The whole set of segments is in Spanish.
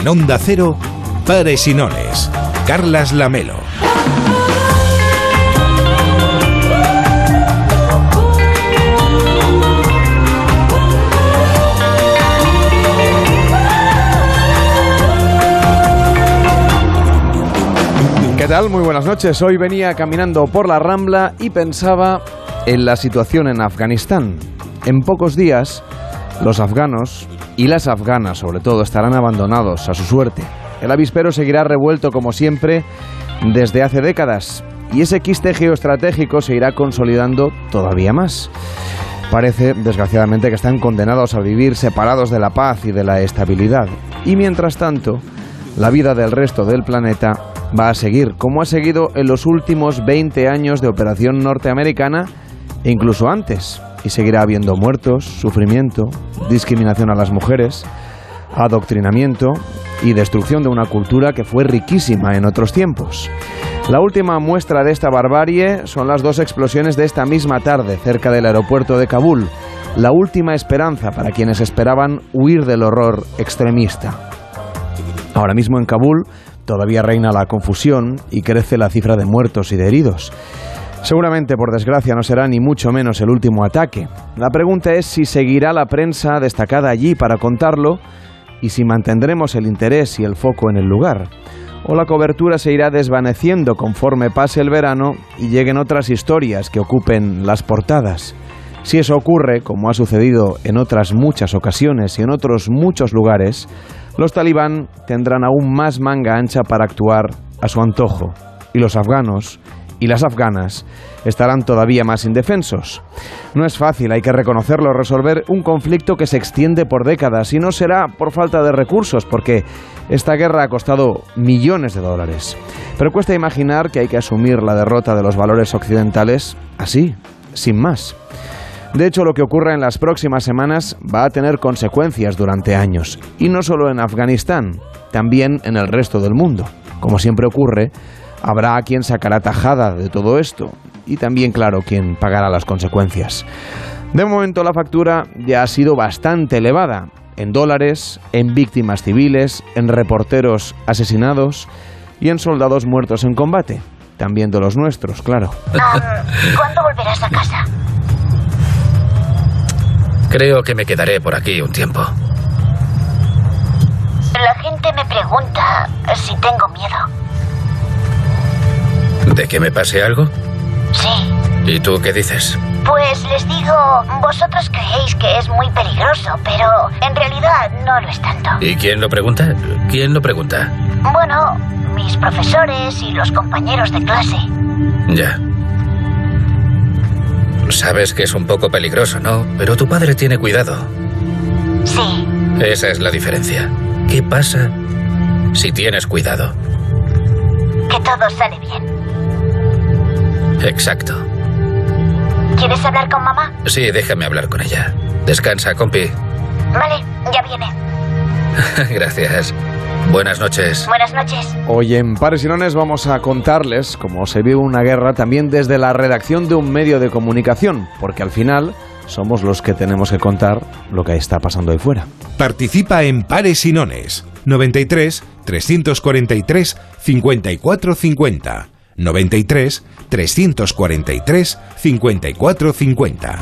En Onda Cero, Pares y Nones. Carlas Lamelo. ¿Qué tal? Muy buenas noches. Hoy venía caminando por la Rambla y pensaba en la situación en Afganistán. En pocos días, los afganos y las afganas, sobre todo, estarán abandonados a su suerte. El avispero seguirá revuelto como siempre desde hace décadas y ese quiste geoestratégico se irá consolidando todavía más. Parece, desgraciadamente, que están condenados a vivir separados de la paz y de la estabilidad. Y mientras tanto, la vida del resto del planeta va a seguir, como ha seguido en los últimos 20 años de operación norteamericana e incluso antes. Y seguirá habiendo muertos, sufrimiento, discriminación a las mujeres, adoctrinamiento y destrucción de una cultura que fue riquísima en otros tiempos. La última muestra de esta barbarie son las dos explosiones de esta misma tarde cerca del aeropuerto de Kabul, la última esperanza para quienes esperaban huir del horror extremista. Ahora mismo en Kabul todavía reina la confusión y crece la cifra de muertos y de heridos. Seguramente, por desgracia, no será ni mucho menos el último ataque. La pregunta es si seguirá la prensa destacada allí para contarlo y si mantendremos el interés y el foco en el lugar. O la cobertura se irá desvaneciendo conforme pase el verano y lleguen otras historias que ocupen las portadas. Si eso ocurre, como ha sucedido en otras muchas ocasiones y en otros muchos lugares, los talibán tendrán aún más manga ancha para actuar a su antojo y los afganos y las afganas estarán todavía más indefensos. No es fácil, hay que reconocerlo, resolver un conflicto que se extiende por décadas y no será por falta de recursos, porque esta guerra ha costado millones de dólares. Pero cuesta imaginar que hay que asumir la derrota de los valores occidentales así, sin más. De hecho, lo que ocurra en las próximas semanas va a tener consecuencias durante años, y no solo en Afganistán, también en el resto del mundo. Como siempre ocurre, habrá quien sacará tajada de todo esto, y también, claro, quien pagará las consecuencias. De momento la factura ya ha sido bastante elevada, en dólares, en víctimas civiles, en reporteros asesinados y en soldados muertos en combate, también de los nuestros, claro. ¿Cuándo volverás a casa? Creo que me quedaré por aquí un tiempo. La gente me pregunta si tengo miedo. ¿De que me pase algo? Sí. ¿Y tú qué dices? Pues les digo, vosotros creéis que es muy peligroso, pero en realidad no lo es tanto. ¿Y quién lo pregunta? ¿Quién lo pregunta? Bueno, mis profesores y los compañeros de clase. Ya. Sabes que es un poco peligroso, ¿no? Pero tu padre tiene cuidado. Sí. Esa es la diferencia. ¿Qué pasa si tienes cuidado? Que todo sale bien. Exacto. ¿Quieres hablar con mamá? Sí, déjame hablar con ella. Descansa, compi. Vale, ya viene. Gracias. Buenas noches. Buenas noches. Hoy en Pares y Nones vamos a contarles cómo se vive una guerra también desde la redacción de un medio de comunicación, porque al final somos los que tenemos que contar lo que está pasando ahí fuera. Participa en Pares y Nones. 93 343 5450. 93 343 5450.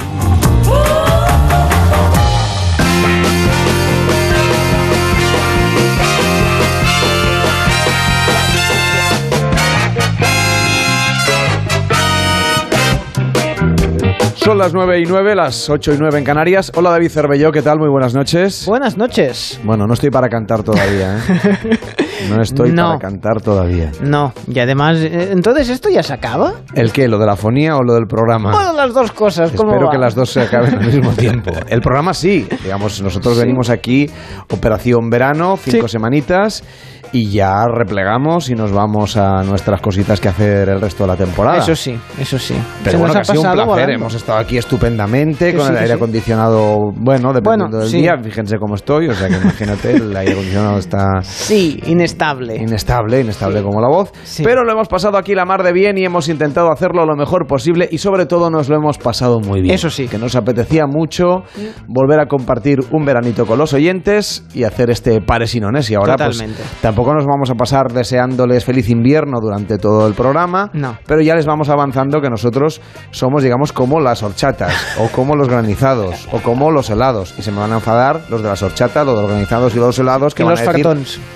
Son las 9 y 9, las 8 y 9 en Canarias. Hola David Cervelló, ¿qué tal? Muy buenas noches. Buenas noches. Bueno, no estoy para cantar todavía, ¿eh? No estoy No. para cantar todavía. No, y además, eh, entonces esto ya se acaba. ¿El qué? ¿Lo de la fonía o lo del programa? Bueno, las dos cosas, ¿cómo Espero va? que las dos se acaben al mismo tiempo. El programa sí, digamos, nosotros Sí. venimos aquí, Operación Verano, cinco Sí. semanitas, y ya replegamos y nos vamos a nuestras cositas que hacer el resto de la temporada. Eso sí, eso sí. Pero Se bueno, nos que ha sido un placer. volando. Hemos estado aquí estupendamente Que con sí, el aire acondicionado, bueno, dependiendo Bueno, del día. Fíjense cómo estoy, o sea que imagínate, el aire acondicionado está. Sí, Inestable. Inestable, inestable como la voz. Sí. Pero lo hemos pasado aquí la mar de bien y hemos intentado hacerlo lo mejor posible y sobre todo nos lo hemos pasado muy bien. Eso sí. Que nos apetecía mucho volver a compartir un veranito con los oyentes y hacer este pares y ahora Totalmente. pues tampoco nos vamos a pasar deseándoles feliz invierno durante todo el programa. No. Pero ya les vamos avanzando que nosotros somos, digamos, como las horchatas o como los granizados o como los helados. Y se me van a enfadar los de las horchatas, los de los granizados y los helados que Y van los a decir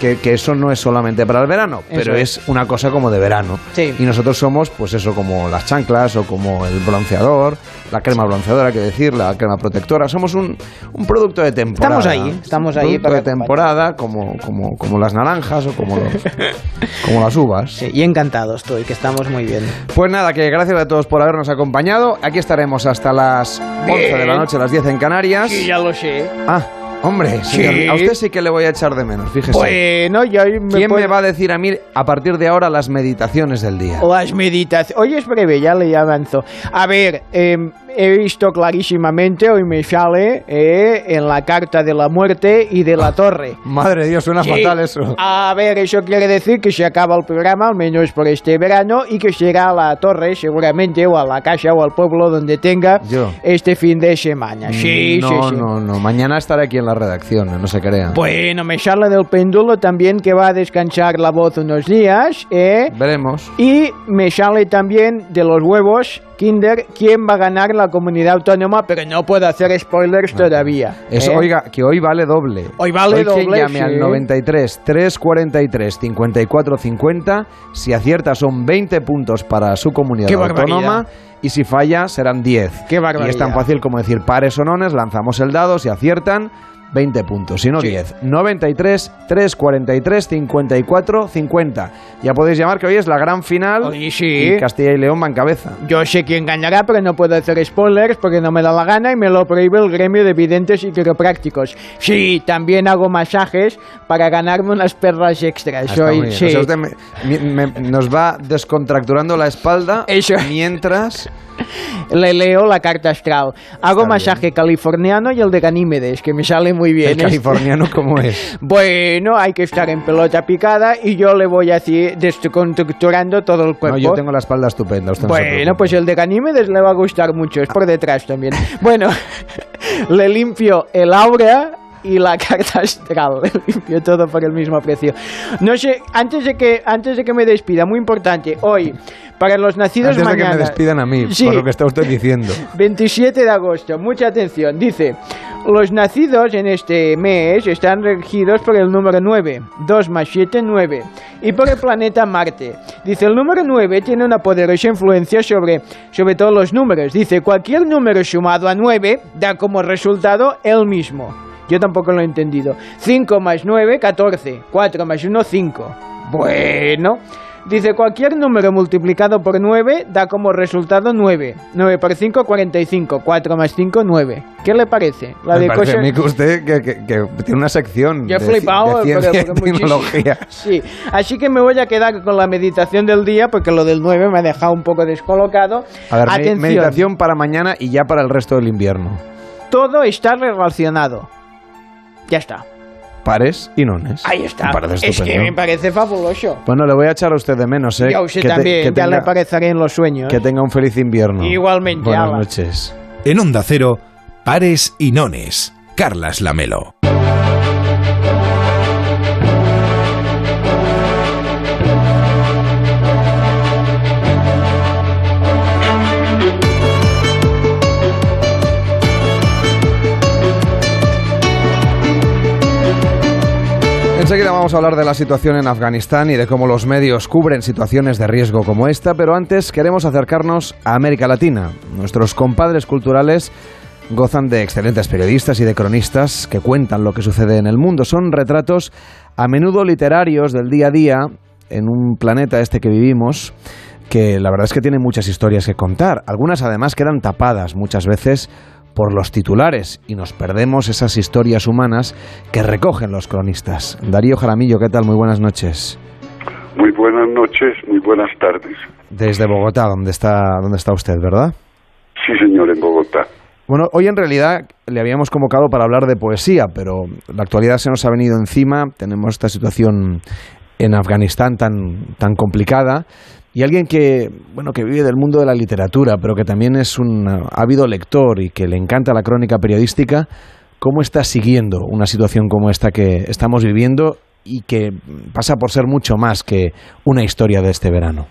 que, que eso no es solamente para el verano, Eso pero es. es. una cosa como de verano. Sí. Y nosotros somos, pues eso, como las chanclas o como el bronceador, la crema bronceadora, hay que decir, la crema protectora. Somos un, un producto de temporada. Estamos ahí, estamos Un ahí producto para de temporada, como, como, como las naranjas o como, los, como las uvas. Sí, y encantado estoy, que estamos muy bien. Pues nada, que gracias a todos por habernos acompañado. Aquí estaremos hasta las 11 de la noche, las 10 en Canarias. lo sé. Ah, hombre, Sí. señor, a usted sí que le voy a echar de menos, fíjese. Bueno, ya me ¿Quién puedo- me va a decir a mí a partir de ahora las meditaciones del día? Las meditaciones. Hoy es breve, ya le avanzo. A ver, eh, he visto clarísimamente, hoy me sale eh, en la carta de la muerte y de la torre. Madre de Dios, suena Sí. fatal eso. A ver, eso quiere decir que se acaba el programa, al menos por este verano, y que será a la torre, seguramente, o a la casa o al pueblo donde tenga Yo. este fin de semana. Sí, no, sí, sí. no, no. Mañana estaré aquí en la redacción, no se crean. Bueno, me sale del péndulo también que va a descansar la voz unos días, ¿eh? Veremos. Y me sale también de los huevos, Kinder, quién va a ganar la comunidad autónoma, pero no puedo hacer spoilers todavía. Eso, ¿eh? oiga, que hoy vale doble. Hoy vale quien doble, llame sí. al 93 343 54 50, si acierta son 20 puntos para su comunidad ¡Qué autónoma y si falla serán 10. ¡Qué barbaridad! Y es tan fácil como decir pares o nones, lanzamos el dado, si aciertan 20 puntos, si no 10. 93 343 54 50. Ya podéis llamar que hoy es la gran final Oye, sí. y Castilla y León va en cabeza. Yo sé quién ganará, pero no puedo hacer spoilers porque no me da la gana y me lo prohíbe el gremio de videntes y quiroprácticos. Sí, también hago masajes para ganarme unas perlas extras. Sí. O sea, usted me- mi- me- nos va descontracturando la espalda Eso. mientras Le leo la carta astral. Hago Está masaje californiano y el de Ganímedes, que me sale muy bien. el californiano como es. Bueno, hay que estar en pelota picada y yo le voy así descontracturando todo el cuerpo. No, yo tengo la espalda estupenda. usted no Bueno, preocupe. pues el de Ganímedes le va a gustar mucho, es por detrás también. Bueno, le limpio el aura y la carta astral, limpio todo por el mismo precio. No sé, antes de que antes de que me despida, muy importante, hoy para los nacidos Antes de que mañana. me despidan a mí, Sí. por lo que está usted diciendo. 27 de agosto, mucha atención, dice, los nacidos en este mes están regidos por el número 9, 2 más 7, 9, y por el planeta Marte. Dice, el número 9 tiene una poderosa influencia sobre, sobre todos los números. Dice, cualquier número sumado a 9 da como resultado el mismo. Yo tampoco lo he entendido. 5 más 9, 14. 4 más 1, 5. Bueno. Dice, cualquier número multiplicado por 9 da como resultado 9. 9 por 5, 45. 4 más 5, 9. ¿Qué le parece? La Me de parece a mí que usted que, que- que tiene una sección Yo he de, flipado, de pero- ciencia pero muchísimo. tecnología. Sí, así que me voy a quedar con la meditación del día porque lo del 9 me ha dejado un poco descolocado. A ver, Atención, meditación para mañana y ya para el resto del invierno. todo está relacionado. Ya está. Pares y nones. Ahí está. Me parece Es que me parece fabuloso. Bueno, le voy a echar a usted de menos, ¿eh? Y a usted Que te- también, que ya le tenga- apareceré en los sueños. Que tenga un feliz invierno. Igualmente, Buenas ala. noches. En Onda Cero, pares y nones. Carlas Lamelo. Enseguida vamos a hablar de la situación en Afganistán y de cómo los medios cubren situaciones de riesgo como esta, pero antes queremos acercarnos a América Latina. Nuestros compadres culturales gozan de excelentes periodistas y de cronistas que cuentan lo que sucede en el mundo. Son retratos a menudo literarios del día a día en un planeta este que vivimos que la verdad es que tiene muchas historias que contar. Algunas además quedan tapadas muchas veces por los titulares y nos perdemos esas historias humanas que recogen los cronistas. Darío Jaramillo, ¿qué tal? Muy buenas noches. Muy buenas noches, muy buenas tardes. Desde Bogotá, donde está, donde está usted, ¿verdad? Sí, señor, en Bogotá. Bueno, hoy en realidad le habíamos convocado para hablar de poesía, pero la actualidad se nos ha venido encima. Tenemos esta situación en Afganistán tan, tan complicada y alguien que, bueno, que vive del mundo de la literatura, pero que también es un ávido lector y que le encanta la crónica periodística, ¿cómo está siguiendo una situación como esta que estamos viviendo y que pasa por ser mucho más que una historia de este verano?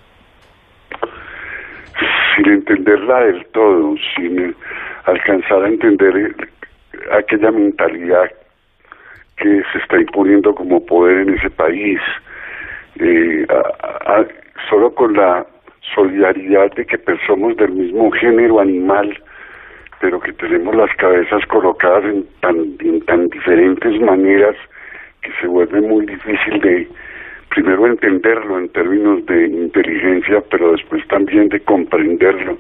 Sin entenderla del todo, sin alcanzar a entender aquella mentalidad que se está imponiendo como poder en ese país, eh, solo con la solidaridad de que somos del mismo género animal, pero que tenemos las cabezas colocadas en tan, en tan diferentes maneras que se vuelve muy difícil de primero entenderlo en términos de inteligencia, pero después también de comprenderlo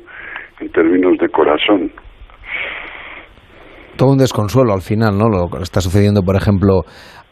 en términos de corazón todo un desconsuelo al final, ¿no? Lo que está sucediendo, por ejemplo,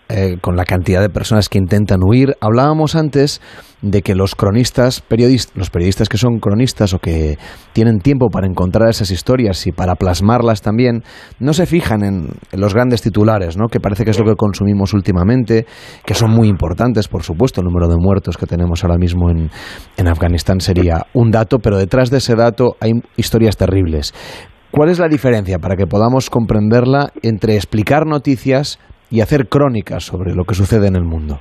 eh, con la cantidad de personas que intentan huir. Hablábamos antes de que los cronistas, periodistas, los periodistas que son cronistas o que tienen tiempo para encontrar esas historias y para plasmarlas también, no se fijan en, los grandes titulares, ¿no? que parece que es lo que consumimos últimamente, que son muy importantes, por supuesto, el número de muertos que tenemos ahora mismo en, en Afganistán sería un dato, pero detrás de ese dato hay historias terribles. ¿Cuál es la diferencia para que podamos comprenderla entre explicar noticias y hacer crónicas sobre lo que sucede en el mundo?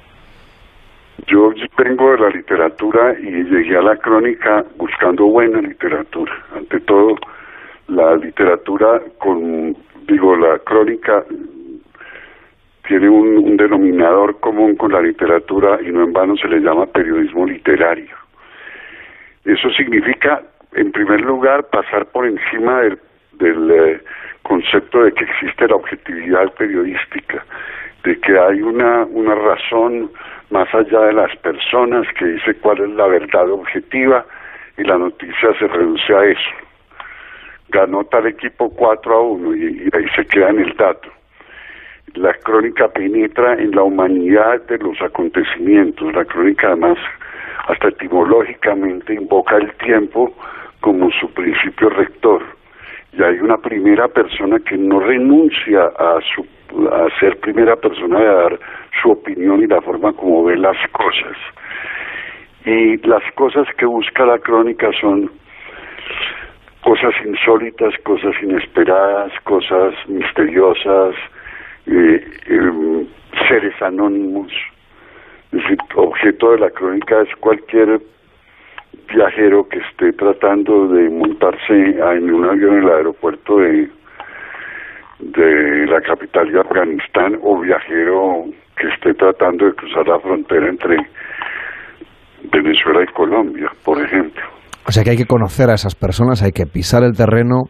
Yo vengo de la literatura y llegué a la crónica buscando buena literatura. Ante todo, la literatura con, digo, la crónica tiene un, denominador común con la literatura y no en vano se le llama periodismo literario. Eso significa, en primer lugar, pasar por encima del del eh, concepto de que existe la objetividad periodística, de que hay una, una razón más allá de las personas que dice cuál es la verdad objetiva y la noticia se reduce a eso. Ganó tal equipo 4 a 1 y, y ahí se queda en el dato. La crónica penetra en la humanidad de los acontecimientos. La crónica además hasta etimológicamente invoca el tiempo como su principio rector y hay una primera persona que no renuncia a, su, a ser primera persona de dar su opinión y la forma como ve las cosas. Y las cosas que busca la crónica son cosas insólitas, cosas inesperadas, cosas misteriosas, eh, em, seres anónimos. Es decir, objeto de la crónica es cualquier viajero que esté tratando de montarse en un avión en el aeropuerto de, de la capital de Afganistán o viajero que esté tratando de cruzar la frontera entre Venezuela y Colombia, por ejemplo. O sea que hay que conocer a esas personas, hay que pisar el terreno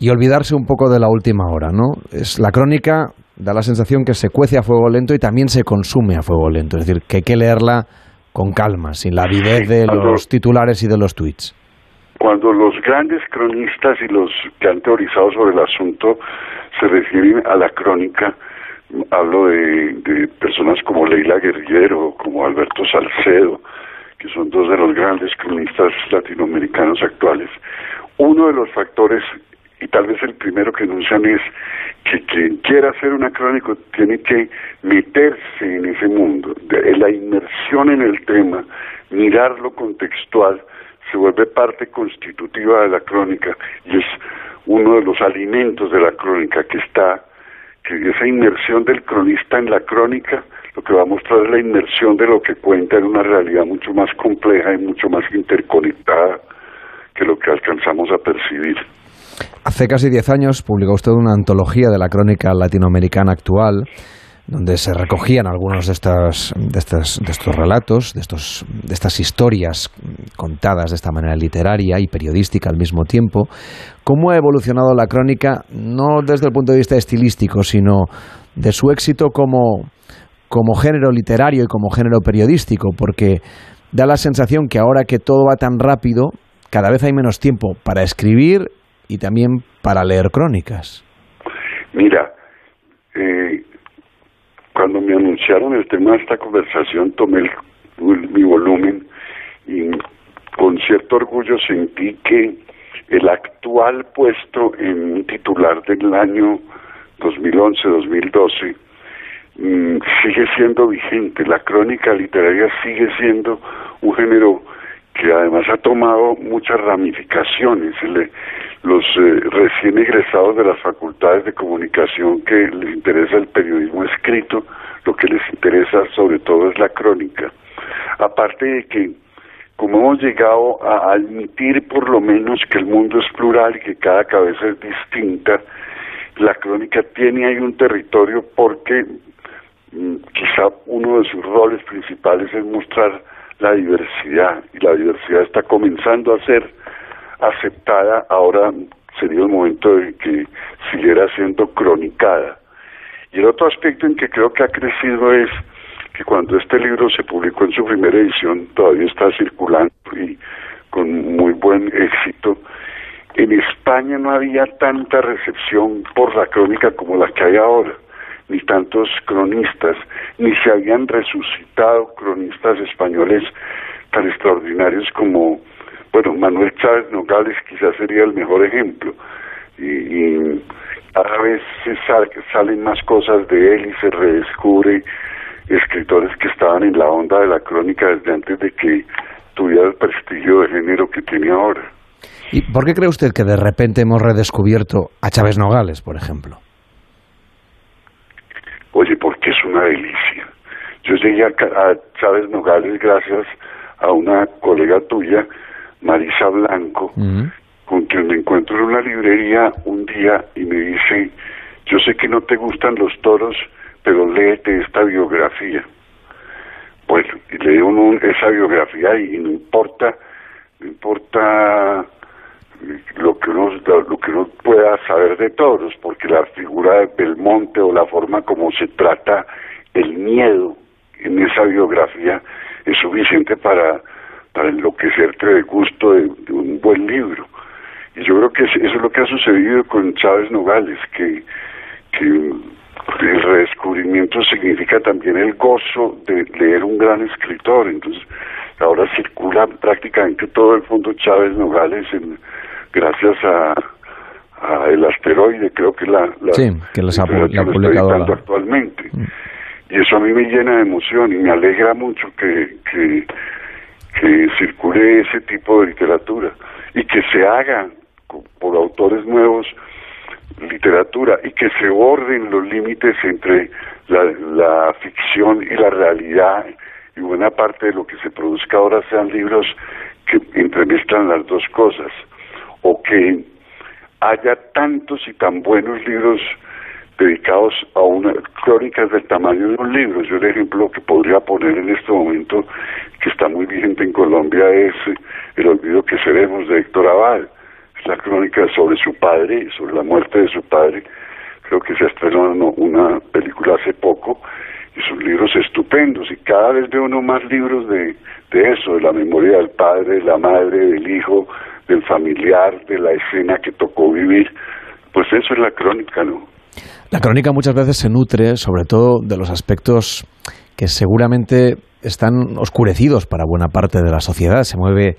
y olvidarse un poco de la última hora, ¿no? Es la crónica da la sensación que se cuece a fuego lento y también se consume a fuego lento, es decir, que hay que leerla con calma, sin la avidez de los titulares y de los tweets. Cuando los grandes cronistas y los que han teorizado sobre el asunto se refieren a la crónica, hablo de, personas como Leila Guerriero, como Alberto Salcedo, que son dos de los grandes cronistas latinoamericanos actuales. Uno de los factores, y tal vez el primero que anuncian es que quien quiera hacer una crónica tiene que meterse en ese mundo, de, la inmersión en el tema, mirarlo contextual, se vuelve parte constitutiva de la crónica y es uno de los alimentos de la crónica que está, que esa inmersión del cronista en la crónica lo que va a mostrar es la inmersión de lo que cuenta en una realidad mucho más compleja y mucho más interconectada que lo que alcanzamos a percibir. Hace casi diez años publicó usted una antología de la crónica latinoamericana actual donde se recogían algunos de, estas, de, de estos relatos, de, estos, de estas historias contadas de esta manera literaria y periodística al mismo tiempo. ¿Cómo ha evolucionado la crónica, no desde el punto de vista estilístico, sino de su éxito como, como género literario y como género periodístico? Porque da la sensación que ahora que todo va tan rápido, cada vez hay menos tiempo para escribir y también para leer crónicas. Mira, eh, cuando me anunciaron el tema de esta conversación, tomé mi volumen y con cierto orgullo sentí que el actual puesto en titular del año 2011-2012 mm, sigue siendo vigente. La crónica literaria sigue siendo un género que además ha tomado muchas ramificaciones. los eh, recién egresados de las facultades de comunicación que les interesa el periodismo escrito, lo que les interesa sobre todo es la crónica. Aparte de que, como hemos llegado a admitir por lo menos que el mundo es plural y que cada cabeza es distinta, la crónica tiene ahí un territorio porque mm, quizá uno de sus roles principales es mostrar la diversidad y la diversidad está comenzando a ser aceptada, ahora sería el momento de que siguiera siendo cronicada. Y el otro aspecto en que creo que ha crecido es que cuando este libro se publicó en su primera edición, todavía está circulando y con muy buen éxito, en España no había tanta recepción por la crónica como la que hay ahora, ni tantos cronistas, ni se habían resucitado cronistas españoles tan extraordinarios como, bueno, Manuel Chávez Nogales quizás sería el mejor ejemplo. Y, cada vez se salen más cosas de él y se redescubre escritores que estaban en la onda de la crónica desde antes de que tuviera el prestigio de género que tiene ahora. ¿Y por qué cree usted que de repente hemos redescubierto a Chávez Nogales, por ejemplo? Oye, porque es una delicia. Yo llegué a, Chávez Nogales gracias a una colega tuya, Marisa Blanco, con quien me encuentro en una librería un día y me dice, yo sé que no te gustan los toros, pero léete esta biografía. Bueno, y leo esa biografía y no importa, no importa lo que uno lo que uno pueda saber de toros porque la figura de Belmonte o la forma como se trata el miedo en esa biografía es suficiente para para enloquecerte de gusto de, un buen libro. Y yo creo que eso es lo que ha sucedido con Chávez Nogales que que el redescubrimiento significa también el gozo de leer un gran escritor. Entonces ahora circula prácticamente todo el fondo Chávez Nogales en gracias a, el asteroide, creo que la, la sí, que les ha, publicado actualmente. Mm. Y eso a mí me llena de emoción y me alegra mucho que, que, que circule ese tipo de literatura y que se haga por autores nuevos literatura y que se borden los límites entre la, la ficción y la realidad y buena parte de lo que se produzca ahora sean libros que entremezclan las dos cosas o que haya tantos y tan buenos libros dedicados a una crónicas del tamaño de un libro. Yo el ejemplo que podría poner en este momento, que está muy vigente en Colombia, es El olvido que seremos de Héctor Abad. Es la crónica sobre su padre, sobre la muerte de su padre. Creo que se estrenó una película hace poco y sus libros estupendos. Y cada vez veo uno más libros de, de eso, de la memoria del padre, de la madre, del hijo, del familiar, de la escena que tocó vivir. Pues eso es la crónica, ¿no? La crónica muchas veces se nutre, sobre todo, de los aspectos que seguramente están oscurecidos para buena parte de la sociedad. Se mueve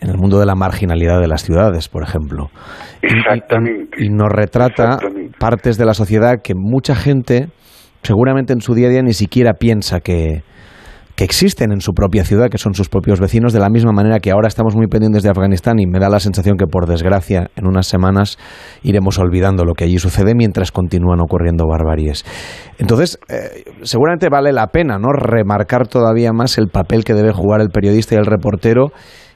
en el mundo de la marginalidad de las ciudades, por ejemplo. Exactamente. Y, nos retrata partes de la sociedad que mucha gente, seguramente en su día a día, ni siquiera piensa que, que existen en su propia ciudad, que son sus propios vecinos, de la misma manera que ahora estamos muy pendientes de Afganistán y me da la sensación que por desgracia en unas semanas iremos olvidando lo que allí sucede mientras continúan ocurriendo barbaries. Entonces, eh, seguramente vale la pena ¿no? remarcar todavía más el papel que debe jugar el periodista y el reportero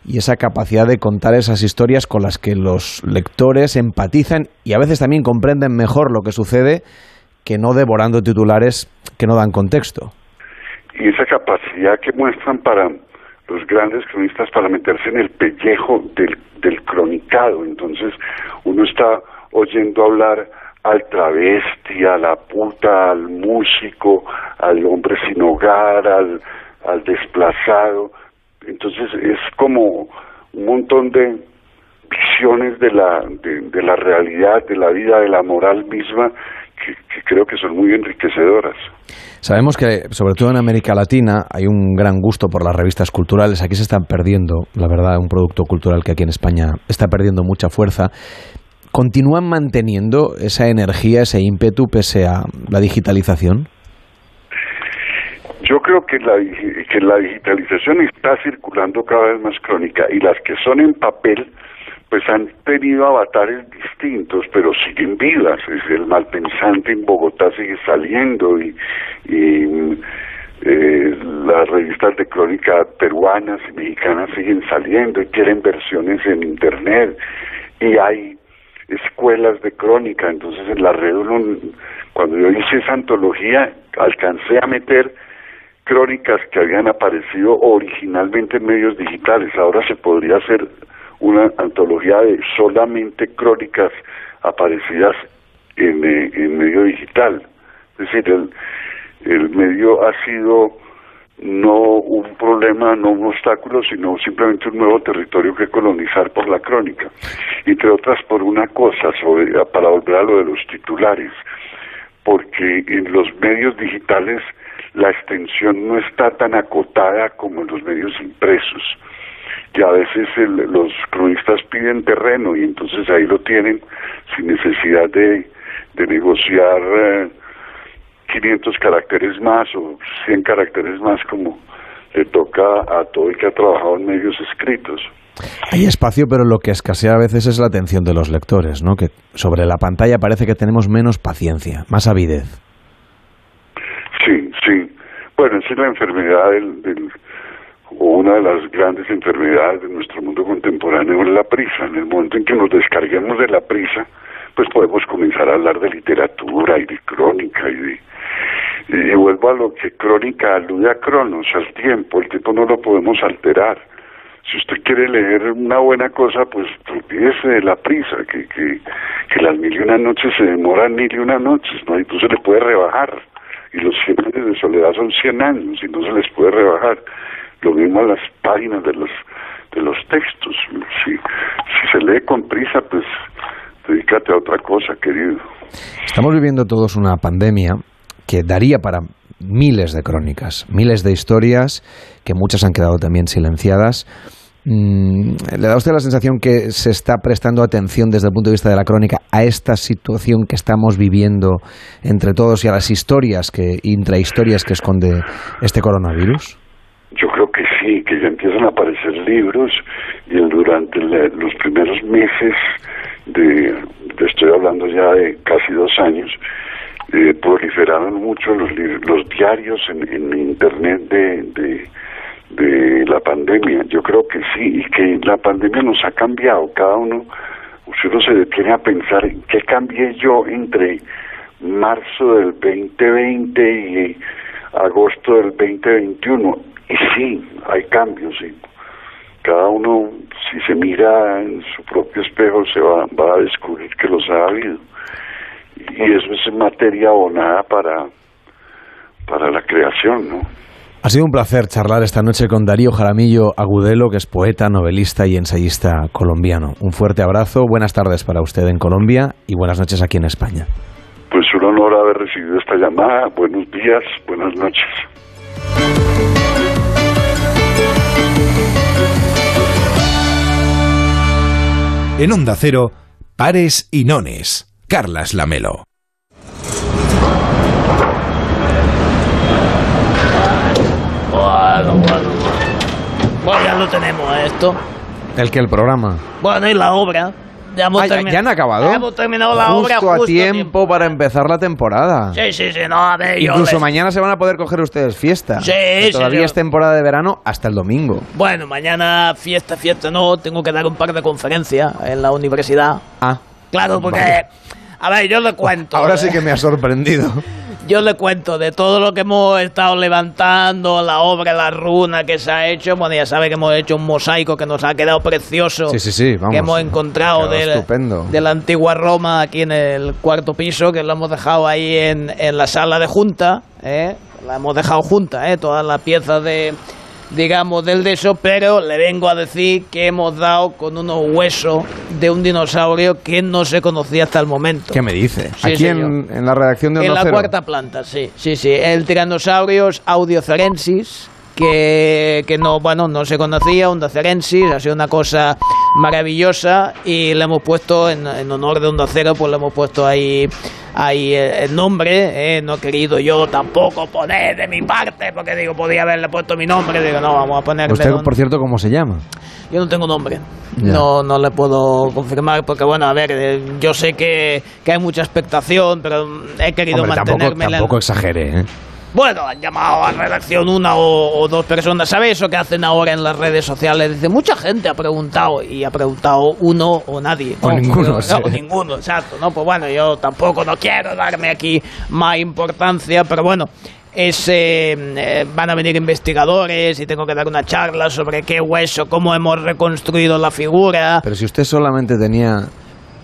y esa capacidad de contar esas historias con las que los lectores empatizan y a veces también comprenden mejor lo que sucede que no devorando titulares que no dan contexto y esa capacidad que muestran para los grandes cronistas para meterse en el pellejo del, del cronicado. Entonces uno está oyendo hablar al travesti, a la puta, al músico, al hombre sin hogar, al, al desplazado. Entonces es como un montón de visiones de la, de, la realidad, de la vida, de la moral misma, que creo que son muy enriquecedoras. Sabemos que, sobre todo en América Latina, hay un gran gusto por las revistas culturales. Aquí se están perdiendo, la verdad, un producto cultural que aquí en España está perdiendo mucha fuerza. ¿Continúan manteniendo esa energía, ese ímpetu pese a la digitalización? Yo creo que la, que la digitalización está circulando cada vez más crónica y las que son en papel pues han tenido avatares distintos, pero siguen vivas. Es el malpensante en Bogotá sigue saliendo y, y eh, las revistas de crónica peruanas y mexicanas siguen saliendo y quieren versiones en internet. Y hay escuelas de crónica, entonces en la red uno, cuando yo hice esa antología alcancé a meter crónicas que habían aparecido originalmente en medios digitales, ahora se podría hacer una antología de solamente crónicas aparecidas en, eh, en medio digital, es decir, el, el medio ha sido no un problema, no un obstáculo, sino simplemente un nuevo territorio que colonizar por la crónica. Entre otras por una cosa, sobre, para volver a lo de los titulares, porque en los medios digitales la extensión no está tan acotada como en los medios impresos. Y a veces el- los cronistas piden terreno y entonces ahí lo tienen sin necesidad de, de negociar eh, 500 caracteres más o 100 caracteres más como le toca a todo el que ha trabajado en medios escritos. Hay espacio, pero lo que escasea a veces es la atención de los lectores, ¿no? Que sobre la pantalla parece que tenemos menos paciencia, más avidez. Sí, sí. Bueno, esa es la enfermedad del, del- o una de las grandes enfermedades de nuestro mundo contemporáneo es la prisa. En el momento en que nos descarguemos de la prisa, pues podemos comenzar a hablar de literatura y de crónica y de y, vuelvo a lo que crónica alude a cronos, al tiempo, el tiempo no lo podemos alterar. Si usted quiere leer una buena cosa, pues olvídese de la prisa, que, que, las mil y una noches se demoran mil y una noches, ¿no? Y no se le puede rebajar. Y los 100 años de soledad son 100 años y no se les puede rebajar. Lo mismo a las páginas de los de los textos. Si, si se lee con prisa, pues dedícate a otra cosa, querido. Estamos viviendo todos una pandemia que daría para miles de crónicas, miles de historias que muchas han quedado también silenciadas. Mm, ¿Le da usted la sensación que se está prestando atención desde el punto de vista de la crónica a esta situación que estamos viviendo entre todos y a las historias que intrahistorias que esconde este coronavirus? Yo creo que sí, que ya empiezan a aparecer libros y durante los primeros meses de, estoy hablando ya de casi dos años, eh, proliferaron mucho los, los diarios en, en internet de, de, de la pandemia. Yo creo que sí, y que la pandemia nos ha cambiado. Cada uno, si uno se detiene a pensar en qué cambié yo entre marzo del 2020 y agosto del 2021. Y sí, hay cambios, sí. Cada uno, si se mira en su propio espejo, se va, va a descubrir que los ha habido. Y eso es materia abonada para, para la creación, ¿no? Ha sido un placer charlar esta noche con Darío Jaramillo Agudelo, que es poeta, novelista y ensayista colombiano. Un fuerte abrazo, buenas tardes para usted en Colombia y buenas noches aquí en España. Pues un honor haber recibido esta llamada. Buenos días, buenas noches. En Onda Cero, Pares y Nones. Carlas Lamelo. Bueno, bueno, bueno. Bueno, ya lo tenemos esto. El que el programa. Bueno, y la obra. Ya, hemos Ah, ¿ya- termi- ¿Ya han acabado? Ya hemos terminado la justo obra a justo tiempo para empezar la temporada. Sí, sí, sí, no, a ver, yo Incluso les- mañana se van a poder coger ustedes fiesta. Sí, sí, Todavía sí. es temporada de verano hasta el domingo. Bueno, mañana fiesta, fiesta no, tengo que dar un par de conferencias en la universidad. Ah, Claro, porque... Vale. A ver, yo le cuento. ahora ¿eh? sí que me ha sorprendido. Yo le cuento de todo lo que hemos estado levantando, la obra, la runa que se ha hecho. Bueno, ya sabe que hemos hecho un mosaico que nos ha quedado precioso. Sí, sí, sí, vamos. Que hemos encontrado del- de la antigua Roma aquí en el cuarto piso, que lo hemos dejado ahí en, en la sala de junta. ¿eh? La hemos dejado junta, ¿eh? todas las piezas de digamos del de eso, pero le vengo a decir que hemos dado con unos huesos de un dinosaurio que no se conocía hasta el momento. ¿Qué me dice? Sí, Aquí en, en la redacción de En la Cero. cuarta planta, sí, sí, sí. El Tyrannosaurus audiocerensis, que, que no, bueno, no se conocía, Ondacerensis, ha sido una cosa maravillosa y le hemos puesto, en, en honor de Onda Cero, pues le hemos puesto ahí ahí el, nombre, ¿eh? no he querido yo tampoco poner de mi parte, porque digo, podía haberle puesto mi nombre, digo, no, vamos a ponerle... ¿Usted, por cierto, cómo se llama? Yo no tengo nombre. Ya. No, no le puedo confirmar porque, bueno, a ver, eh, yo sé que, que hay mucha expectación, pero he querido Hombre, tampoco, mantenerme... en el- tampoco exagere, ¿eh? Bueno, han llamado a redacción una o, o dos personas. ¿Sabes eso que hacen ahora en las redes sociales? Dice, mucha gente ha preguntado y ha preguntado uno o nadie. O ¿no? ninguno, No, sí. o ninguno, exacto. ¿no? Pues bueno, yo tampoco no quiero darme aquí más importancia, pero bueno. Es, eh, eh, van a venir investigadores y tengo que dar una charla sobre qué hueso, cómo hemos reconstruido la figura. Pero si usted solamente tenía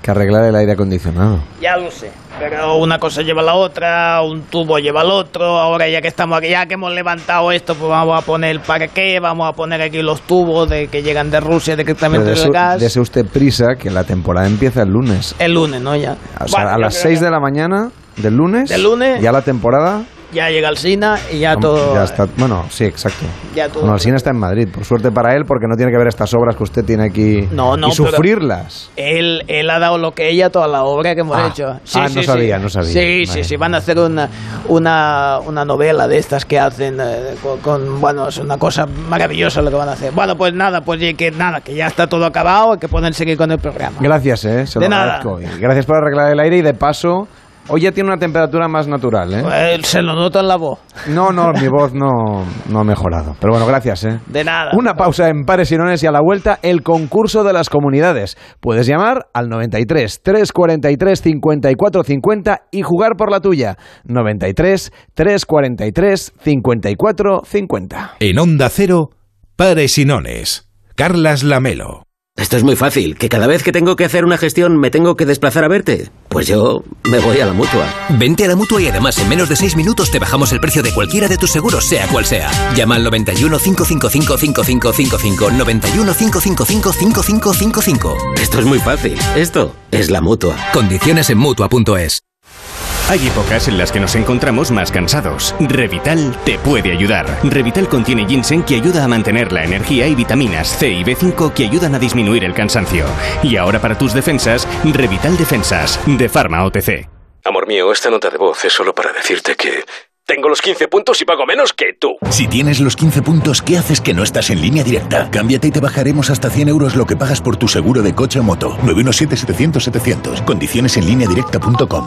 que arreglar el aire acondicionado. Ya lo sé, pero una cosa lleva a la otra, un tubo lleva al otro, ahora ya que estamos aquí, ya que hemos levantado esto, pues vamos a poner el parqué, vamos a poner aquí los tubos de que llegan de Rusia directamente del gas. dese usted prisa que la temporada empieza el lunes. El lunes, ¿no? Ya. O sea, Bueno, a las creo 6 que de la mañana del lunes. Del lunes. Ya la temporada. Ya llega el Sina y ya todo... Ya está. Bueno, sí, exacto. Ya todo- Bueno, el cine está en Madrid. Por suerte para él, porque no tiene que ver estas obras que usted tiene aquí. No, no, Y sufrirlas. Él, él ha dado lo que ella toda la obra que hemos Ah. hecho. Ah, no sabía, no sabía. Sí, Vale. sí, sí. Van a hacer una, una, una novela de estas que hacen eh, con, con- Bueno, es una cosa maravillosa lo que van a hacer. Bueno, pues nada, pues que nada, que ya está todo acabado y que pueden seguir con el programa. Gracias, ¿eh? Se lo De nada. agradezco. Y gracias por arreglar el aire y de paso. Hoy ya tiene una temperatura más natural, ¿eh? Pues, se lo noto en la voz. No, no, mi voz no, no ha mejorado. Pero bueno, gracias, ¿eh? De nada. Una pausa en Pares y Nones y a la vuelta el concurso de las comunidades. Puedes llamar al 93 343 54 50 y jugar por la tuya. 93 343 54 50. En Onda Cero, Pares y Nones. Carlas Lamelo. Esto es muy fácil, que cada vez que tengo que hacer una gestión me tengo que desplazar a verte. Pues yo me voy a la mutua. Vente a la mutua y además en menos de 6 minutos te bajamos el precio de cualquiera de tus seguros, sea cual sea. Llama al 91 555 5555. 91 555 5555. Esto es muy fácil. Esto es la mutua. Condiciones en mutua.es. Hay épocas en las que nos encontramos más cansados. Revital te puede ayudar. Revital contiene ginseng que ayuda a mantener la energía y vitaminas C y B5 que ayudan a disminuir el cansancio. Y ahora para tus defensas, Revital Defensas, de Pharma OTC. Amor mío, esta nota de voz es solo para decirte que tengo los 15 puntos y pago menos que tú. Si tienes los 15 puntos, ¿qué haces que no estás en línea directa? Cámbiate y te bajaremos hasta 100 euros lo que pagas por tu seguro de coche o moto. 917-700-700. Condiciones en línea directa.com.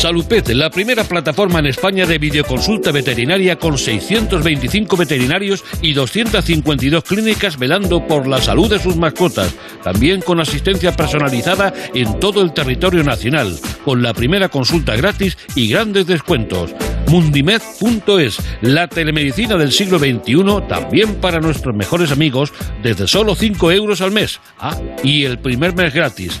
Salupet, la primera plataforma en España de videoconsulta veterinaria con 625 veterinarios y 252 clínicas velando por la salud de sus mascotas, también con asistencia personalizada en todo el territorio nacional, con la primera consulta gratis y grandes descuentos. Mundimed.es, la telemedicina del siglo XXI, también para nuestros mejores amigos, desde solo 5 euros al mes. Ah, y el primer mes gratis.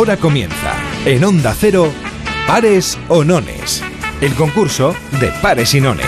Ahora comienza, en Onda Cero, Pares o Nones. El concurso de Pares y Nones.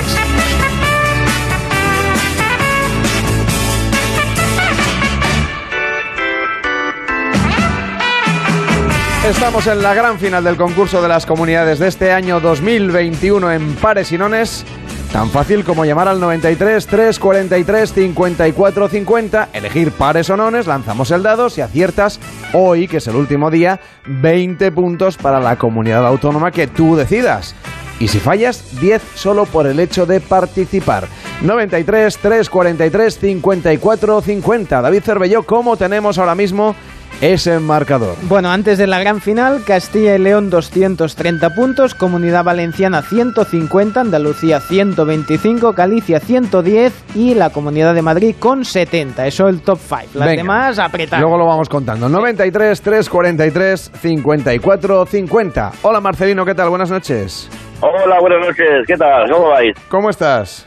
Estamos en la gran final del concurso de las comunidades de este año 2021 en Pares y Nones. Tan fácil como llamar al 93 343 54 50, elegir pares o nones, lanzamos el dado, si aciertas hoy, que es el último día, 20 puntos para la comunidad autónoma que tú decidas. Y si fallas, 10 solo por el hecho de participar. 93 343 54 50. David Cervelló, ¿cómo tenemos ahora mismo ese marcador. Bueno, antes de la gran final, Castilla y León 230 puntos, Comunidad Valenciana 150, Andalucía 125, Galicia 110 y la Comunidad de Madrid con 70. Eso el top 5. Las Venga. demás apretar. Luego lo vamos contando. 93 343 54 50. Hola Marcelino, ¿qué tal? Buenas noches. Hola, buenas noches. ¿Qué tal? ¿Cómo vais? ¿Cómo estás?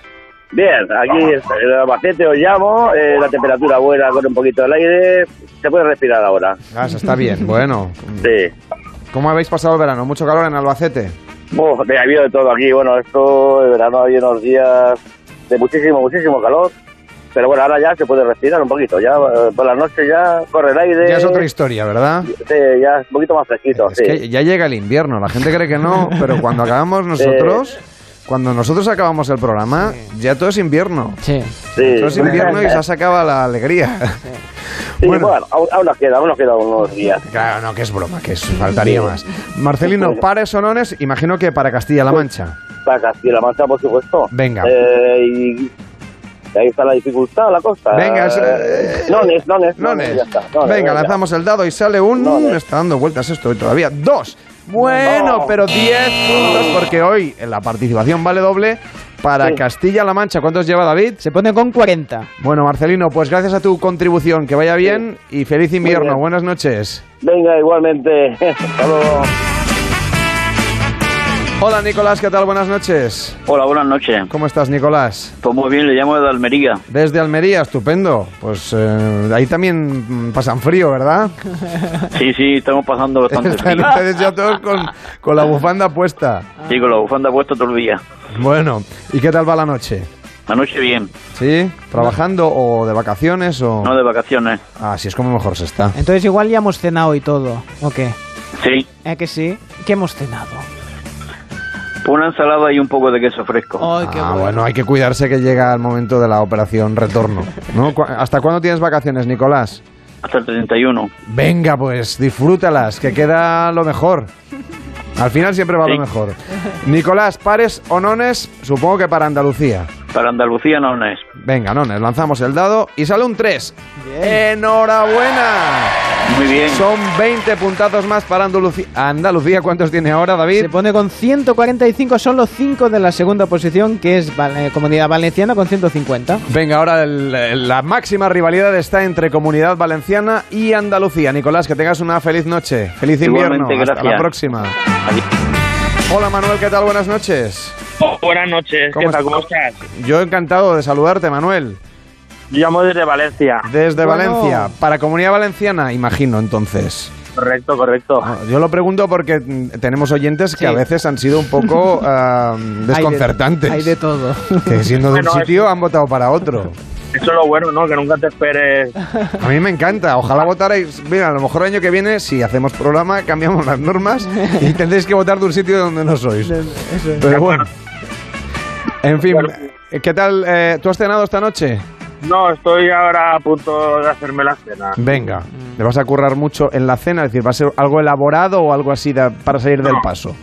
Bien, aquí en el Albacete os llamo, eh, la temperatura buena con un poquito del aire, se puede respirar ahora. Ah, eso está bien. Bueno, Sí. ¿cómo habéis pasado el verano? ¿Mucho calor en Albacete? Uf, ha habido de todo aquí. Bueno, esto, el verano había unos días de muchísimo, muchísimo calor. Pero bueno, ahora ya se puede respirar un poquito. Ya eh, por la noche ya corre el aire. Ya es otra historia, ¿verdad? Sí, ya es un poquito más fresquito, Es sí. que ya llega el invierno. La gente cree que no, pero cuando acabamos nosotros, cuando nosotros acabamos el programa, ya todo es invierno. Sí. Sí. Todo es invierno y ya se acaba la alegría. Sí, bueno, aún, aún nos queda, aún nos queda unos días. Claro, no, que es broma, que es- faltaría más. Marcelino, pares o nones, imagino que para Castilla-La Mancha. Para Castilla-La Mancha, por supuesto. Venga. Eh, y ahí está la dificultad, la costa. Venga, es- Eh, nones, nones, Nones. ya está. Nones, Venga, lanzamos el dado y sale un... Me está dando vueltas esto hoy todavía. Dos. Bueno, No. pero 10 puntos porque hoy en la participación vale doble para Castilla-La Mancha. ¿Cuántos lleva David? Se pone con 40. Bueno, Marcelino, pues gracias a tu contribución, que vaya bien y feliz invierno. Buenas noches. Venga, igualmente. Hasta luego. Hola, Nicolás, ¿qué tal? Buenas noches. Hola, buenas noches. ¿Cómo estás, Nicolás? Pues muy bien, le llamo de Almería. Desde Almería, estupendo. Pues eh, ahí también pasan frío, ¿verdad? Sí, sí, estamos pasando bastante Están frío. ustedes ya todos con, con la bufanda puesta. Sí, con la bufanda puesta todo el día. Bueno, ¿y qué tal va la noche? Anoche bien, ¿Sí? ¿Trabajando o de vacaciones o...? no de vacaciones. Ah, sí, es como mejor se está. Entonces igual ya hemos cenado y todo. ¿O qué? Sí, ¿Eh que sí? ¿Qué hemos cenado? Una ensalada y un poco de queso fresco. Ay, qué Ah, bueno, hay que cuidarse que llega el momento de la operación retorno. ¿no? ¿Cu- ¿Hasta cuándo tienes vacaciones, Nicolás? Hasta el 31. Venga, pues disfrútalas, que queda lo mejor. Al final siempre va lo mejor. Nicolás, pares o nones, supongo que para Andalucía. Para Andalucía no es. Venga, nones, lanzamos el dado y sale un 3. ¡Enhorabuena! Muy bien. Son 20 puntazos más para Andalucía. Andalucía, ¿cuántos tiene ahora, David? Se pone con 145, solo 5 de la segunda posición, que es eh, Comunidad Valenciana con 150. Venga, ahora el- la máxima rivalidad está entre Comunidad Valenciana y Andalucía. Nicolás, que tengas una feliz noche. Feliz invierno. Igualmente, Hasta la próxima. Hola Manuel, ¿qué tal? Buenas noches. buenas noches, ¿Cómo ¿qué tal? estás? ¿Cómo estás? Yo encantado de saludarte, Manuel. Llamo desde Valencia. Desde Bueno. Valencia. Para Comunidad Valenciana, imagino, entonces. Correcto, correcto. Ah, Yo lo pregunto porque mm, tenemos oyentes que a veces han sido un poco ah, desconcertantes. Hay de todo. Que siendo de un sitio han votado para otro. Eso es lo bueno, ¿no? Que nunca te esperes. A mí me encanta. Ojalá votarais. Mira, a lo mejor el año que viene, si hacemos programa, cambiamos las normas y tendréis que votar de un sitio donde no sois. Pero bueno. En fin, ¿qué tal? eh, ¿Tú has cenado esta noche? No, estoy ahora a punto de hacerme la cena. Venga, le vas a currar mucho en la cena, es decir, ¿va a ser algo elaborado o algo así de- para salir del paso?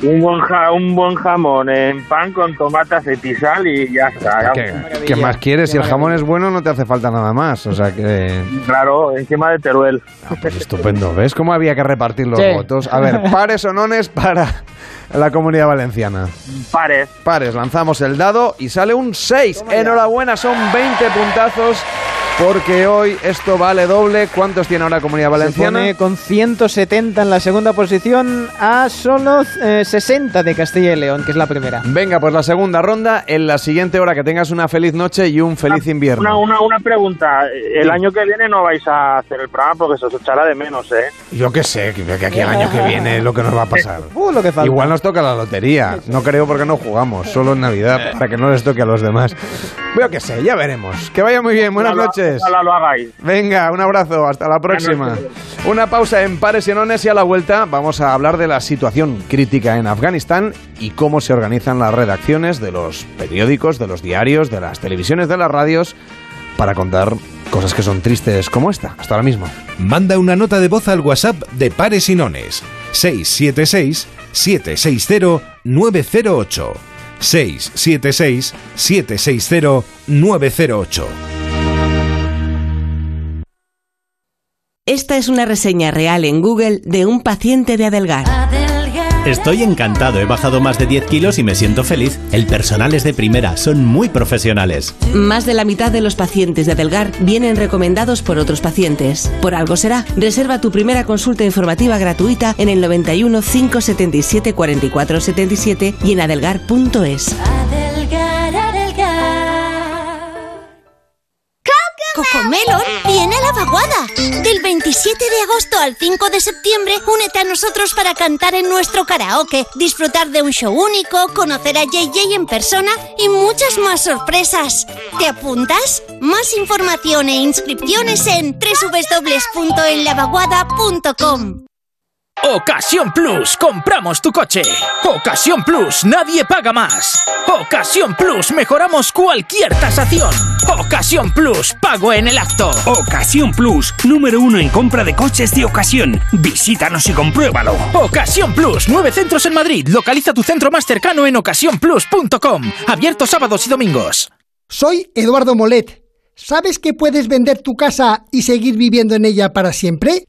Un buen, ja- un buen jamón en pan con tomate, aceite y sal y ya está. ¿Qué, qué más quieres? Si el jamón es bueno, no te hace falta nada más. O sea que. Claro, encima de Teruel. Pues estupendo. ¿Ves cómo había que repartir los Sí. votos? A ver, pares o nones para la comunidad valenciana. Pares. Pares, lanzamos el dado y sale un 6. Enhorabuena, son 20 puntazos porque hoy esto vale doble. ¿Cuántos tiene ahora comunidad Se valenciana? pone con 170 en la segunda posición a solo eh, 60 de Castilla y León, que es la primera. Venga, pues la segunda ronda. En la siguiente hora que tengas una feliz noche y un feliz invierno. Una, una, una pregunta. El Sí. año que viene no vais a hacer el programa porque se os echará de menos, ¿eh? Yo qué sé, que que aquí el año que viene es lo que nos va a pasar. Uh, lo que falta. Igual nos toca la lotería. No creo porque no jugamos, solo en Navidad, para que no les toque a los demás. Veo que sé, ya veremos. Que vaya muy bien, buenas noches. Ojalá lo hagáis. Venga, un abrazo, hasta la próxima. Una pausa en pares y nones y a la vuelta vamos a hablar de la situación crítica en Afganistán y cómo se organizan las redacciones de los periódicos, de los diarios, de las televisiones, de las radios para contar cosas que son tristes como esta. Hasta ahora mismo. Manda una nota de voz al WhatsApp de Pares y Nones 676-760-908. 676-760-908. Esta es una reseña real en Google de un paciente de Adelgar. Estoy encantado, he bajado más de 10 kilos y me siento feliz. El personal es de primera, son muy profesionales. Más de la mitad de los pacientes de Adelgar vienen recomendados por otros pacientes. Por algo será. Reserva tu primera consulta informativa gratuita en el 91 577 44 77 y en adelgar.es. Cocomelon viene a la vaguada. Del 27 de agosto al 5 de septiembre, únete a nosotros para cantar en nuestro karaoke, disfrutar de un show único, conocer a JJ en persona y muchas más sorpresas. ¿Te apuntas? Más información e inscripciones en www.enlavaguada.com. Ocasión Plus, compramos tu coche. Ocasión Plus, nadie paga más. Ocasión Plus, mejoramos cualquier tasación. Ocasión Plus, pago en el acto. Ocasión Plus, número uno en compra de coches de ocasión. Visítanos y compruébalo. Ocasión Plus, nueve centros en Madrid. Localiza tu centro más cercano en ocasiónplus.com. Abierto sábados y domingos. Soy Eduardo Molet. ¿Sabes que puedes vender tu casa y seguir viviendo en ella para siempre?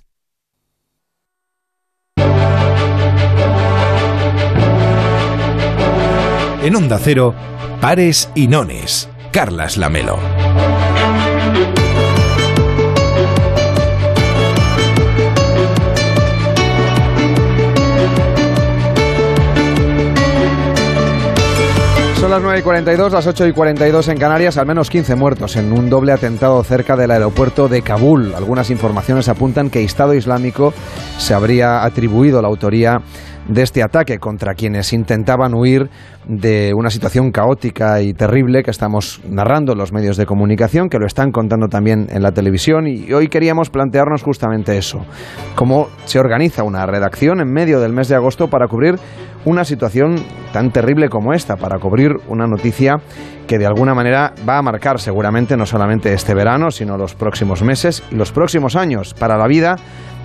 En Onda Cero, Pares y Nones. Carlas Lamelo. Las 9 y 42, las 8 y 42 en Canarias, al menos 15 muertos en un doble atentado cerca del aeropuerto de Kabul. Algunas informaciones apuntan que Estado Islámico se habría atribuido la autoría de este ataque contra quienes intentaban huir de una situación caótica y terrible que estamos narrando los medios de comunicación, que lo están contando también en la televisión. Y hoy queríamos plantearnos justamente eso, cómo se organiza una redacción en medio del mes de agosto para cubrir una situación tan terrible como esta, para cubrir una noticia que de alguna manera va a marcar seguramente no solamente este verano, sino los próximos meses y los próximos años para la vida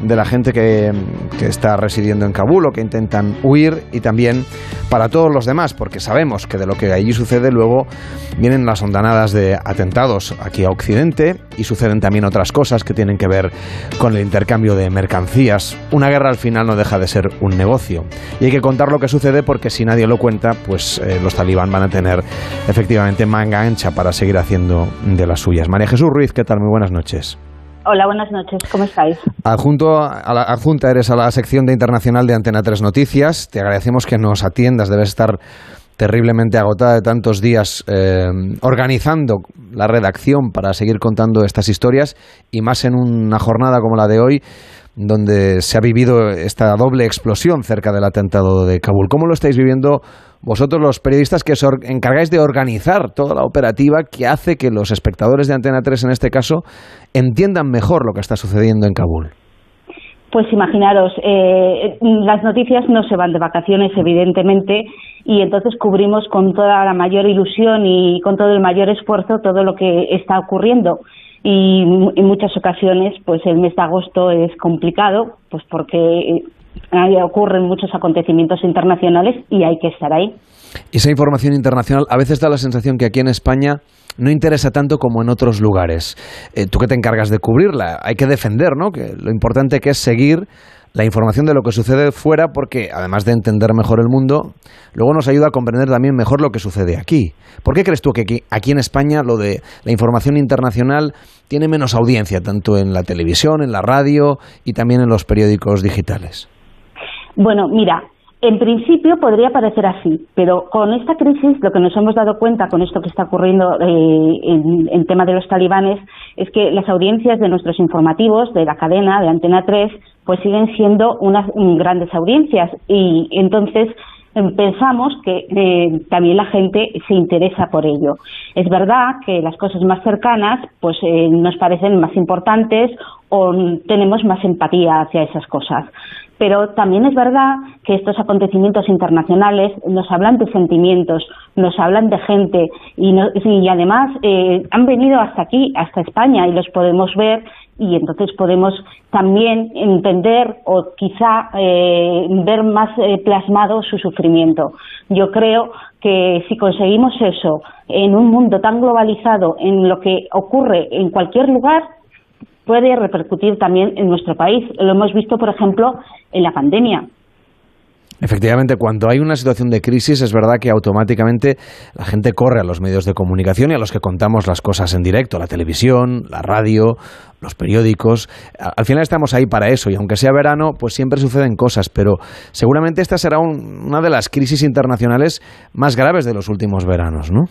de la gente que, que, está residiendo en Kabul o que intentan huir y también para todos los demás, sabemos que de lo que allí sucede luego vienen las ondanadas de atentados aquí a Occidente y suceden también otras cosas que tienen que ver con el intercambio de mercancías. Una guerra al final no deja de ser un negocio y hay que contar lo que sucede porque si nadie lo cuenta, pues eh, los talibán van a tener efectivamente manga ancha para seguir haciendo de las suyas. María Jesús Ruiz, ¿qué tal? Muy buenas noches. Hola, buenas noches. ¿Cómo estáis? Adjunto a la, adjunta eres a la sección de internacional de Antena 3 Noticias. Te agradecemos que nos atiendas. Debes estar terriblemente agotada de tantos días eh, organizando la redacción para seguir contando estas historias y más en una jornada como la de hoy donde se ha vivido esta doble explosión cerca del atentado de Kabul. ¿Cómo lo estáis viviendo vosotros los periodistas que os encargáis de organizar toda la operativa que hace que los espectadores de Antena 3 en este caso entiendan mejor lo que está sucediendo en Kabul? Pues imaginaros, eh, las noticias no se van de vacaciones, evidentemente, y entonces cubrimos con toda la mayor ilusión y con todo el mayor esfuerzo todo lo que está ocurriendo. Y en muchas ocasiones, pues el mes de agosto es complicado, pues porque ahí ocurren muchos acontecimientos internacionales y hay que estar ahí. Esa información internacional a veces da la sensación que aquí en España no interesa tanto como en otros lugares. Eh, tú que te encargas de cubrirla, hay que defender, ¿no? Que lo importante que es seguir la información de lo que sucede fuera porque además de entender mejor el mundo, luego nos ayuda a comprender también mejor lo que sucede aquí. ¿Por qué crees tú que aquí, aquí en España lo de la información internacional tiene menos audiencia tanto en la televisión, en la radio y también en los periódicos digitales? Bueno, mira, En principio podría parecer así, pero con esta crisis lo que nos hemos dado cuenta con esto que está ocurriendo eh, en, en tema de los talibanes es que las audiencias de nuestros informativos, de la cadena, de Antena 3, pues siguen siendo unas mm, grandes audiencias y entonces em, pensamos que eh, también la gente se interesa por ello. Es verdad que las cosas más cercanas pues eh, nos parecen más importantes o tenemos más empatía hacia esas cosas. Pero también es verdad que estos acontecimientos internacionales nos hablan de sentimientos, nos hablan de gente y, no- y además eh, han venido hasta aquí, hasta España y los podemos ver y entonces podemos también entender o quizá eh, ver más eh, plasmado su sufrimiento. Yo creo que si conseguimos eso en un mundo tan globalizado, en lo que ocurre en cualquier lugar, puede repercutir también en nuestro país. Lo hemos visto, por ejemplo, en la pandemia. Efectivamente, cuando hay una situación de crisis es verdad que automáticamente la gente corre a los medios de comunicación y a los que contamos las cosas en directo, la televisión, la radio, los periódicos. Al final estamos ahí para eso y aunque sea verano, pues siempre suceden cosas, pero seguramente esta será un- una de las crisis internacionales más graves de los últimos veranos, ¿no?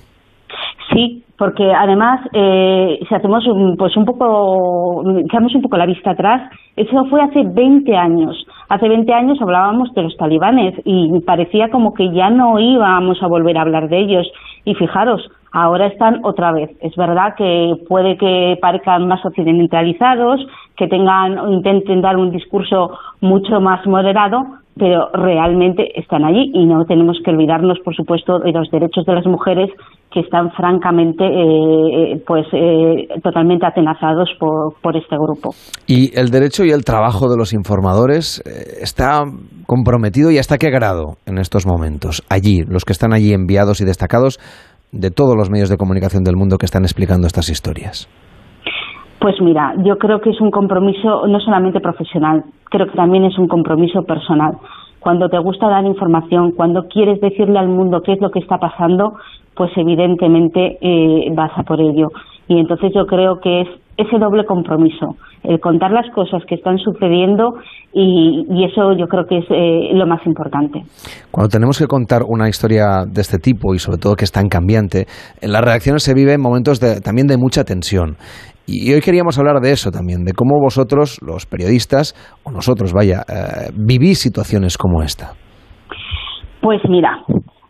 Sí, porque además, eh, si hacemos un, pues un poco, echamos un poco la vista atrás, eso fue hace 20 años. Hace 20 años hablábamos de los talibanes y parecía como que ya no íbamos a volver a hablar de ellos. Y fijaros, ahora están otra vez. Es verdad que puede que parezcan más occidentalizados, que tengan o intenten dar un discurso mucho más moderado, pero realmente están allí y no tenemos que olvidarnos, por supuesto, de los derechos de las mujeres que están francamente, eh, eh, pues, eh, totalmente atenazados por, por este grupo. Y el derecho y el trabajo de los informadores eh, está comprometido y hasta qué grado en estos momentos. Allí, los que están allí enviados y destacados de todos los medios de comunicación del mundo que están explicando estas historias. Pues mira, yo creo que es un compromiso no solamente profesional, creo que también es un compromiso personal. Cuando te gusta dar información, cuando quieres decirle al mundo qué es lo que está pasando, pues evidentemente eh, vas a por ello. Y entonces yo creo que es ese doble compromiso, el contar las cosas que están sucediendo y, y eso yo creo que es eh, lo más importante. Cuando tenemos que contar una historia de este tipo y sobre todo que es tan cambiante, en las reacciones se viven momentos de- también de mucha tensión. Y hoy queríamos hablar de eso también, de cómo vosotros, los periodistas, o nosotros, vaya, eh, vivís situaciones como esta. Pues mira,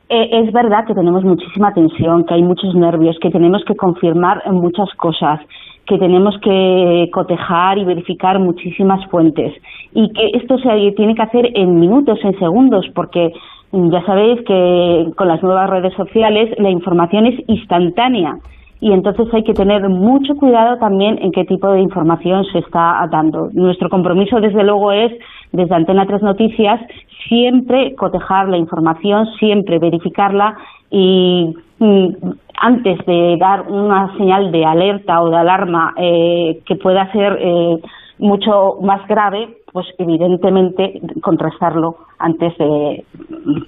eh, es verdad que tenemos muchísima tensión, que hay muchos nervios, que tenemos que confirmar muchas cosas, que tenemos que cotejar y verificar muchísimas fuentes y que esto se tiene que hacer en minutos, en segundos, porque ya sabéis que con las nuevas redes sociales la información es instantánea y entonces hay que tener mucho cuidado también en qué tipo de información se está dando. Nuestro compromiso, desde luego, es, desde Antena 3 Noticias, siempre cotejar la información, siempre verificarla y mm, antes de dar una señal de alerta o de alarma eh, que pueda ser eh, mucho más grave, pues evidentemente contrastarlo antes de,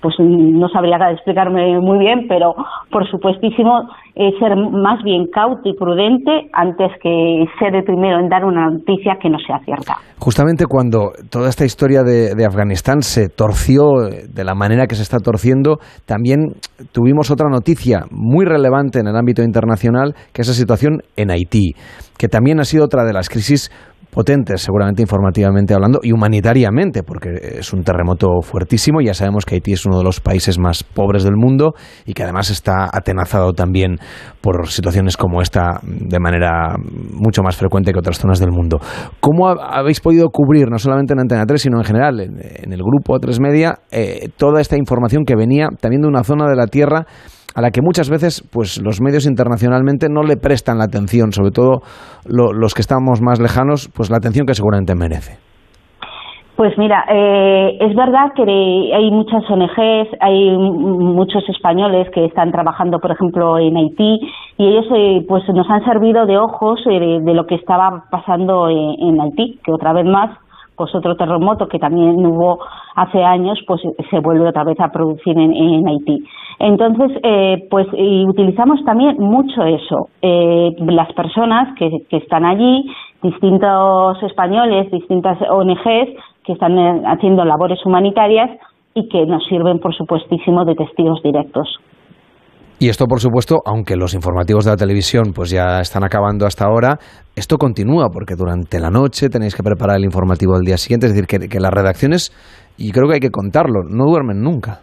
pues no sabría explicarme muy bien, pero por supuestísimo eh, ser más bien cauto y prudente antes que ser el primero en dar una noticia que no sea cierta. Justamente cuando toda esta historia de, de Afganistán se torció eh, de la manera que se está torciendo, también tuvimos otra noticia muy relevante en el ámbito internacional, que es la situación en Haití, que también ha sido otra de las crisis potentes, seguramente informativamente hablando, y humanitariamente, porque es un terremoto fuertísimo. Ya sabemos que Haití es uno de los países más pobres del mundo y que además está atenazado también por situaciones como esta de manera mucho más frecuente que otras zonas del mundo. ¿Cómo ha- habéis podido cubrir, no solamente en Antena 3, sino en general en, en el grupo A3 Media, eh, toda esta información que venía también de una zona de la Tierra a la que muchas veces pues los medios internacionalmente no le prestan la atención, sobre todo lo- los que estamos más lejanos, pues la atención que seguramente merece. Pues mira, eh, es verdad que hay muchas ONGs, hay muchos españoles que están trabajando, por ejemplo, en Haití y ellos eh, pues nos han servido de ojos eh, de, lo que estaba pasando en Haití, que otra vez más, pues otro terremoto que también hubo hace años, pues se vuelve otra vez a producir en, Haití. Entonces, eh, pues y utilizamos también mucho eso. Eh, las personas que, que están allí, distintos españoles, distintas ONGs que están eh, haciendo labores humanitarias, y que nos sirven, por supuestísimo, de testigos directos. Y esto, por supuesto, aunque los informativos de la televisión pues ya están acabando hasta ahora, esto continúa porque durante la noche tenéis que preparar el informativo del día siguiente. Es decir, que, que las redacciones, y creo que hay que contarlo, no duermen nunca.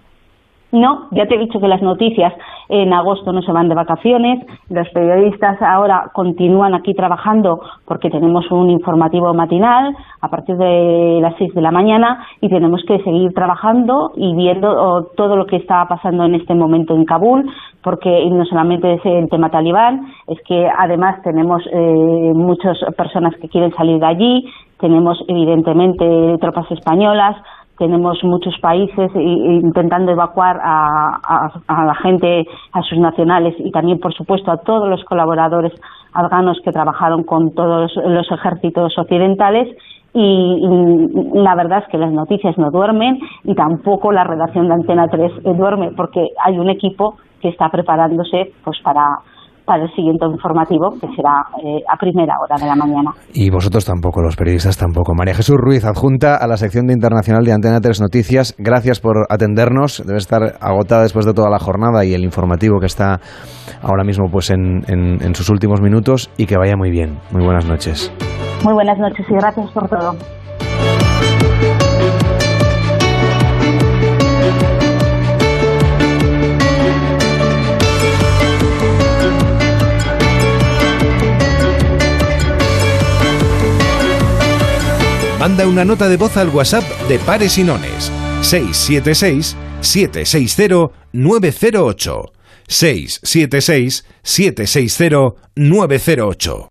No, ya te he dicho que las noticias en agosto no se van de vacaciones. Los periodistas ahora continúan aquí trabajando porque tenemos un informativo matinal a partir de las 6 de la mañana y tenemos que seguir trabajando y viendo todo lo que está pasando en este momento en Kabul, porque no solamente es el tema talibán, es que además tenemos eh, muchas personas que quieren salir de allí, tenemos evidentemente tropas españolas, tenemos muchos países intentando evacuar a, la gente, a sus nacionales y también, por supuesto, a todos los colaboradores afganos que trabajaron con todos los ejércitos occidentales. Y, la verdad es que las noticias no duermen y tampoco la redacción de Antena 3 duerme porque hay un equipo que está preparándose pues para para el siguiente informativo, que será eh, a primera hora de la mañana. Y vosotros tampoco, los periodistas tampoco. María Jesús Ruiz, adjunta a la sección de Internacional de Antena 3 Noticias, gracias por atendernos. Debe estar agotada después de toda la jornada y el informativo que está ahora mismo pues en, en sus últimos minutos y que vaya muy bien. Muy buenas noches. Muy buenas noches y gracias por todo. Manda una nota de voz al WhatsApp de Pares y Nones. 676 760 908 676 760 908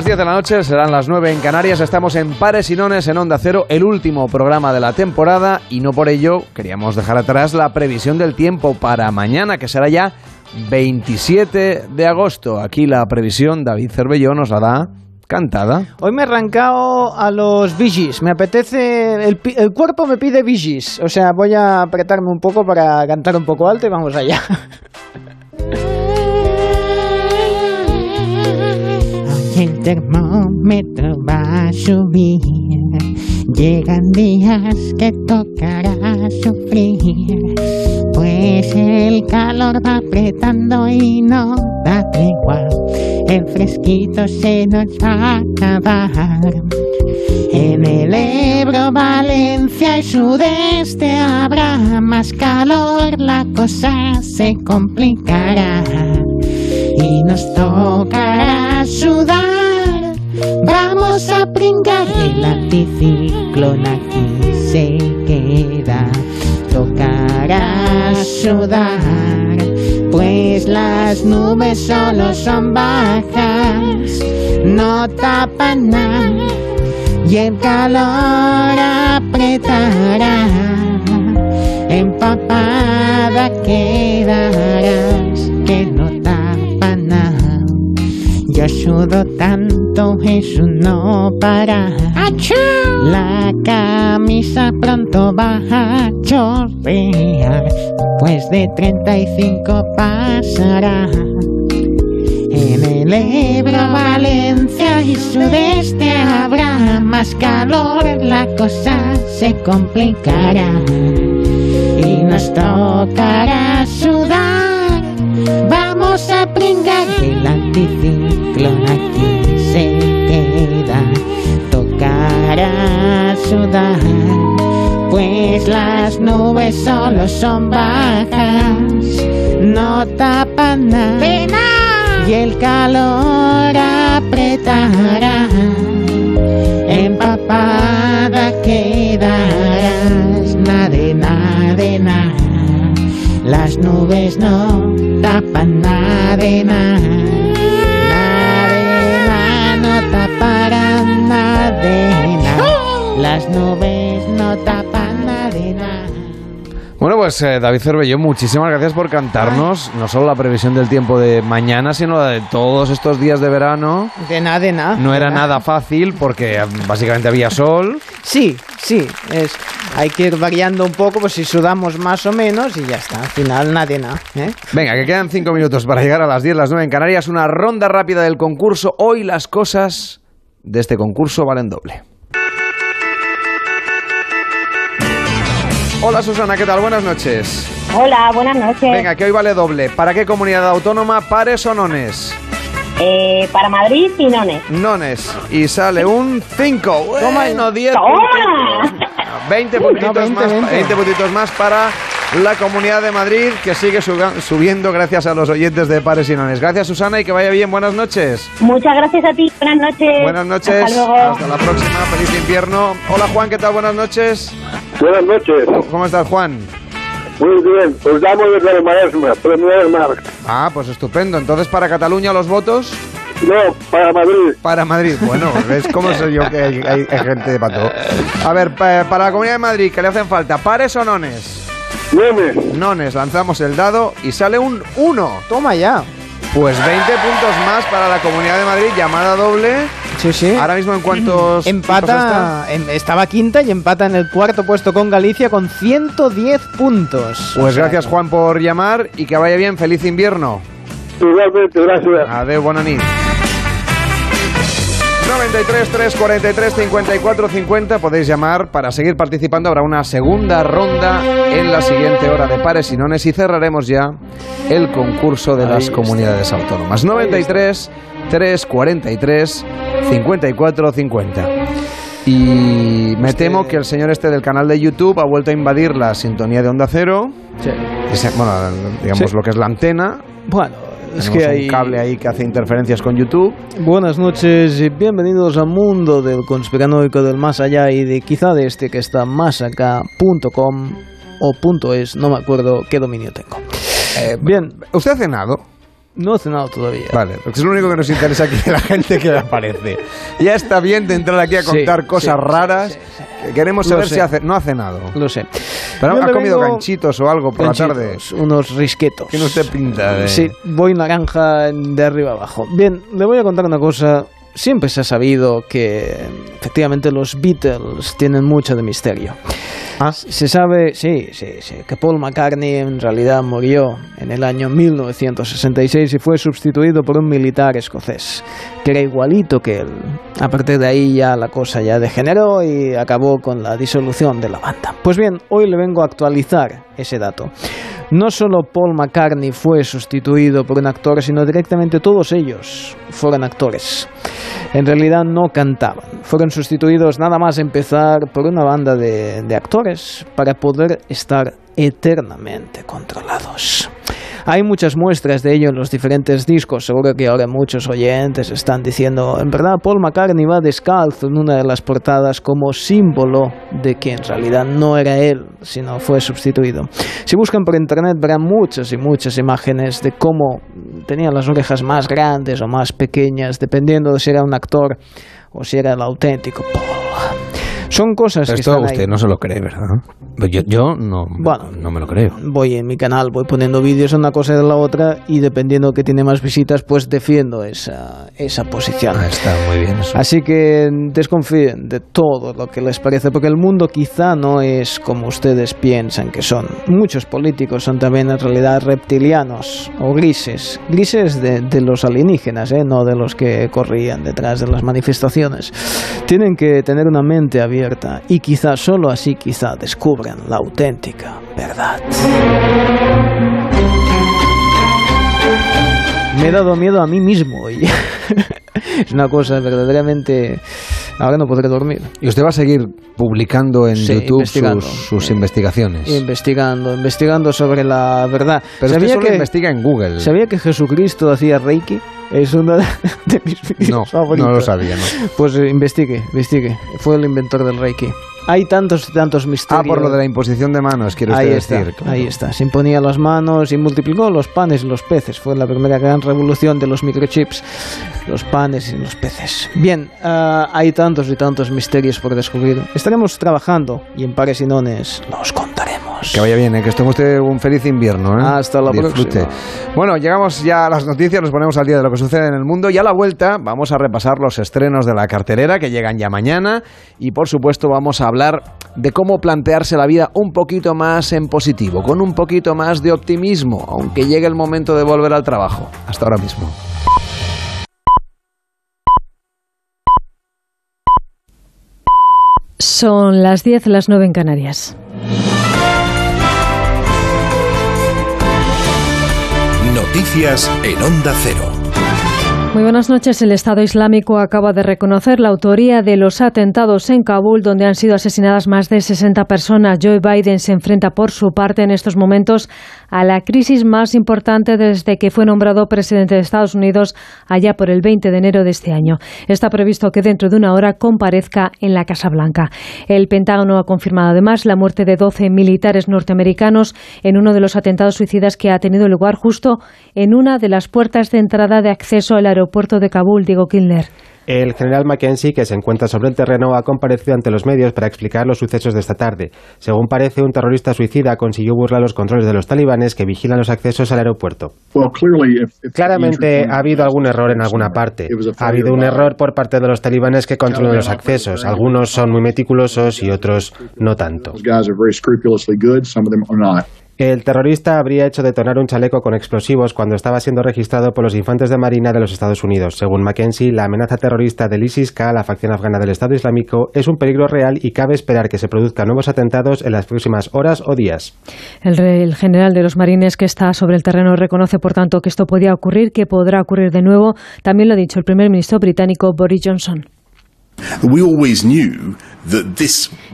las 10 de la noche, serán las 9 en Canarias. Estamos en Pares y Nones en Onda Cero, el último programa de la temporada. Y no por ello queríamos dejar atrás la previsión del tiempo para mañana, que será ya 27 de agosto. Aquí la previsión, David Cervelló nos la da cantada. Hoy me he arrancado a los vigis. Me apetece. El, el cuerpo me pide vigis. O sea, voy a apretarme un poco para cantar un poco alto y vamos allá. el termómetro va a subir. Llegan días que tocará sufrir, pues el calor va apretando y no da igual. El fresquito se nos va a acabar. En el Ebro, Valencia y sudeste habrá más calor, la cosa se complicará y nos tocará sudar. Vamos a pringar el anticiclón aquí se queda. Tocará sudar, pues las nubes solo son bajas, no tapan nada y el calor apretará. Empapada quedarás yo sudo tanto, eso no para. La camisa pronto va a chorrear, pues de 35 pasará. En el Ebro, Valencia y sudeste habrá más calor, la cosa se complicará y nos tocará sudar. Vamos a pringar el anticiclón aquí se queda. Tocará sudar, pues las nubes solo son bajas, no tapan nada. Y el calor apretará, empapada quedarás, nada nada nada. Las nubes no tapan nada. Taparán nada de nada. Las nubes no tapan nada de nada. Bueno, pues eh, David Cervelló, muchísimas gracias por cantarnos no solo la previsión del tiempo de mañana, sino la de todos estos días de verano. De nada, de nada. No era nada fácil porque eh, básicamente había sol. Sí, Sí, es, hay que ir variando un poco, pues si sudamos más o menos y ya está. Al final, nadie nada. ¿eh? Venga, que quedan cinco minutos para llegar a las 10, las 9 en Canarias. Una ronda rápida del concurso. Hoy las cosas de este concurso valen doble. Hola Susana, ¿qué tal? Buenas noches. Hola, buenas noches. Venga, que hoy vale doble. ¿Para qué comunidad autónoma? ¿Pares o nones? Eh, para Madrid y Nones. Nones. Y sale un 5. Toma, Bueno, 10 ¡Toma! 20 Uh, puntitos, no, 20, más, 20. 20 puntitos más para la Comunidad de Madrid, que sigue subiendo gracias a los oyentes de Pares y Nones. Gracias, Susana, y que vaya bien. Buenas noches. Muchas gracias a ti. Buenas noches. Buenas noches. Hasta luego. Hasta la próxima. Feliz invierno. Hola, Juan, ¿qué tal? Buenas noches. Buenas noches. ¿Cómo estás, Juan? Muy bien, os damos desde el Maresma, Premier Marc. Ah, pues estupendo. Entonces, ¿para Cataluña los votos? No, para Madrid. Para Madrid. Bueno, ¿ves cómo soy yo que hay, hay- hay gente de pato? A ver, pa- para la Comunidad de Madrid, ¿qué le hacen falta? ¿Pares o nones? Nones. Nones. Lanzamos el dado y sale un 1. Toma ya. Pues 20 puntos más para la Comunidad de Madrid, llamada doble. Sí, sí. Ahora mismo, ¿en cuántos? Empata, em- estaba quinta y empata en el cuarto puesto con Galicia con 110 puntos. Pues gracias, Juan, por llamar y que vaya bien. Feliz invierno. Igualmente, gracias. Adeu, bona nit. 93 343 54 50 podéis llamar para seguir participando. Habrá una segunda ronda en la siguiente hora de pares y nones y cerraremos ya el concurso de las comunidades autónomas. 93 343 54 50. Y me temo que el señor este del canal de YouTube ha vuelto a invadir la sintonía de Onda Cero. Ese- bueno, digamos Sí. lo que es la antena. Bueno, es Tenemos que un hay... cable ahí que hace interferencias con YouTube. Buenas noches y bienvenidos al mundo del conspiranoico del más allá y de quizá de este que está más acá.com o punto .es, no me acuerdo qué dominio tengo. Bien. ¿Usted ha cenado? No he cenado todavía. Vale, porque es lo único que nos interesa aquí de la gente que aparece. Ya está bien de entrar aquí a Sí, contar cosas sí, raras. que Queremos saber si hace, no ha cenado. Lo sé. Pero Yo ha comido ganchitos o algo por la tarde. Unos risquetos. Tiene usted pinta de... Sí, voy naranja de arriba abajo. Bien, le voy a contar una cosa. Siempre se ha sabido que efectivamente los Beatles tienen mucho de misterio. ¿Ah? Se sabe, sí, sí, sí, que Paul McCartney en realidad murió en el año 1966 y fue sustituido por un militar escocés, que era igualito que él. A partir de ahí ya la cosa ya degeneró y acabó con la disolución de la banda. Pues bien, hoy le vengo a actualizar ese dato. No solo Paul McCartney fue sustituido por un actor, sino directamente todos ellos fueron actores. En realidad no cantaban. Fueron sustituidos nada más empezar por una banda de, actores para poder estar eternamente controlados. Hay muchas muestras de ello en los diferentes discos. Seguro que ahora muchos oyentes están diciendo, en verdad Paul McCartney va descalzo en una de las portadas como símbolo de que en realidad no era él, sino fue sustituido. Si buscan por internet verán muchas y muchas imágenes de cómo tenía las orejas más grandes o más pequeñas, dependiendo de si era un actor o si era el auténtico Paul. Son cosas Pero que esto están usted ahí. no se lo cree, ¿verdad? Yo, yo no, Bueno. no me lo creo. voy en mi canal, voy poniendo vídeos de una cosa de la otra y dependiendo que tiene más visitas, pues defiendo esa, esa posición. Ah, está muy bien eso. Así que desconfíen de todo lo que les parece, porque el mundo quizá no es como ustedes piensan que son. Muchos políticos son también en realidad reptilianos o grises, grises de, de los alienígenas, ¿eh? no de los que corrían detrás de las manifestaciones. Tienen que tener una mente abierta y quizá solo así quizá descubran la auténtica verdad. Me he dado miedo a mí mismo y es una cosa verdaderamente... Ahora no podré dormir. ¿Y usted va a seguir publicando en Sí, YouTube investigando. sus, sus investigaciones? Investigando, investigando sobre la verdad. Pero usted solo investiga en Google. ¿Sabía que Jesucristo hacía Reiki? Es una de mis vídeos No, favoritos. no lo sabía, no. Pues eh, investigue, investigue. Fue el inventor del Reiki. Hay tantos y tantos misterios. Ah, por lo de la imposición de manos, usted Ahí decir. está, ahí está. Se imponía las manos y multiplicó los panes y los peces. Fue la primera gran revolución de los microchips. Los panes y los peces. Bien, ah, hay tantos y tantos misterios por descubrir. Estaremos trabajando y en pares y nones los Que vaya bien, ¿eh? que usted un feliz invierno. ¿eh? Hasta la Disfrute. próxima. Bueno, llegamos ya a las noticias, nos ponemos al día de lo que sucede en el mundo y a la vuelta vamos a repasar los estrenos de la cartelera que llegan ya mañana y por supuesto vamos a hablar de cómo plantearse la vida un poquito más en positivo, con un poquito más de optimismo, aunque llegue el momento de volver al trabajo. Hasta ahora mismo. Son las 10, las 9 en Canarias. Noticias en Onda Cero. Muy buenas noches. El Estado Islámico acaba de reconocer la autoría de los atentados en Kabul, donde han sido asesinadas más de 60 personas. Joe Biden se enfrenta, por su parte, en estos momentos a la crisis más importante desde que fue nombrado presidente de Estados Unidos allá por el 20 de enero de este año. Está previsto que dentro de una hora comparezca en la Casa Blanca. El Pentágono ha confirmado además la muerte de 12 militares norteamericanos en uno de los atentados suicidas que ha tenido lugar justo en una de las puertas de entrada de acceso al aeropuerto de Kabul, Diego Kilner. El general Mackenzie, que se encuentra sobre el terreno, ha comparecido ante los medios para explicar los sucesos de esta tarde. Según parece, un terrorista suicida consiguió burlar los controles de los talibanes que vigilan los accesos al aeropuerto. Claramente ha habido algún error en alguna parte. Ha habido un error por parte de los talibanes que controlan los accesos. Algunos son muy meticulosos y otros no tanto. El terrorista habría hecho detonar un chaleco con explosivos cuando estaba siendo registrado por los infantes de Marina de los Estados Unidos. Según Mackenzie, la amenaza terrorista del ISIS-K, la facción afgana del Estado Islámico, es un peligro real y cabe esperar que se produzcan nuevos atentados en las próximas horas o días. El, re- el general de los marines que está sobre el terreno reconoce, por tanto, que esto podía ocurrir, que podrá ocurrir de nuevo. También lo ha dicho el primer ministro británico Boris Johnson.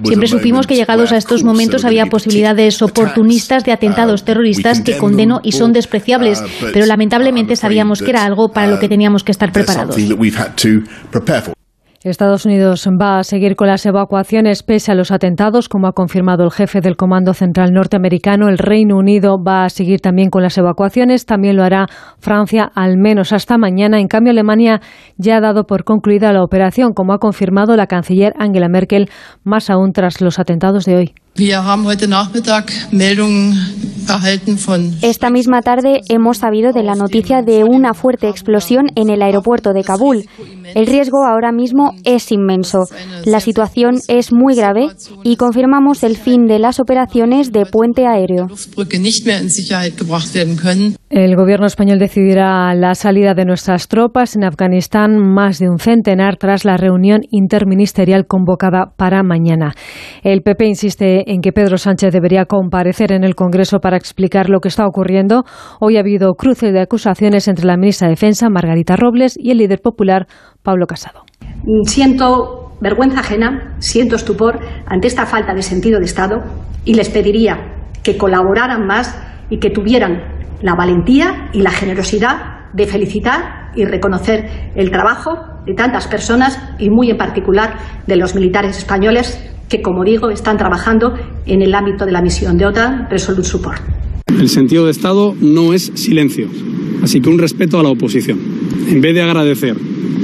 Siempre supimos que llegados a estos momentos había posibilidades oportunistas de atentados terroristas que condeno y son despreciables, pero lamentablemente sabíamos que era algo para lo que teníamos que estar preparados. Estados Unidos va a seguir con las evacuaciones pese a los atentados, como ha confirmado el jefe del Comando Central norteamericano. El Reino Unido va a seguir también con las evacuaciones. También lo hará Francia, al menos hasta mañana. En cambio, Alemania ya ha dado por concluida la operación, como ha confirmado la canciller Angela Merkel, más aún tras los atentados de hoy. Esta misma tarde hemos sabido de la noticia de una fuerte explosión en el aeropuerto de Kabul. El riesgo ahora mismo es inmenso. La situación es muy grave y confirmamos el fin de las operaciones de puente aéreo. El gobierno español decidirá la salida de nuestras tropas en Afganistán, más de un centenar, tras la reunión interministerial convocada para mañana. El PP insiste en que Pedro Sánchez debería comparecer en el Congreso para explicar lo que está ocurriendo. Hoy ha habido cruce de acusaciones entre la ministra de Defensa, Margarita Robles, y el líder popular, Pablo Casado. Siento vergüenza ajena, siento estupor ante esta falta de sentido de Estado y les pediría que colaboraran más y que tuvieran la valentía y la generosidad de felicitar y reconocer el trabajo de tantas personas y muy en particular de los militares españoles que, como digo, están trabajando en el ámbito de la misión de OTAN Resolute Support. El sentido de Estado no es silencio, así que un respeto a la oposición. En vez de agradecer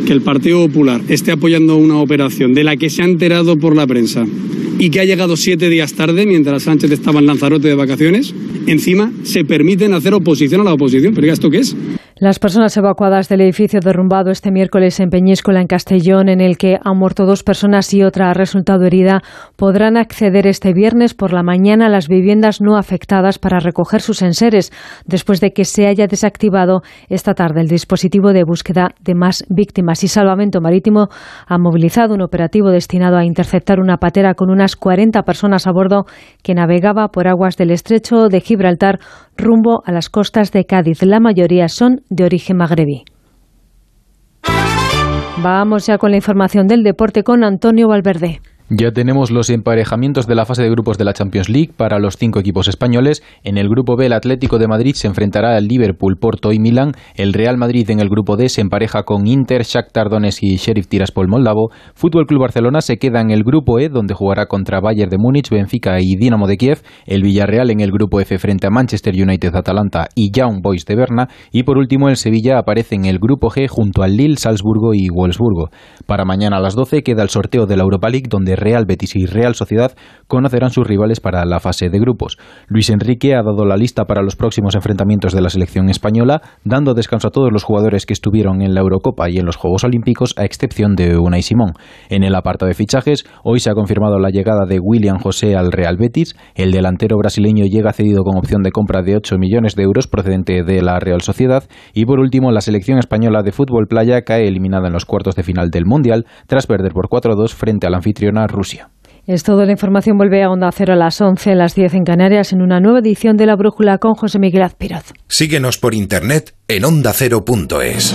que el Partido Popular esté apoyando una operación de la que se ha enterado por la prensa y que ha llegado siete días tarde mientras Sánchez estaba en Lanzarote de vacaciones, encima se permiten hacer oposición a la oposición. ¿Pero esto qué es? Las personas evacuadas del edificio derrumbado este miércoles en Peñíscola, en Castellón, en el que han muerto dos personas y otra ha resultado herida, podrán acceder este viernes por la mañana a las viviendas no afectadas para recoger sus enseres, después de que se haya desactivado esta tarde el dispositivo de búsqueda de más víctimas. Y Salvamento Marítimo ha movilizado un operativo destinado a interceptar una patera con unas 40 personas a bordo que navegaba por aguas del estrecho de Gibraltar rumbo a las costas de Cádiz. La mayoría son de origen magrebí. Vamos ya con la información del deporte con Antonio Valverde. Ya tenemos los emparejamientos de la fase de grupos de la Champions League para los cinco equipos españoles. En el grupo B, el Atlético de Madrid se enfrentará al Liverpool, Porto y Milán. El Real Madrid en el grupo D se empareja con Inter, Shakhtar Donetsk y Sheriff Tiraspol Moldavo. Fútbol Club Barcelona se queda en el grupo E, donde jugará contra Bayern de Múnich, Benfica y Dinamo de Kiev. El Villarreal en el grupo F frente a Manchester United, Atalanta y Young Boys de Berna. Y por último, el Sevilla aparece en el grupo G junto al Lille, Salzburgo y Wolfsburgo. Para mañana a las 12 queda el sorteo de la Europa League, donde Real Betis y Real Sociedad conocerán sus rivales para la fase de grupos. Luis Enrique ha dado la lista para los próximos enfrentamientos de la selección española, dando descanso a todos los jugadores que estuvieron en la Eurocopa y en los Juegos Olímpicos, a excepción de Unai Simón. En el apartado de fichajes, hoy se ha confirmado la llegada de William José al Real Betis. El delantero brasileño llega cedido con opción de compra de 8 millones de euros procedente de la Real Sociedad. Y por último, la selección española de fútbol playa cae eliminada en los cuartos de final del Mundial tras perder por 4-2 frente a la Rusia. Es todo. La información vuelve a Onda Cero a las 11, a las 10 en Canarias, en una nueva edición de La Brújula con José Miguel Azpiroz. Síguenos por internet en ondacero.es.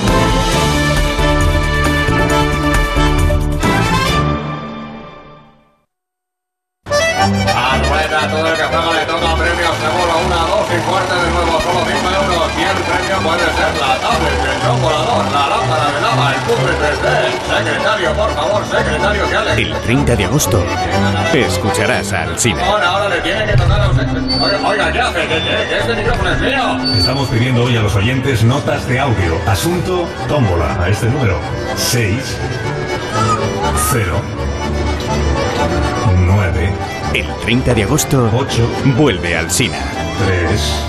A todo el que juega le toca premio seguro, una, dos y fuerte de nuevo, solo 5 euros. Y el premio puede ser la tablet, el gran volador, la lámpara de lava, el puzzle 3D. Secretario, por favor, secretario, que ale. El 30 de agosto escucharás al cine. Ahora, ahora le tiene que tocar a usted. Oiga, oiga, ¿qué hace? ¿Qué, qué? ¿Que este micrófono es mío? Estamos pidiendo hoy a los oyentes notas de audio. Asunto tómbola a este número 6 0 9 El 30 de agosto 8 vuelve al cine. 3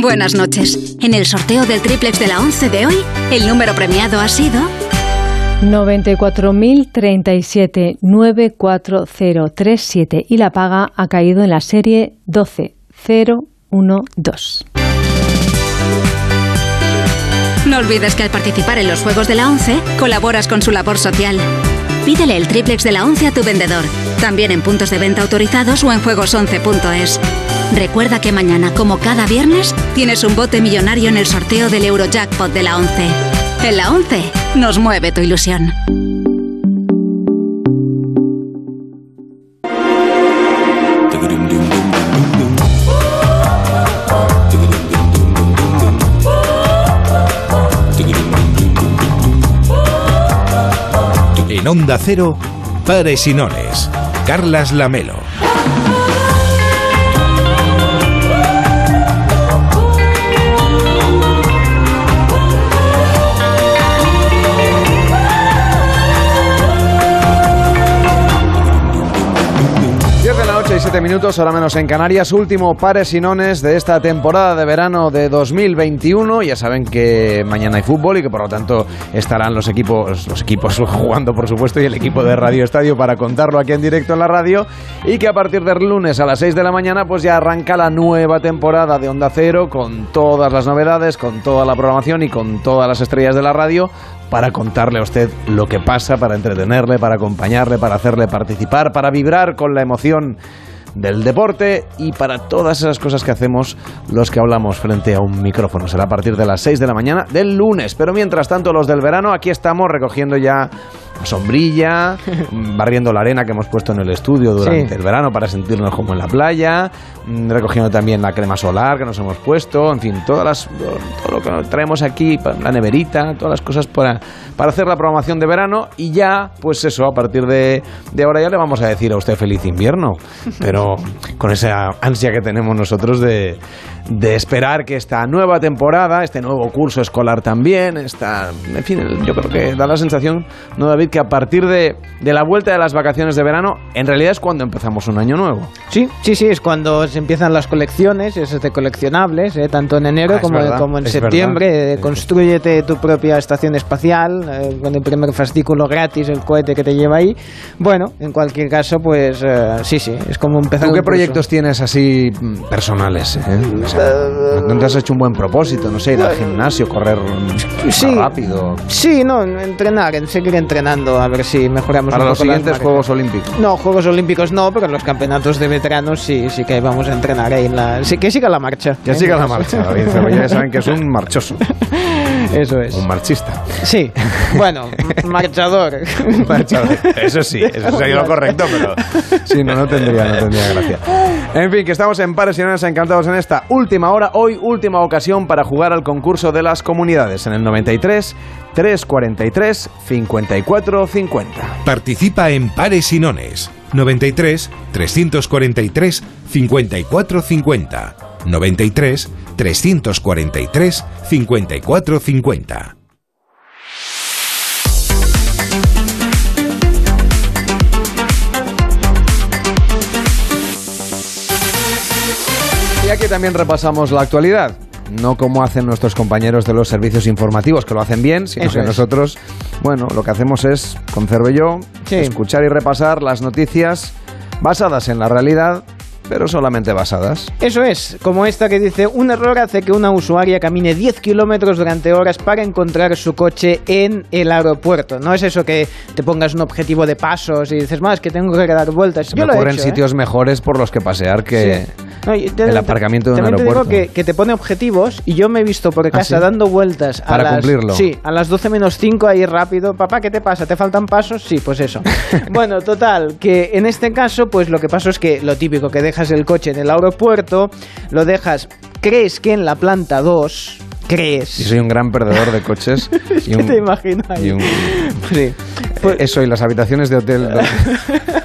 Buenas noches. En el sorteo del triplex de la 11 de hoy, el número premiado ha sido 94.037 94037 y la paga ha caído en la serie 12012. No olvides que al participar en los Juegos de la 11, colaboras con su labor social. Pídele el triplex de la 11 a tu vendedor, también en puntos de venta autorizados o en juegos11.es. Recuerda que mañana, como cada viernes, tienes un bote millonario en el sorteo del Eurojackpot de la 11. En la 11 nos mueve tu ilusión. Onda Cero, Pares y. Carlas Lamelo. 7 minutos, ahora menos en Canarias, último pares y nones de esta temporada de verano de 2021. Ya saben que mañana hay fútbol y que por lo tanto estarán los equipos, los equipos jugando por supuesto y el equipo de Radio Estadio para contarlo aquí en directo en la radio y que a partir del lunes a las 6 de la mañana pues ya arranca la nueva temporada de Onda Cero con todas las novedades, con toda la programación y con todas las estrellas de la radio para contarle a usted lo que pasa, para entretenerle, para acompañarle, para hacerle participar, para vibrar con la emoción del deporte y para todas esas cosas que hacemos los que hablamos frente a un micrófono. Será a partir de las 6 de la mañana del lunes. Pero mientras tanto, los del verano, aquí estamos recogiendo ya sombrilla, barriendo la arena que hemos puesto en el estudio durante Sí. el verano para sentirnos como en la playa, mm, recogiendo también la crema solar que nos hemos puesto, en fin, todas las, todo lo que traemos aquí, la neverita, todas las cosas para, para hacer la programación de verano y ya, pues eso, a partir de, de ahora ya le vamos a decir a usted feliz invierno, pero con esa ansia que tenemos nosotros de, de esperar que esta nueva temporada, este nuevo curso escolar también, esta, en fin, yo creo que da la sensación, ¿no, David? Que a partir de, de la vuelta de las vacaciones de verano, en realidad es cuando empezamos un año nuevo. Sí, sí, sí, es cuando se empiezan las colecciones, esos de coleccionables, eh, tanto en enero Ah, como, verdad, como en septiembre. eh, construyete tu propia estación espacial, eh, con el primer fascículo gratis, el cohete que te lleva ahí. Bueno, en cualquier caso, pues eh, sí, sí, es como empezar ¿Tú qué proyectos tienes así mm, personales? eh? O sea, ¿No te has hecho un buen propósito? No sé, ir al gimnasio, correr mm, Sí. más rápido. Sí, no, entrenar, en seguir entrenando, a ver si mejoramos Para un los poco las siguientes marcas. Juegos Olímpicos. No, Juegos Olímpicos no, pero los campeonatos de veteranos sí, sí que vamos a entrenar ahí en la... Sí, que siga la marcha. Que siga la marcha, David ya saben que es un marchoso. Eso es. Un marchista. Sí, bueno, marchador. Marchador. Eso sí, eso sería lo correcto, pero sí, no, no tendría, no tendría gracia. En fin, que estamos en Pares y Nones encantados en esta última hora, hoy última ocasión para jugar al concurso de las comunidades en el 93 343 54 50. Participa en Pares y Nones. 93 343 54 50. 93 343 54 50. Y aquí también repasamos la actualidad. No como hacen nuestros compañeros de los servicios informativos, que lo hacen bien, sino Eso que es. nosotros, bueno, lo que hacemos es, con Cervelló, Sí. escuchar y repasar las noticias basadas en la realidad, pero solamente basadas. Eso es, como esta que dice, un error hace que una usuaria camine 10 kilómetros durante horas para encontrar su coche en el aeropuerto. No es eso que te pongas un objetivo de pasos y dices, más que tengo que dar vueltas. Se Yo me lo he ¿eh? sitios mejores por los que pasear que Sí. No, y te- el aparcamiento de un también te aeropuerto. digo que, que te pone objetivos y yo me he visto por casa sí? dando vueltas a Para las, cumplirlo. Sí, a las 12 menos 5 ahí rápido. Papá, ¿qué te pasa? ¿Te faltan pasos? Sí, pues eso. bueno, total, que en este caso, pues lo que pasó es que lo típico, que dejas el coche en el aeropuerto, lo dejas, crees que en la planta 2, crees... Yo soy un gran perdedor de coches. y ¿Qué te imaginas? y un- Sí. Eso, y las habitaciones de hotel.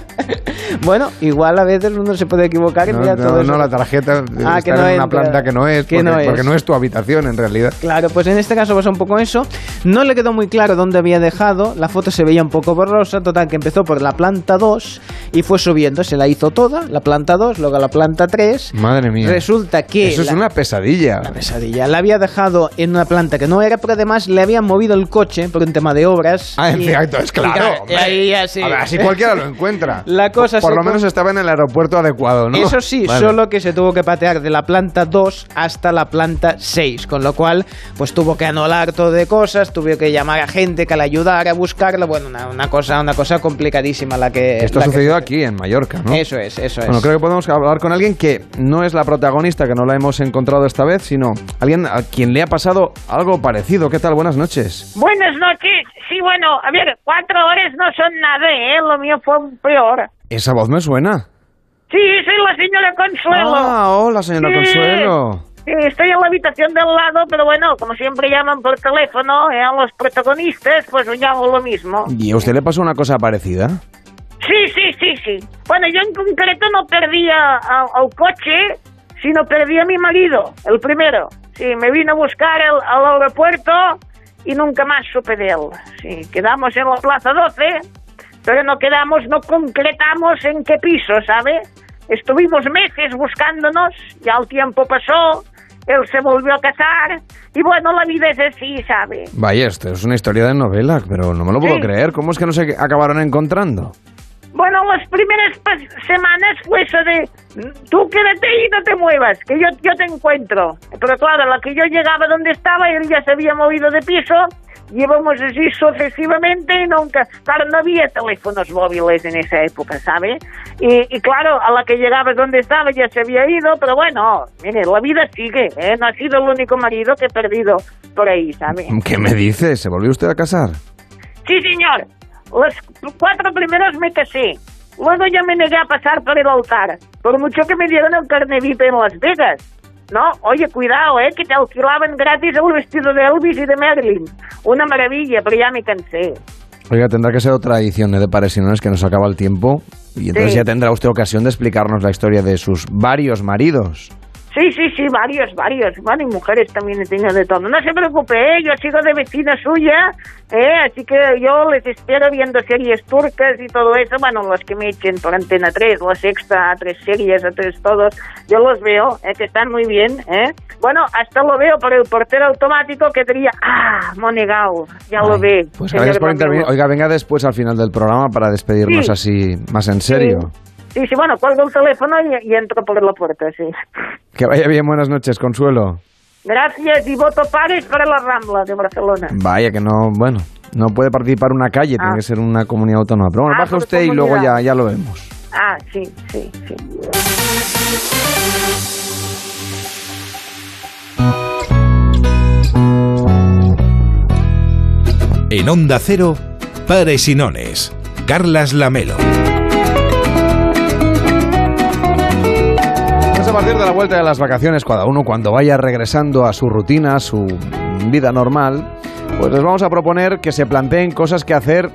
Bueno, igual a veces uno se puede equivocar y No, mira no, todo eso. no, la tarjeta Ah, está que no en una entra. planta que no es, Que porque, no es. porque no es tu habitación en realidad. Claro, pues en este caso pasa un poco eso. No le quedó muy claro dónde había dejado. La foto se veía un poco borrosa. Total, que empezó por la planta 2 y fue subiendo. Se la hizo toda, la planta 2, luego la planta 3. Madre mía. Resulta que. Eso es la- una pesadilla. Una pesadilla. La había dejado en una planta que no era, pero además le habían movido el coche por un tema de obras. Ah, en y- efecto, es claro. y y ahí ya sí. A ver, así cualquiera lo encuentra. La cosa por lo con- menos estaba en el aeropuerto adecuado, ¿no? Eso sí, Vale. solo que se tuvo que patear de la planta 2 hasta la planta 6, con lo cual pues tuvo que anular todo de cosas, tuvo que llamar a gente que le ayudara a buscarlo, bueno, una, una cosa una cosa complicadísima la que Esto la ha que- sucedido aquí, en Mallorca, ¿no? Eso es, eso es. Bueno, creo que podemos hablar con alguien que no es la protagonista, que no la hemos encontrado esta vez, sino alguien a quien le ha pasado algo parecido. ¿Qué tal? Buenas noches. Buenas noches. Sí, bueno, a ver, cuatro horas no son nada, ¿eh? Lo mío fue peor. Esa voz me suena. Sí, soy la señora Consuelo. Ah, hola, señora Sí. Consuelo. Sí, estoy en la habitación del lado, pero bueno, como siempre llaman por teléfono ¿eh? a los protagonistas, pues yo hago lo mismo. ¿Y a usted le pasó una cosa parecida? Sí, sí, sí, sí. Bueno, yo en concreto no perdí a- a- al coche, sino perdí a mi marido, el primero. Sí, me vino a buscar el- al aeropuerto y nunca más supe de él. Sí, quedamos en la Plaza 12, pero no quedamos, no concretamos en qué piso, ¿sabe? Estuvimos meses buscándonos, ya el tiempo pasó, él se volvió a casar y bueno, la vida es así, ¿sabe? Vaya, esto es una historia de novela, pero no me lo puedo Sí. creer. ¿Cómo es que no se acabaron encontrando? Bueno, las primeras semanas fue eso de tú quédate y no te muevas, que yo, yo te encuentro. Pero claro, la que yo llegaba donde estaba, él ya se había movido de piso, llevamos así sucesivamente y nunca, claro, no había teléfonos móviles en esa época, ¿sabe? Y, y claro, a la que llegaba donde estaba ya se había ido, pero bueno, mire, la vida sigue, ¿eh? No ha sido el único marido que he perdido por ahí, ¿sabe? ¿Qué me dice? ¿Se volvió usted a casar? Sí, señor. Los cuatro primeros me casé. Luego ya me negué a pasar por el altar. Por mucho que me dieron el carne VIP en Las Vegas. No, oye, cuidado, ¿eh? Que te alquilaban gratis el vestido de Elvis y de Marilyn. Una maravilla, pero ya me cansé. Oiga, tendrá que ser otra edición ¿eh, de Pares y Nones que nos acaba el tiempo. Y entonces Sí. ya tendrá usted ocasión de explicarnos la historia de sus varios maridos. Sí, sí, sí, varios, varios. Bueno, y mujeres también he tenido de todo. No se preocupe, ¿eh? yo sigo de vecina suya, ¿eh? así que yo les espero viendo series turcas y todo eso. Bueno, los que me echen por Antena 3, la sexta, a tres series, a tres todos. Yo los veo, ¿eh? que están muy bien. ¿eh? Bueno, hasta lo veo por el portero automático que diría, ah, Monegao, ya lo ve. Pues gracias por Domingo". intervenir. Oiga, venga después al final del programa para despedirnos Sí. así más en serio. Sí, sí, bueno, cuelgo el teléfono y, y entro por la puerta, sí. Que vaya bien, buenas noches, Consuelo. Gracias y voto pares para la Rambla de Barcelona. Vaya que no, bueno, no puede participar una calle, tiene Ah. que ser una comunidad autónoma. Pero bueno, Ah, baje por usted y luego ya, ya lo vemos. Ah, sí, sí, sí. En Onda Cero, Pares y Nones. Carlas Lamelo. Partir de la vuelta de las vacaciones, cada uno cuando vaya regresando a su rutina, a su vida normal, pues les vamos a proponer que se planteen cosas que hacer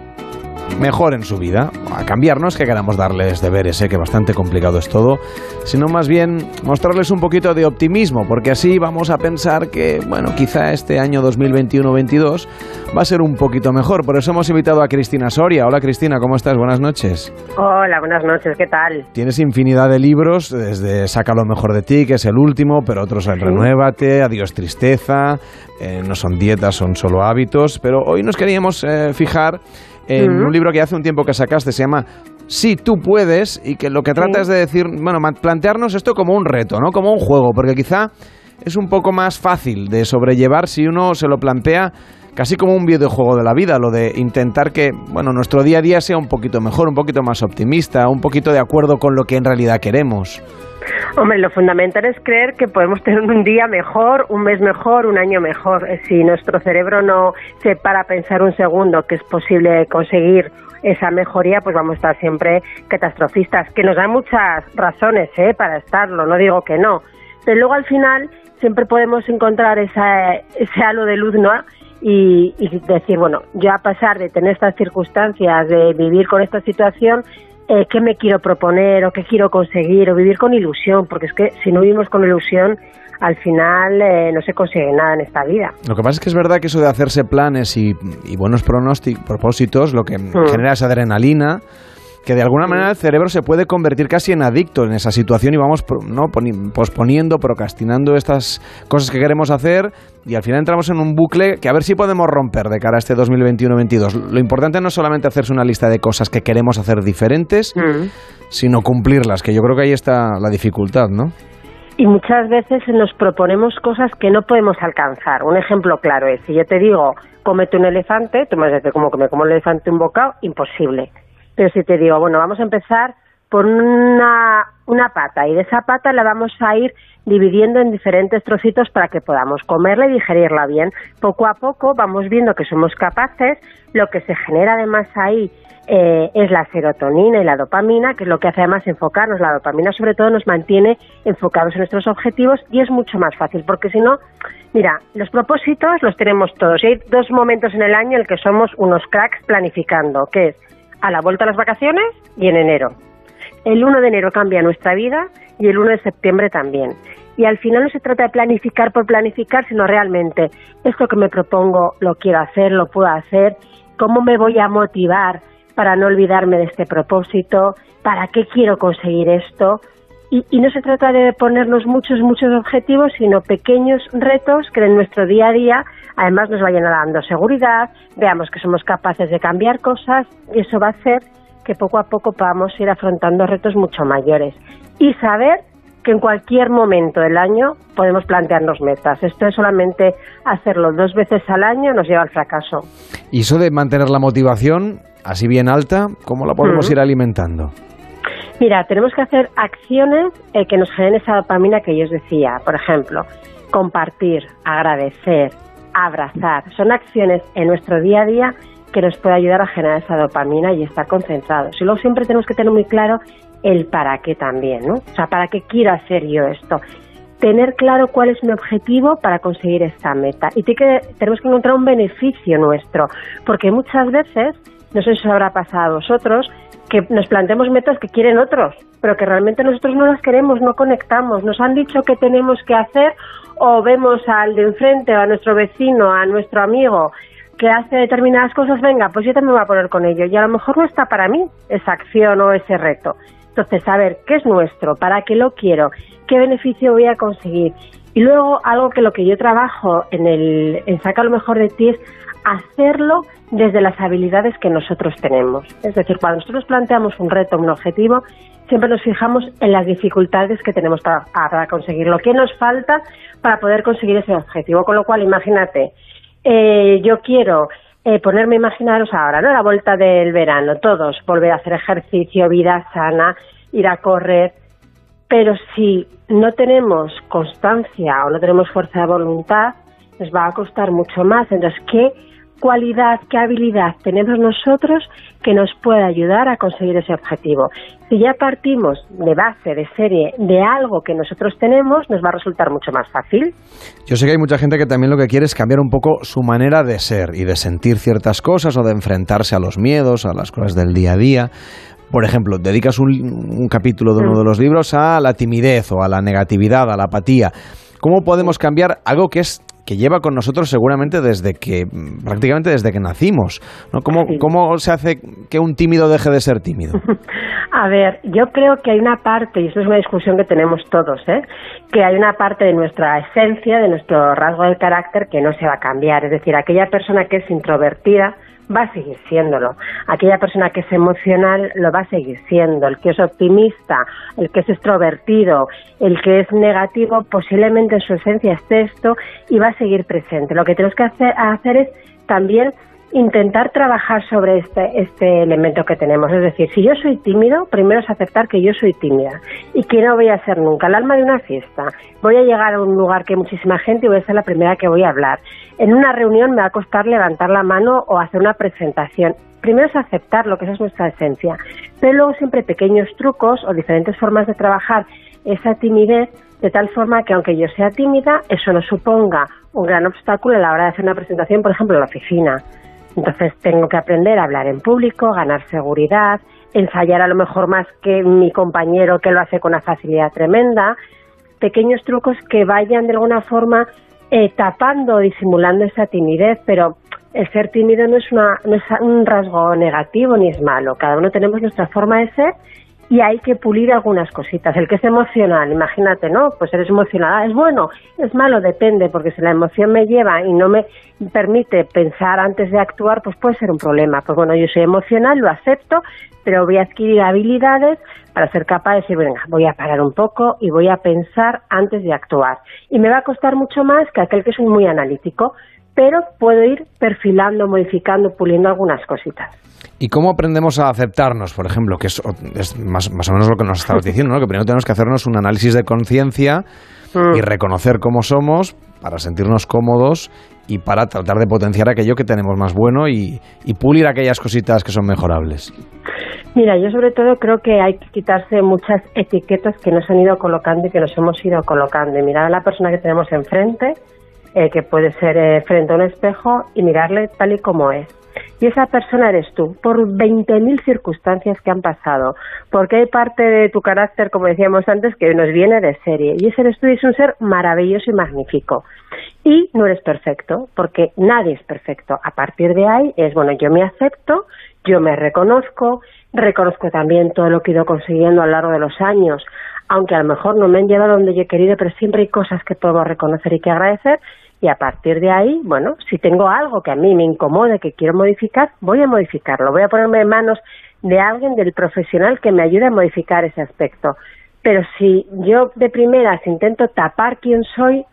mejor en su vida, a cambiarnos que queramos darles deberes, sé que bastante complicado es todo, sino más bien mostrarles un poquito de optimismo, porque así vamos a pensar que, bueno, quizá este año 2021-22 va a ser un poquito mejor. Por eso hemos invitado a Cristina Soria. Hola Cristina, ¿cómo estás? Buenas noches. Hola, buenas noches, ¿qué tal? Tienes infinidad de libros, desde Saca lo mejor de ti, que es el último, pero otros en Renuévate, Adiós Tristeza, eh, no son dietas, son solo hábitos, pero hoy nos queríamos eh, fijar en un libro que hace un tiempo que sacaste, se llama Sí, tú puedes, y que lo que trata Sí. es de decir, bueno, plantearnos esto como un reto, ¿no? Como un juego, porque quizá es un poco más fácil de sobrellevar si uno se lo plantea casi como un videojuego de la vida, lo de intentar que, bueno, nuestro día a día sea un poquito mejor, un poquito más optimista, un poquito de acuerdo con lo que en realidad queremos. Hombre, lo fundamental es creer que podemos tener un día mejor, un mes mejor, un año mejor. Eh, Si nuestro cerebro no se para a pensar un segundo que es posible conseguir esa mejoría, pues vamos a estar siempre catastrofistas, que nos dan muchas razones ¿eh? para estarlo, no digo que no. Pero luego al final siempre podemos encontrar esa, ese halo de luz, ¿no? Y, y decir, bueno, yo a pasar de tener estas circunstancias, de vivir con esta situación, eh, qué me quiero proponer o qué quiero conseguir o vivir con ilusión, porque es que si no vivimos con ilusión, al final eh, no se consigue nada en esta vida. Lo que pasa es que es verdad que eso de hacerse planes y, y buenos pronósticos, propósitos, lo que genera es adrenalina, que de alguna manera el cerebro se puede convertir casi en adicto en esa situación y vamos ¿no? poni- posponiendo, procrastinando estas cosas que queremos hacer y al final entramos en un bucle que a ver si podemos romper de cara a este 2021-22. Lo importante no es solamente hacerse una lista de cosas que queremos hacer diferentes, sino cumplirlas, que yo creo que ahí está la dificultad, ¿no? Y muchas veces nos proponemos cosas que no podemos alcanzar. Un ejemplo claro es, si yo te digo, cómete un elefante, tú me vas a decir, como que me como un elefante un bocado, imposible. Pero si te digo, bueno, vamos a empezar por una, una pata y de esa pata la vamos a ir dividiendo en diferentes trocitos para que podamos comerla y digerirla bien. Poco a poco vamos viendo que somos capaces, lo que se genera además ahí eh, es la serotonina y la dopamina, que es lo que hace además enfocarnos. La dopamina sobre todo nos mantiene enfocados en nuestros objetivos y es mucho más fácil, porque si no, mira, los propósitos los tenemos todos y hay dos momentos en el año en el que somos unos cracks planificando, que es a la vuelta a las vacaciones y en enero. El 1 de enero cambia nuestra vida y el 1 de septiembre también. Y al final no se trata de planificar por planificar, sino realmente esto que me propongo lo quiero hacer, lo puedo hacer, cómo me voy a motivar para no olvidarme de este propósito, para qué quiero conseguir esto. Y, y no se trata de ponernos muchos, muchos objetivos, sino pequeños retos que en nuestro día a día además nos vayan dando seguridad, veamos que somos capaces de cambiar cosas y eso va a hacer que poco a poco podamos ir afrontando retos mucho mayores. Y saber que en cualquier momento del año podemos plantearnos metas. Esto es solamente hacerlo dos veces al año nos lleva al fracaso. Y eso de mantener la motivación así bien alta, ¿cómo la podemos Ujú. ir alimentando? Mira, tenemos que hacer acciones eh, que nos generen esa dopamina que yo os decía. Por ejemplo, compartir, agradecer, abrazar. Son acciones en nuestro día a día que nos puede ayudar a generar esa dopamina y estar concentrados. Y luego siempre tenemos que tener muy claro el para qué también, ¿no? O sea, ¿para qué quiero hacer yo esto? Tener claro cuál es mi objetivo para conseguir esta meta. Y que- tenemos que encontrar un beneficio nuestro, porque muchas veces, no sé si os habrá pasado a vosotros, que nos planteemos metas que quieren otros, pero que realmente nosotros no las queremos, no conectamos. Nos han dicho que tenemos que hacer o vemos al de enfrente o a nuestro vecino, a nuestro amigo que hace determinadas cosas, venga, pues yo también me voy a poner con ello. Y a lo mejor no está para mí esa acción o ese reto. Entonces, saber qué es nuestro, para qué lo quiero, qué beneficio voy a conseguir. Y luego, algo que lo que yo trabajo en el en Saca lo mejor de ti es hacerlo desde las habilidades que nosotros tenemos. Es decir, cuando nosotros planteamos un reto, un objetivo, siempre nos fijamos en las dificultades que tenemos para, para conseguirlo, qué nos falta para poder conseguir ese objetivo. Con lo cual, imagínate, eh, yo quiero eh, ponerme, imaginaros ahora, ¿no? La vuelta del verano, todos, volver a hacer ejercicio, vida sana, ir a correr, pero si no tenemos constancia o no tenemos fuerza de voluntad, nos va a costar mucho más. Entonces, ¿qué cualidad, qué habilidad tenemos nosotros que nos pueda ayudar a conseguir ese objetivo. Si ya partimos de base, de serie, de algo que nosotros tenemos, nos va a resultar mucho más fácil. Yo sé que hay mucha gente que también lo que quiere es cambiar un poco su manera de ser y de sentir ciertas cosas o de enfrentarse a los miedos, a las cosas del día a día. Por ejemplo, dedicas un, un capítulo de uno de los libros a la timidez o a la negatividad, a la apatía. ¿Cómo podemos cambiar algo que es que lleva con nosotros seguramente desde que prácticamente desde que nacimos, ¿no? ¿Cómo, ¿Cómo se hace que un tímido deje de ser tímido? A ver, yo creo que hay una parte, y esto es una discusión que tenemos todos, ¿eh? que hay una parte de nuestra esencia, de nuestro rasgo del carácter que no se va a cambiar. Es decir, aquella persona que es introvertida, va a seguir siéndolo. Aquella persona que es emocional lo va a seguir siendo. El que es optimista, el que es extrovertido, el que es negativo, posiblemente en su esencia esté esto y va a seguir presente. Lo que tenemos que hacer, hacer es también intentar trabajar sobre este, este elemento que tenemos. Es decir, si yo soy tímido, primero es aceptar que yo soy tímida y que no voy a ser nunca el alma de una fiesta. Voy a llegar a un lugar que hay muchísima gente y voy a ser la primera que voy a hablar. En una reunión me va a costar levantar la mano o hacer una presentación. Primero es aceptar lo que esa es nuestra esencia, pero luego siempre pequeños trucos o diferentes formas de trabajar esa timidez de tal forma que aunque yo sea tímida, eso no suponga un gran obstáculo a la hora de hacer una presentación, por ejemplo, en la oficina. Entonces tengo que aprender a hablar en público, ganar seguridad, ensayar a lo mejor más que mi compañero que lo hace con una facilidad tremenda, pequeños trucos que vayan de alguna forma eh, tapando disimulando esa timidez, pero el ser tímido no es, una, no es un rasgo negativo ni es malo, cada uno tenemos nuestra forma de ser y hay que pulir algunas cositas. El que es emocional, imagínate, ¿no? Pues eres emocional, es bueno, es malo, depende, porque si la emoción me lleva y no me permite pensar antes de actuar, pues puede ser un problema. Pues bueno, yo soy emocional, lo acepto, pero voy a adquirir habilidades para ser capaz de decir, venga, voy a parar un poco y voy a pensar antes de actuar. Y me va a costar mucho más que aquel que es muy analítico, pero puedo ir perfilando, modificando, puliendo algunas cositas. ¿Y cómo aprendemos a aceptarnos, por ejemplo? Que es, es más, más, o menos lo que nos estabas diciendo, ¿no? Que primero tenemos que hacernos un análisis de conciencia mm. y reconocer cómo somos para sentirnos cómodos y para tratar de potenciar aquello que tenemos más bueno y, y pulir aquellas cositas que son mejorables. Mira, yo sobre todo creo que hay que quitarse muchas etiquetas que nos han ido colocando y que nos hemos ido colocando. Y mirar a la persona que tenemos enfrente, eh, que puede ser eh, frente a un espejo, y mirarle tal y como es y esa persona eres tú, por 20.000 circunstancias que han pasado, porque hay parte de tu carácter, como decíamos antes, que nos viene de serie, y ese eres tú y es un ser maravilloso y magnífico. Y no eres perfecto, porque nadie es perfecto. A partir de ahí es, bueno, yo me acepto, yo me reconozco, reconozco también todo lo que he ido consiguiendo a lo largo de los años, aunque a lo mejor no me han llevado donde yo he querido, pero siempre hay cosas que puedo reconocer y que agradecer, y a partir de ahí, bueno, si tengo algo que a mí me incomode, que quiero modificar, voy a modificarlo, voy a ponerme en manos de alguien, del profesional que me ayude a modificar ese aspecto. Pero si yo de primeras intento tapar quién soy,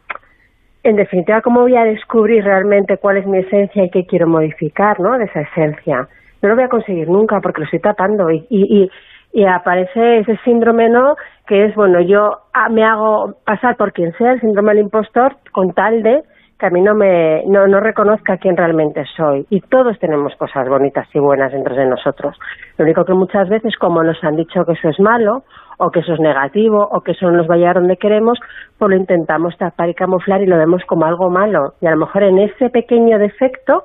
en definitiva, ¿cómo voy a descubrir realmente cuál es mi esencia y qué quiero modificar, ¿no? De esa esencia. No lo voy a conseguir nunca porque lo estoy tapando y, y, y aparece ese síndrome, ¿no? Que es, bueno, yo ah, me hago pasar por quien sea, el síndrome del impostor, con tal de que a mí no me no, no reconozca quién realmente soy. Y todos tenemos cosas bonitas y buenas dentro de nosotros. Lo único que muchas veces como nos han dicho que eso es malo o que eso es negativo o que eso no nos va a llevar donde queremos pues lo intentamos tapar y camuflar y lo vemos como algo malo. Y a lo mejor en ese pequeño defecto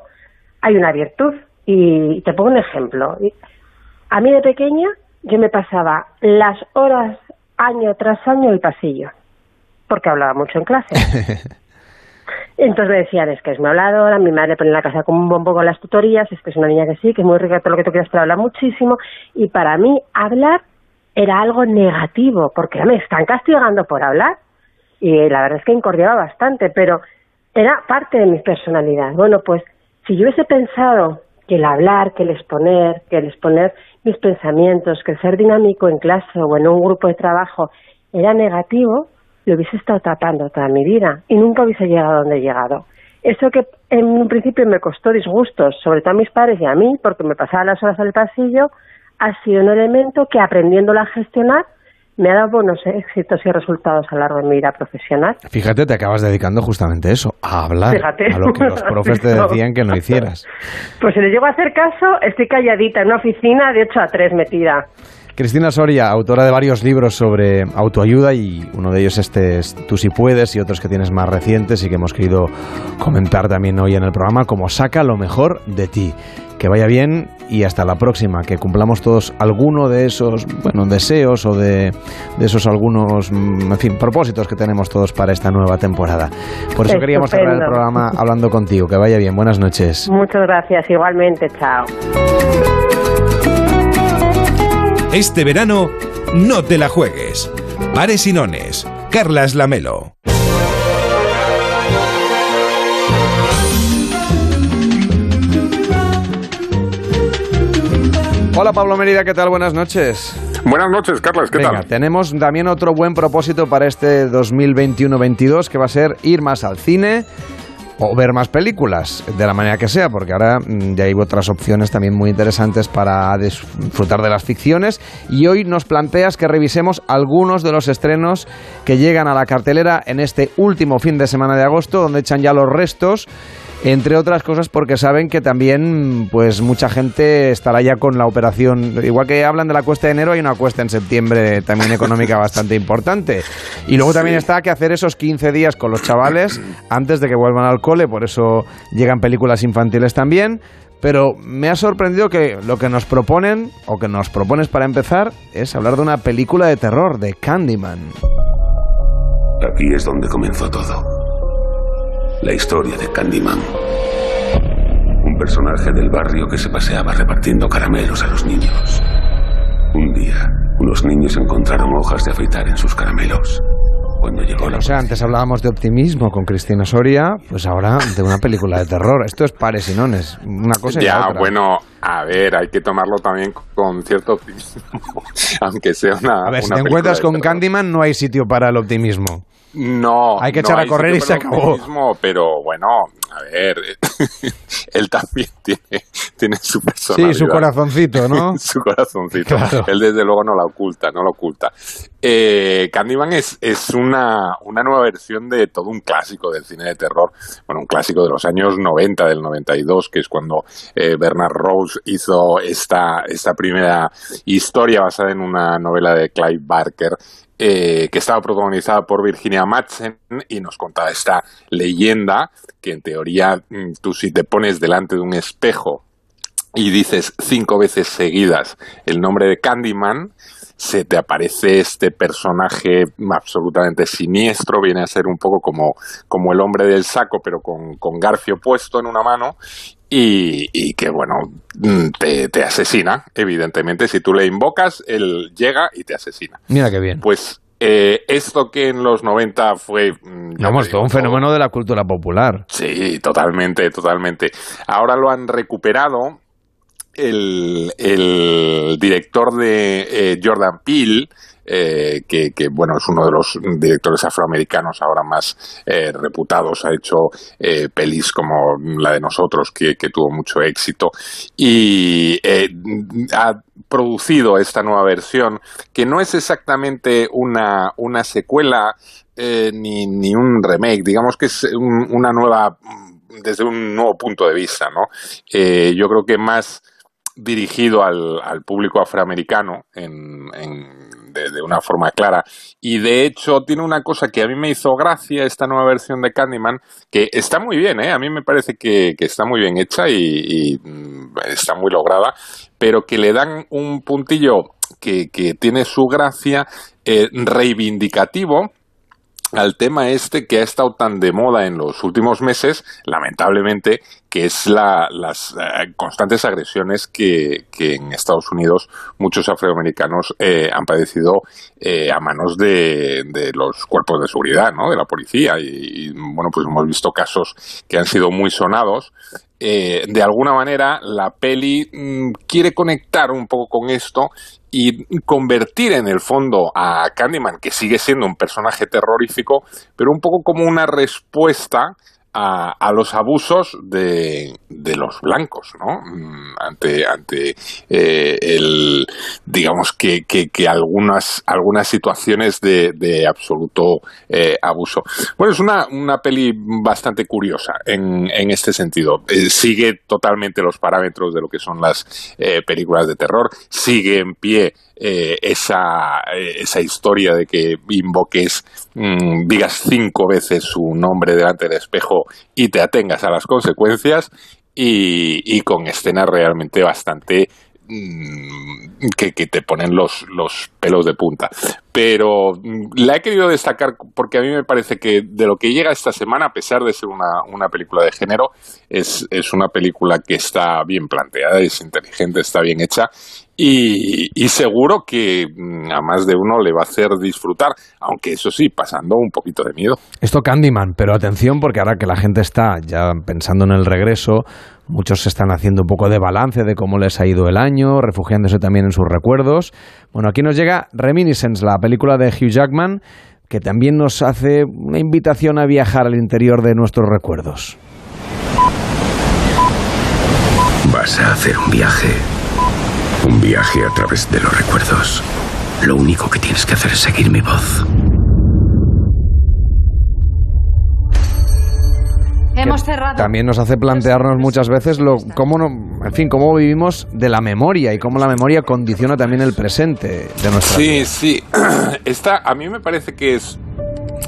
hay una virtud. Y te pongo un ejemplo. A mí de pequeña yo me pasaba las horas año tras año el pasillo porque hablaba mucho en clase Entonces me decían, es que es muy habladora, mi madre pone en la casa como un bombo con las tutorías, es que es una niña que sí, que es muy rica todo lo que tú quieras, pero habla muchísimo. Y para mí hablar era algo negativo, porque me están castigando por hablar. Y la verdad es que incordiaba bastante, pero era parte de mi personalidad. Bueno, pues si yo hubiese pensado que el hablar, que el exponer, que el exponer mis pensamientos, que el ser dinámico en clase o en un grupo de trabajo era negativo, lo hubiese estado tapando toda mi vida y nunca hubiese llegado a donde he llegado. Eso que en un principio me costó disgustos, sobre todo a mis padres y a mí, porque me pasaba las horas al pasillo, ha sido un elemento que aprendiéndolo a gestionar me ha dado buenos éxitos y resultados a lo largo de mi vida profesional. Fíjate, te acabas dedicando justamente a eso, a hablar, Fíjate. a lo que los profes te decían que no hicieras. Pues si le llego a hacer caso, estoy calladita en una oficina de 8 a 3 metida. Cristina Soria, autora de varios libros sobre autoayuda y uno de ellos este es Tú si puedes y otros que tienes más recientes y que hemos querido comentar también hoy en el programa como Saca lo mejor de ti. Que vaya bien y hasta la próxima, que cumplamos todos alguno de esos, bueno, deseos o de, de esos algunos, mm, en fin, propósitos que tenemos todos para esta nueva temporada. Por eso queríamos cerrar el programa hablando contigo. Que vaya bien, buenas noches. Muchas gracias, igualmente, chao. Este verano, no te la juegues. Pares y nones. Carlas Lamelo. Hola Pablo Mérida, ¿qué tal? Buenas noches. Buenas noches, Carlos, ¿qué Venga, tal? tenemos también otro buen propósito para este 2021-22 que va a ser ir más al cine o ver más películas, de la manera que sea, porque ahora mm, ya hay otras opciones también muy interesantes para disfrutar de las ficciones. Y hoy nos planteas que revisemos algunos de los estrenos que llegan a la cartelera en este último fin de semana de agosto, donde echan ya los restos. Entre otras cosas porque saben que también pues mucha gente estará ya con la operación, igual que hablan de la cuesta de enero, hay una cuesta en septiembre también económica bastante importante. Y luego también está que hacer esos 15 días con los chavales antes de que vuelvan al cole, por eso llegan películas infantiles también. Pero me ha sorprendido que lo que nos proponen, o que nos propones para empezar, es hablar de una película de terror, de Candyman. Aquí es donde comenzó todo. La historia de Candyman. Un personaje del barrio que se paseaba repartiendo caramelos a los niños. Un día, unos niños encontraron hojas de afeitar en sus caramelos. Cuando llegó la O sea, antes hablábamos de optimismo con Cristina Soria, pues ahora de una película de terror. Esto es pares y nones, una cosa y la Ya, otra. bueno, a ver, hay que tomarlo también con cierto optimismo, aunque sea una. A ver, si te encuentras con terror. Candyman no hay sitio para el optimismo. No, Hay que no echar a correr y se acabó. optimismo, pero bueno, a ver, él también tiene, tiene su personalidad. Sí, su corazoncito, ¿no? su corazoncito. Claro. Él desde luego no la oculta, no la oculta. Eh, Candyman es, es una, una nueva versión de todo un clásico del cine de terror. Bueno, un clásico de los años 90, del 92, que es cuando eh, Bernard Rose hizo esta, esta primera historia basada en una novela de Clive Barker eh, que estaba protagonizada por Virginia Madsen y nos contaba esta leyenda que en teoría mm, tú si te pones delante de un espejo y dices cinco veces seguidas el nombre de Candyman, se te aparece este personaje absolutamente siniestro, viene a ser un poco como, como el hombre del saco, pero con, con garfio puesto en una mano, y, y que, bueno, mm, te, te asesina, evidentemente. Si tú le invocas, él llega y te asesina. Mira qué bien. Pues eh, esto que en los 90 fue... mm, Vamos, te todo un fenómeno de la cultura popular. Sí, totalmente, totalmente. Ahora lo han recuperado. El, el director de eh, Jordan Peele, eh, que, que, bueno es uno de los directores afroamericanos ahora más eh, reputados, ha hecho eh, pelis como la de nosotros que, que tuvo mucho éxito y ha producido esta nueva versión que no es exactamente una, una secuela ni, ni un remake, digamos que es un- una nueva desde un nuevo punto de vista, ¿no? Yo creo que más dirigido al, al público afroamericano en, en- de, una forma clara. Y de hecho tiene una cosa que a mí me hizo gracia esta nueva versión de Candyman, que está muy bien, ¿eh? A mí me parece que, que está muy bien hecha y, y, mm, está muy lograda, pero que le dan un puntillo que, que tiene su gracia eh, reivindicativo al tema este que ha estado tan de moda en los últimos meses, lamentablemente, que es la, las eh, constantes agresiones que, que en Estados Unidos muchos afroamericanos eh, han padecido eh, a manos de, de los cuerpos de seguridad, ¿no? de la policía. Y, y, bueno, pues hemos visto casos que han sido muy sonados. Eh, de alguna manera, la peli mm, quiere conectar un poco con esto y convertir en el fondo a Candyman, que sigue siendo un personaje terrorífico, pero un poco como una respuesta a, a los abusos de, de, los blancos, ¿no? Mm, ante, ante eh, el, digamos que, que, algunas, algunas situaciones de, de absoluto eh, abuso. Bueno, es una, una peli bastante curiosa en, en este sentido. Eh, sigue totalmente los parámetros de lo que son las películas de terror, sigue en pie eh, esa, eh, esa historia de que invoques, mmm, digas cinco veces su nombre delante del espejo y te atengas a las consecuencias y, y con escenas realmente bastante mm, que, que, te ponen los, los pelos de punta. Pero mm, la he querido destacar porque a mí me parece que de lo que llega esta semana, a pesar de ser una, una película de género, es, es una película que está bien planteada, es inteligente, está bien hecha y, y, seguro que mm, a más de uno le va a hacer disfrutar, aunque eso sí, pasando un poquito de miedo. Esto Candyman, pero atención porque ahora que la gente está ya pensando en el regreso, muchos se están haciendo un poco de balance de cómo les ha ido el año, refugiándose también en sus recuerdos. Bueno, aquí nos llega Reminiscence, la película de Hugh Jackman, que también nos hace una invitación a viajar al interior de nuestros recuerdos. Vas a hacer un viaje un viaje a través de los recuerdos. Lo único que tienes que hacer es seguir mi voz. Hemos cerrado. También nos hace plantearnos muchas veces lo, cómo, no, en fin, cómo vivimos de la memoria y cómo la memoria condiciona también el presente de nuestra sí, vida. Sí, sí. Esta a mí me parece que es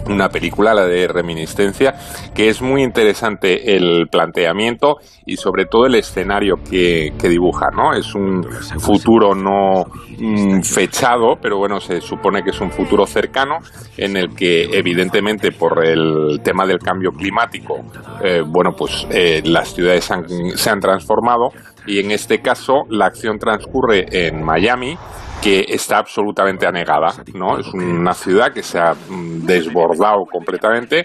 una película, la de Reminiscencia, que es muy interesante el planteamiento y sobre todo el escenario que, que dibuja, ¿no? Es un futuro no mm, fechado, pero bueno, se supone que es un futuro cercano en el que evidentemente por el tema del cambio climático, eh, bueno, pues eh, las ciudades han, se han transformado y en este caso la acción transcurre en Miami, que está absolutamente anegada, ¿no? Es una ciudad que se ha desbordado completamente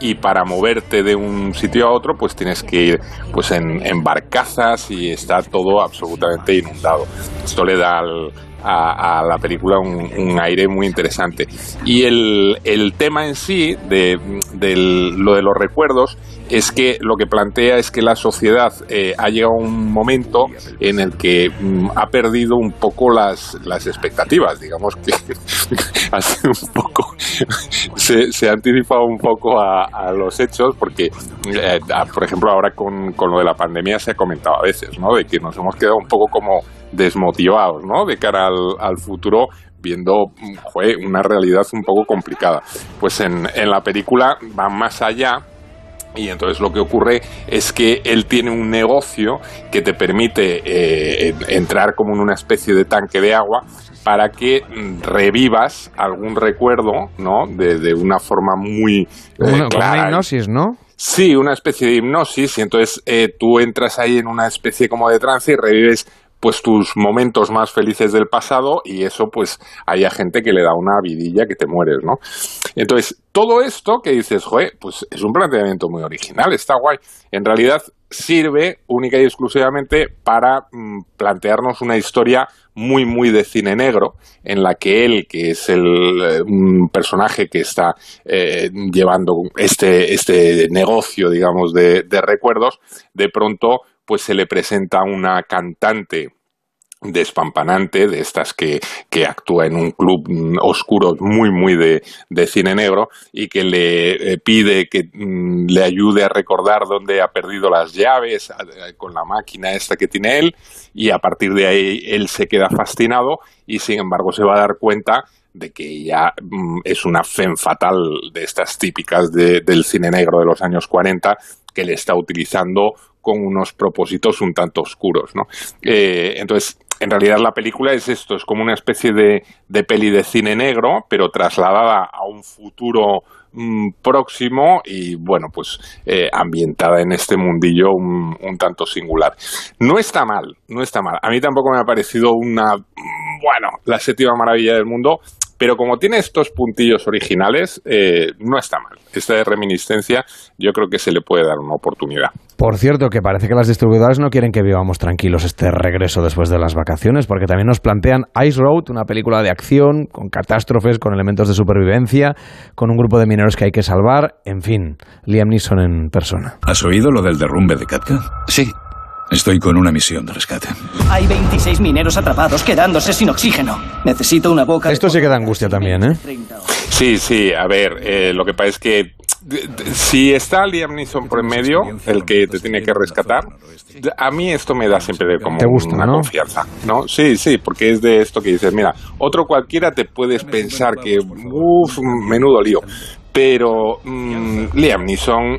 y para moverte de un sitio a otro pues tienes que ir pues en, en barcazas y está todo absolutamente inundado. Esto le da al, a, a, la película un, aire muy interesante. Y el, el tema en sí de, de, lo de los recuerdos es que lo que plantea es que la sociedad eh, ha llegado a un momento en el que mm, ha perdido un poco las, las expectativas, digamos que ha sido un poco, se, se, ha anticipado un poco a, a los hechos, porque, eh, por ejemplo, ahora con, con lo de la pandemia se ha comentado a veces, ¿no? De que nos hemos quedado un poco como desmotivados, ¿no? De cara al, al futuro viendo joder, una realidad un poco complicada. Pues en, en la película va más allá y entonces lo que ocurre es que él tiene un negocio que te permite eh, entrar como en una especie de tanque de agua para que revivas algún recuerdo, ¿no? De, de una forma muy eh, bueno, clara. Como una hipnosis, ¿no? Sí, una especie de hipnosis y entonces eh, tú entras ahí en una especie como de trance y revives pues tus momentos más felices del pasado y eso pues hay gente que le da una vidilla que te mueres, ¿no? Entonces, todo esto que dices, joder, pues es un planteamiento muy original, está guay. En realidad sirve única y exclusivamente para mmm, plantearnos una historia muy, muy de cine negro, en la que él, que es el eh, personaje que está eh, llevando este, este negocio, digamos, de recuerdos, de pronto pues se le presenta una cantante despampanante, de estas que, que actúa en un club oscuro muy, muy de, de cine negro y que le eh, pide que mm, le ayude a recordar dónde ha perdido las llaves a, con la máquina esta que tiene él y a partir de ahí él se queda fascinado y sin embargo se va a dar cuenta de que ella mm, es una femme fatal de estas típicas de, del cine negro de los años 40 que le está utilizando con unos propósitos un tanto oscuros, ¿no? Eh, entonces, en realidad la película es esto, es como una especie de, de peli de cine negro, pero trasladada a un futuro mmm, próximo y, bueno, pues eh, ambientada en este mundillo un, tanto singular. No está mal, no está mal. A mí tampoco me ha parecido una, bueno, la séptima maravilla del mundo, pero como tiene estos puntillos originales, eh, no está mal. Esta de reminiscencia yo creo que se le puede dar una oportunidad. Por cierto, que parece que las distribuidoras no quieren que vivamos tranquilos este regreso después de las vacaciones, porque también nos plantean Ice Road, una película de acción, con catástrofes, con elementos de supervivencia, con un grupo de mineros que hay que salvar, en fin, Liam Neeson en persona. ¿Has oído lo del derrumbe de Katka? Sí. Estoy con una misión de rescate. Hay 26 mineros atrapados quedándose sin oxígeno. Necesito una boca. Esto sí que da angustia también, ¿eh? Sí, sí, a ver, eh, lo que pasa es que si está Liam Neeson por en medio, el que te tiene que rescatar, a mí esto me da siempre de como Te gusta, una ¿no? confianza, ¿no? Sí, sí, porque es de esto que dices, mira, otro cualquiera te puedes pensar que, uff, menudo lío, pero mm, Liam Neeson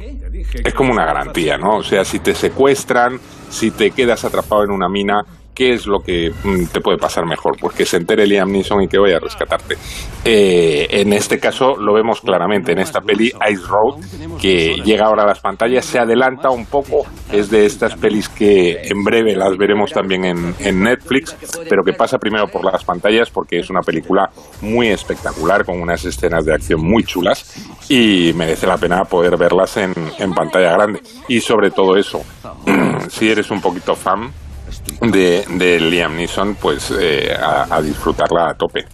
es como una garantía, ¿no? O sea, si te secuestran, si te quedas atrapado en una mina, ¿qué es lo que mm, te puede pasar mejor? Pues que se entere Liam Neeson y que vaya a rescatarte. Eh, en este caso lo vemos claramente en esta peli Ice Road, que llega ahora a las pantallas, se adelanta un poco, es de estas pelis que en breve las veremos también en, en Netflix, pero que pasa primero por las pantallas porque es una película muy espectacular, con unas escenas de acción muy chulas y merece la pena poder verlas en, en pantalla grande. Y sobre todo eso, si eres un poquito fan de, de Liam Neeson, pues eh, a, a disfrutarla a tope.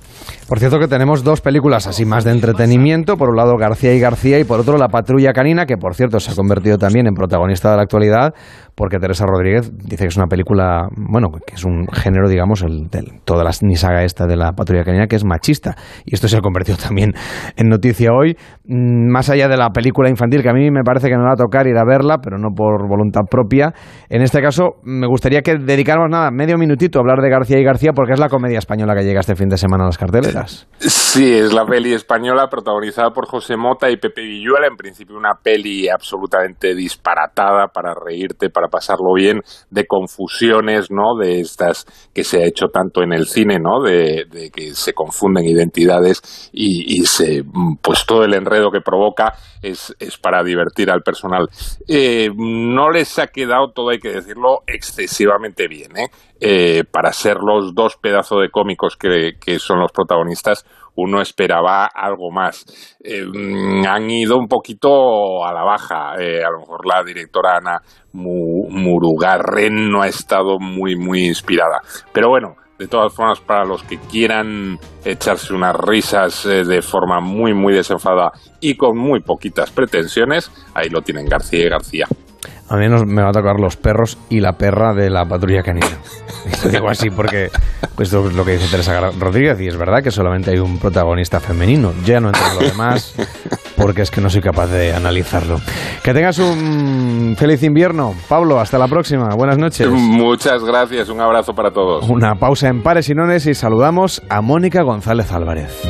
Por cierto que tenemos dos películas así más de entretenimiento, por un lado García y García y por otro La Patrulla Canina, que por cierto se ha convertido también en protagonista de la actualidad, porque Teresa Rodríguez dice que es una película, bueno, que es un género, digamos, el, de toda la saga esta de La Patrulla Canina, que es machista. Y esto se ha convertido también en noticia hoy, Mm, más allá de la película infantil, que a mí me parece que me va a tocar ir a verla, pero no por voluntad propia. En este caso, me gustaría que dedicáramos nada, medio minutito a hablar de García y García, porque es la comedia española que llega este fin de semana a las Sí, es la peli española protagonizada por José Mota y Pepe Villuela. En principio una peli absolutamente disparatada para reírte, para pasarlo bien, de confusiones, ¿no? De estas que se ha hecho tanto en el cine, ¿no? De, que se confunden identidades y, se, pues todo el enredo que provoca es, es para divertir al personal. Eh, no les ha quedado, todo hay que decirlo, excesivamente bien, ¿eh? Eh, para ser los dos pedazos de cómicos que, son los protagonistas, uno esperaba algo más. Eh, han ido un poquito a la baja. Eh, a lo mejor la directora Ana Mu- Murugarren no ha estado muy, muy inspirada. Pero bueno, de todas formas, para los que quieran echarse unas risas eh, de forma muy, muy desenfadada y con muy poquitas pretensiones, ahí lo tienen García y García. A mí nos- me va a tocar los perros y la perra de la patrulla canina. Lo digo así porque esto es lo que dice Teresa Rodríguez y es verdad que solamente hay un protagonista femenino. Ya no entro en lo demás porque es que no soy capaz de analizarlo. Que tengas un feliz invierno. Pablo, hasta la próxima. Buenas noches. Muchas gracias, un abrazo para todos. Una pausa en pares y nones y saludamos a Mónica González Álvarez.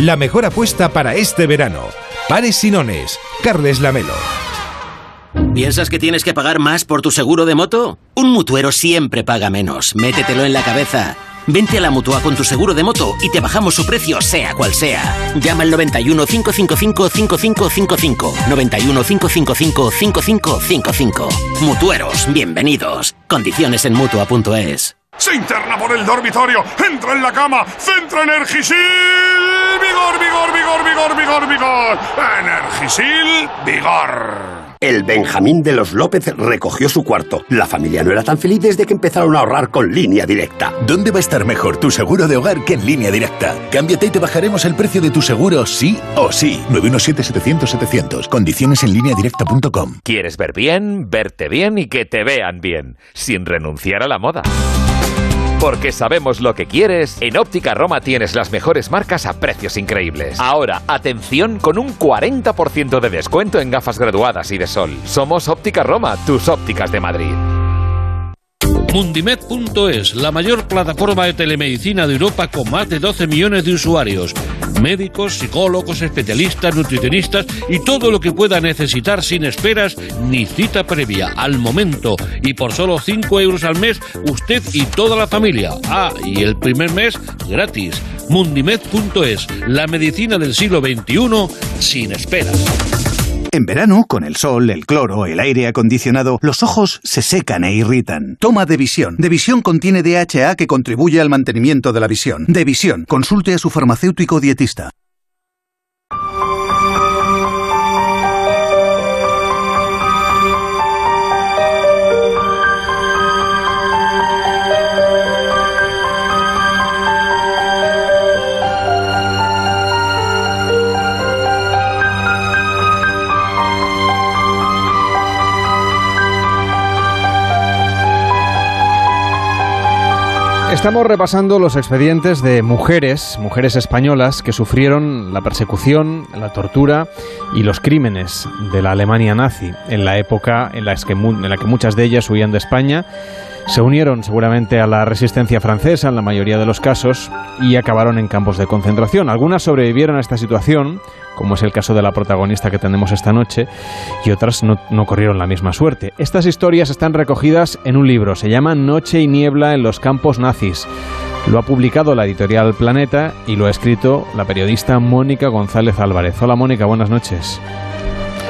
La mejor apuesta para este verano. Pares Sinones. Carles Lamelo. ¿Piensas que tienes que pagar más por tu seguro de moto? Un mutuero siempre paga menos. Métetelo en la cabeza. Vente a la mutua con tu seguro de moto y te bajamos su precio, sea cual sea. Llama al 91 555 5555. 91 555 5555. Mutueros, bienvenidos. Condiciones en mutua.es. Se interna por el dormitorio, entra en la cama, centra Energisil. Vigor, vigor, vigor, vigor, vigor, vigor. Energisil, vigor. El Benjamín de los López recogió su cuarto. La familia no era tan feliz desde que empezaron a ahorrar con línea directa. ¿Dónde va a estar mejor tu seguro de hogar que en línea directa? Cámbiate y te bajaremos el precio de tu seguro sí o sí. 917-700-700. Condiciones en línea directa.com. ¿Quieres ver bien, verte bien y que te vean bien, sin renunciar a la moda? Porque sabemos lo que quieres, en Óptica Roma tienes las mejores marcas a precios increíbles. Ahora, atención con un 40% de descuento en gafas graduadas y de sol. Somos Óptica Roma, tus ópticas de Madrid. Mundimed.es, la mayor plataforma de telemedicina de Europa con más de 12 millones de usuarios. Médicos, psicólogos, especialistas, nutricionistas y todo lo que pueda necesitar sin esperas ni cita previa, al momento. Y por solo 5 euros al mes, usted y toda la familia. Ah, y el primer mes gratis. Mundimed.es, la medicina del siglo XXI sin esperas. En verano, con el sol, el cloro, el aire acondicionado, los ojos se secan e irritan. Toma Devisión. Devisión contiene DHA que contribuye al mantenimiento de la visión. Devisión. Consulte a su farmacéutico dietista. Estamos repasando los expedientes de mujeres, mujeres españolas que sufrieron la persecución, la tortura y los crímenes de la Alemania nazi en la época en la que, en la que muchas de ellas huían de España se unieron seguramente a la resistencia francesa en la mayoría de los casos y acabaron en campos de concentración. Algunas sobrevivieron a esta situación, como es el caso de la protagonista que tenemos esta noche, y otras no, no, corrieron la misma suerte. Estas historias están recogidas en un libro, se llama Noche y Niebla en los campos nazis. Lo ha publicado la editorial Planeta y lo ha escrito la periodista Mónica González Álvarez. Hola Mónica, buenas noches.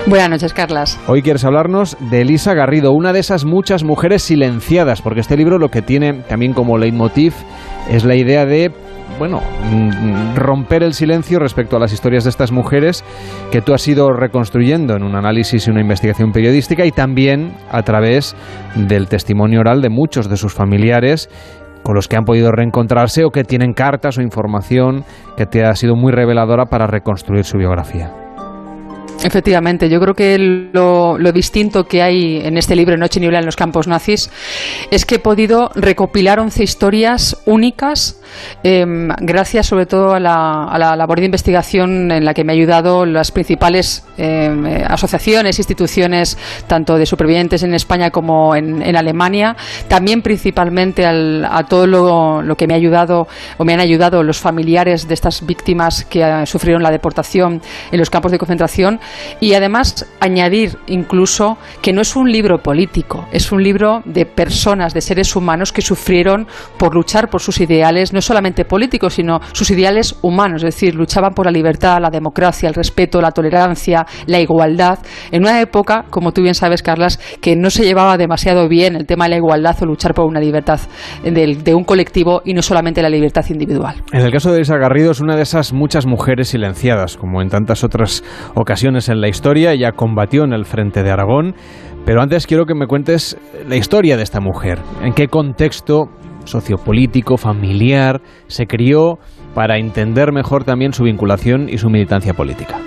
Buenas noches, Carlas. Hoy quieres hablarnos de Elisa Garrido, una de esas muchas mujeres silenciadas, porque este libro lo que tiene también como leitmotiv es la idea de bueno, mm, romper el silencio respecto a las historias de estas mujeres que tú has ido reconstruyendo en un análisis y una investigación periodística y también a través del testimonio oral de muchos de sus familiares con los que han podido reencontrarse o que tienen cartas o información que te ha sido muy reveladora para reconstruir su biografía. Efectivamente, yo creo que lo, distinto que hay en este libro Noche Niebla en los campos nazis es que he podido recopilar 11 historias únicas em, gracias sobre todo a la, labor de investigación en la que me ha ayudado las principales em, asociaciones, instituciones, tanto de supervivientes en España como en, Alemania, también principalmente a todo lo, lo, que me ha ayudado o me han ayudado los familiares de estas víctimas que eh, sufrieron la deportación en los campos de concentración y además añadir incluso que no es un libro político, es un libro de personas, de seres humanos que sufrieron por luchar por sus ideales, no solamente políticos, sino sus ideales humanos, es decir, luchaban por la libertad, la democracia, el respeto, la tolerancia, la igualdad, en una época, como tú bien sabes, Carlas, que no se llevaba demasiado bien el tema de la igualdad o luchar por una libertad de, un colectivo y no solamente la libertad individual. En el caso de Elisa Garrido es una de esas muchas mujeres silenciadas, como en tantas otras ocasiones en la historia, ella combatió en el frente de Aragón, pero antes quiero que me cuentes la historia de esta mujer, en qué contexto sociopolítico, familiar, se crió para entender mejor también su vinculación y su militancia política.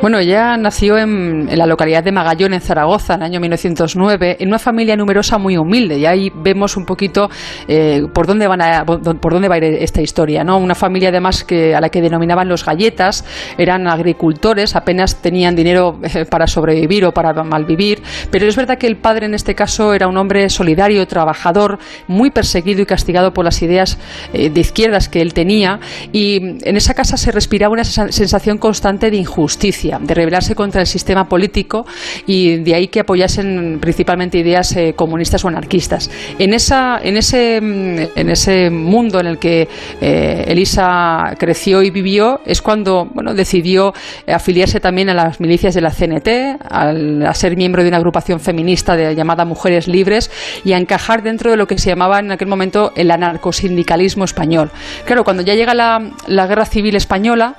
Bueno, ella nació en, la localidad de Magallón, en Zaragoza, en el año 1909, en una familia numerosa muy humilde. Y ahí vemos un poquito eh, por, dónde van a, por dónde va a ir esta historia. ¿no? Una familia además que, a la que denominaban los galletas, eran agricultores, apenas tenían dinero eh, para sobrevivir o para malvivir. Pero es verdad que el padre en este caso era un hombre solidario, trabajador, muy perseguido y castigado por las ideas eh, de izquierdas que él tenía. Y en esa casa se respiraba una sensación constante de injusticia de rebelarse contra el sistema político y de ahí que apoyasen principalmente ideas eh, comunistas o anarquistas. En, esa, en, ese, mm, en ese mundo en el que eh, Elisa creció y vivió es cuando bueno, decidió afiliarse también a las milicias de la CNT, a ser miembro de una agrupación feminista de, llamada Mujeres Libres y a encajar dentro de lo que se llamaba en aquel momento el anarcosindicalismo español. Claro, cuando ya llega la, la guerra civil española,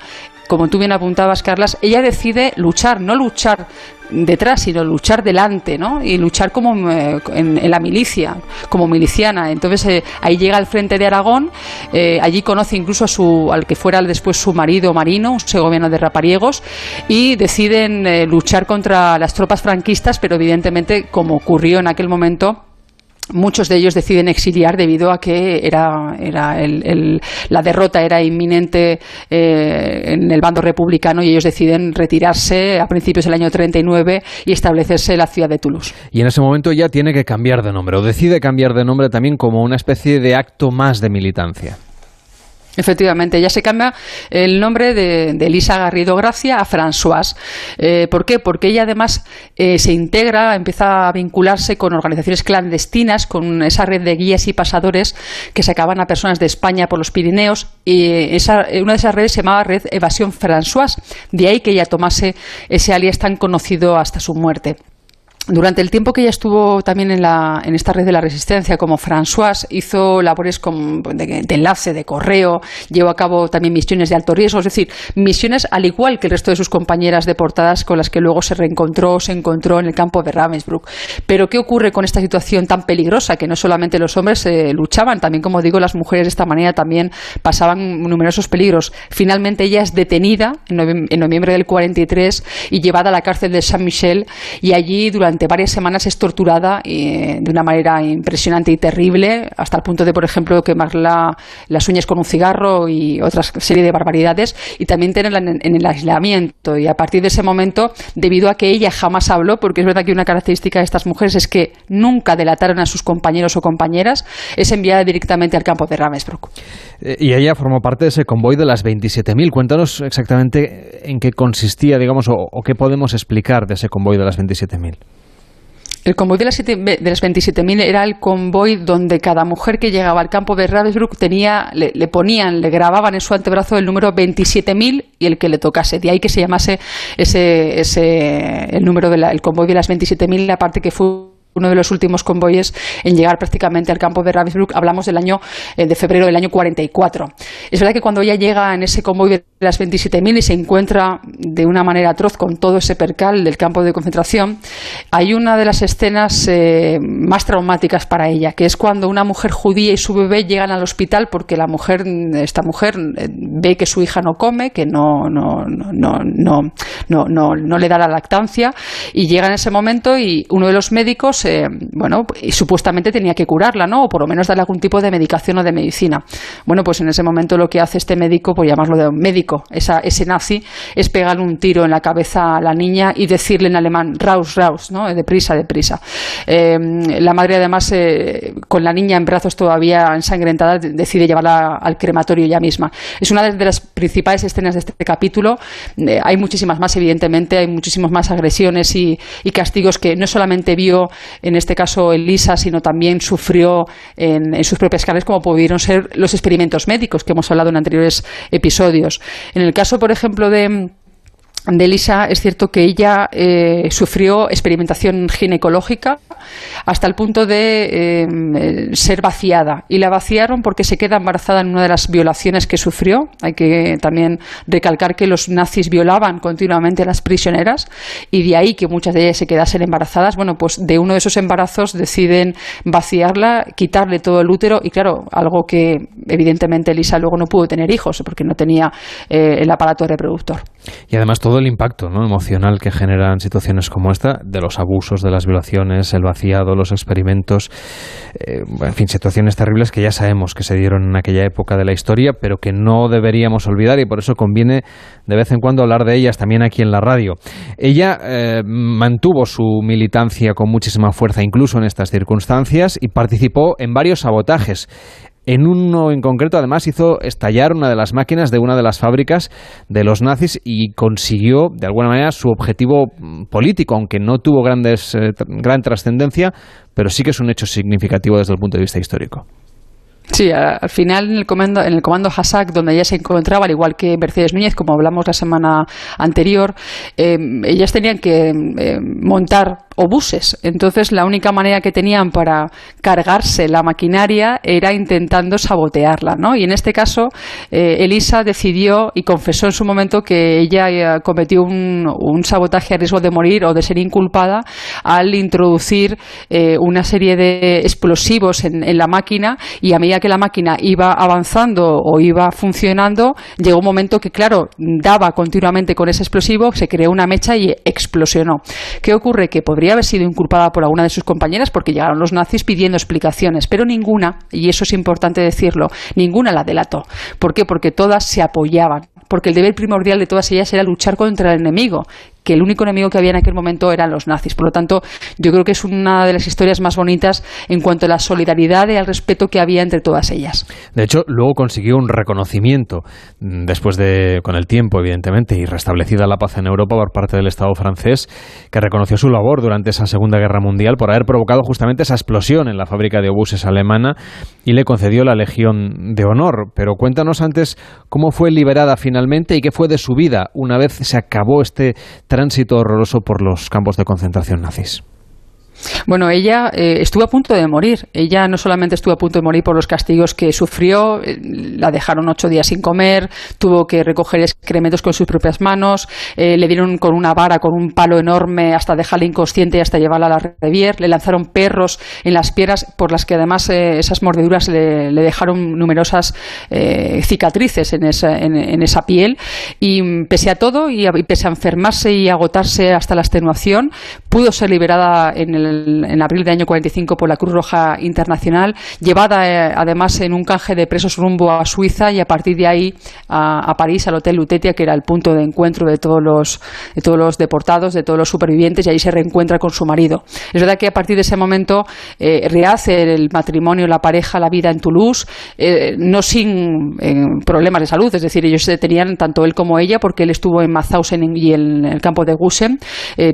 como tú bien apuntabas, Carlas, ella decide luchar, no luchar detrás, sino luchar delante, ¿no? Y luchar como eh, en, la milicia, como miliciana. Entonces eh, ahí llega al frente de Aragón, eh, allí conoce incluso a su, al que fuera después su marido marino, un segoviano de Rapariegos, y deciden luchar contra las tropas franquistas, pero evidentemente, como ocurrió en aquel momento, Muchos de ellos deciden exiliar debido a que era, era la derrota era inminente eh, en el bando republicano y ellos deciden retirarse a principios del año 39 y establecerse en la ciudad de Toulouse. Y en ese momento ya tiene que cambiar de nombre o decide cambiar de nombre también como una especie de acto más de militancia. Efectivamente, ya se cambia el nombre de, Elisa Garrido Gracia a Françoise. Eh, ¿Por qué? Porque ella además eh, se integra, empieza a vincularse con organizaciones clandestinas, con esa red de guías y pasadores que sacaban a personas de España por los Pirineos. Y esa, una de esas redes se llamaba Red Evasión Françoise. De ahí que ella tomase ese alias tan conocido hasta su muerte. Durante el tiempo que ella estuvo también en, la, esta red de la resistencia, como François, hizo labores de, enlace, de correo, llevó a cabo también misiones de alto riesgo, es decir, misiones al igual que el resto de sus compañeras deportadas con las que luego se reencontró, se encontró en el campo de Ravensbrück. Pero ¿qué ocurre con esta situación tan peligrosa? Que no solamente los hombres eh, luchaban, también, como digo, las mujeres de esta manera también pasaban numerosos peligros. Finalmente ella es detenida en, en noviembre del 43 y llevada a la cárcel de Saint-Michel y allí durante durante varias semanas es torturada eh, de una manera impresionante y terrible, hasta el punto de, por ejemplo, quemar las uñas con un cigarro y otra serie de barbaridades, y también tenerla en, el aislamiento. Y a partir de ese momento, debido a que ella jamás habló, porque es verdad que una característica de estas mujeres es que nunca delataron a sus compañeros o compañeras, es enviada directamente al campo de Ravensbrück. Eh, y ella formó parte de ese convoy de las 27.000. Cuéntanos exactamente en qué consistía, digamos, o, o qué podemos explicar de ese convoy de las 27.000. El convoy de las, las 27.000 era el convoy donde cada mujer que llegaba al campo de Ravensbrück tenía, le, ponían, le grababan en su antebrazo el número 27.000 y el que le tocase. De ahí que se llamase ese, ese el número del convoy de las 27.000, la parte que fue uno de los últimos convoyes en llegar prácticamente al campo de Ravensbrück. Hablamos del año eh, de febrero del año 44. Es verdad que cuando ella llega en ese convoy de las 27.000 y se encuentra de una manera atroz con todo ese percal del campo de concentración, hay una de las escenas eh, más traumáticas para ella, que es cuando una mujer judía y su bebé llegan al hospital porque la mujer, esta mujer eh, ve que su hija no come, que no, no, no, no, no, no, no le da la lactancia y llega en ese momento y uno de los médicos eh, bueno, supuestamente tenía que curarla, ¿no? O por lo menos darle algún tipo de medicación o de medicina. Bueno, pues en ese momento lo que hace este médico, por llamarlo de médico, esa, ese nazi, es pegarle un tiro en la cabeza a la niña y decirle en alemán, raus, raus, ¿no? Deprisa, deprisa. Eh, la madre, además, eh, con la niña en brazos todavía ensangrentada, decide llevarla al crematorio ella misma. Es una de las principales escenas de este capítulo. hay muchísimas más, evidentemente, hay muchísimas más agresiones y castigos que no solamente vio en este caso Elisa, sino también sufrió en, sus propias carnes, como pudieron ser los experimentos médicos que hemos hablado en anteriores episodios. En el caso, por ejemplo, de de Elisa es cierto que ella eh, sufrió experimentación ginecológica hasta el punto de eh, ser vaciada y la vaciaron porque se queda embarazada en una de las violaciones que sufrió. Hay que también recalcar que los nazis violaban continuamente a las prisioneras y de ahí que muchas de ellas se quedasen embarazadas. Bueno, pues de uno de esos embarazos deciden vaciarla, quitarle todo el útero y claro, algo que evidentemente Elisa luego no pudo tener hijos porque no tenía eh, el aparato reproductor. Y además todo el impacto ¿no? emocional que generan situaciones como esta, de los abusos, de las violaciones, el vaciado, los experimentos, eh, en fin, situaciones terribles que ya sabemos que se dieron en aquella época de la historia, pero que no deberíamos olvidar y por eso conviene de vez en cuando hablar de ellas también aquí en la radio. Ella eh, mantuvo su militancia con muchísima fuerza incluso en estas circunstancias y participó en varios sabotajes. En uno en concreto, además, hizo estallar una de las máquinas de una de las fábricas de los nazis y consiguió, de alguna manera, su objetivo político, aunque no tuvo grandes, eh, gran trascendencia, pero sí que es un hecho significativo desde el punto de vista histórico. Sí, al final en el comando, en el comando Hassak, donde ella se encontraba, al igual que Mercedes Núñez, como hablamos la semana anterior, eh, ellas tenían que eh, montar obuses. Entonces, la única manera que tenían para cargarse la maquinaria era intentando sabotearla, ¿no? Y en este caso, eh, Elisa decidió y confesó en su momento que ella cometió un, sabotaje a riesgo de morir o de ser inculpada al introducir una serie de explosivos en, en la máquina y a medida que la máquina iba avanzando o iba funcionando, llegó un momento que, claro, daba continuamente con ese explosivo, se creó una mecha y explosionó. ¿Qué ocurre? Que podría haber sido inculpada por alguna de sus compañeras porque llegaron los nazis pidiendo explicaciones, pero ninguna, y eso es importante decirlo, ninguna la delató. ¿Por qué? Porque todas se apoyaban porque el deber primordial de todas ellas era luchar contra el enemigo, que el único enemigo que había en aquel momento eran los nazis. Por lo tanto, yo creo que es una de las historias más bonitas en cuanto a la solidaridad y al respeto que había entre todas ellas. De hecho, luego consiguió un reconocimiento mm, después de, con el tiempo, evidentemente, y restablecida la paz en Europa por parte del Estado francés, que reconoció su labor durante esa Segunda Guerra Mundial por haber provocado justamente esa explosión en la fábrica de obuses alemana y le concedió la Legión de Honor. Pero cuéntanos antes cómo fue liberada finalmente y qué fue de su vida una vez se acabó este tránsito horroroso por los campos de concentración nazis. Bueno, ella eh, estuvo a punto de morir. Ella no solamente estuvo a punto de morir por los castigos que sufrió, eh, la dejaron ocho días sin comer, tuvo que recoger excrementos con sus propias manos, eh, le dieron con una vara, con un palo enorme, hasta dejarla inconsciente y hasta llevarla a la revier, le lanzaron perros en las piernas, por las que además esas mordeduras le, dejaron numerosas cicatrices en esa, en, esa, piel. Y mm, pese a todo, y, y pese a enfermarse y agotarse hasta la extenuación, pudo ser liberada en el en abril del año 45 por la Cruz Roja Internacional, llevada eh, además en un canje de presos rumbo a Suiza y a partir de ahí a, París, al Hotel Lutetia, que era el punto de encuentro de todos, los, de todos los deportados, de todos los supervivientes, y ahí se reencuentra con su marido. Es verdad que a partir de ese momento eh, rehace el matrimonio, la pareja, la vida en Toulouse, eh, no sin problemas de salud, es decir, ellos tenían tanto él como ella, porque él estuvo en Mauthausen y en el campo de Gusen,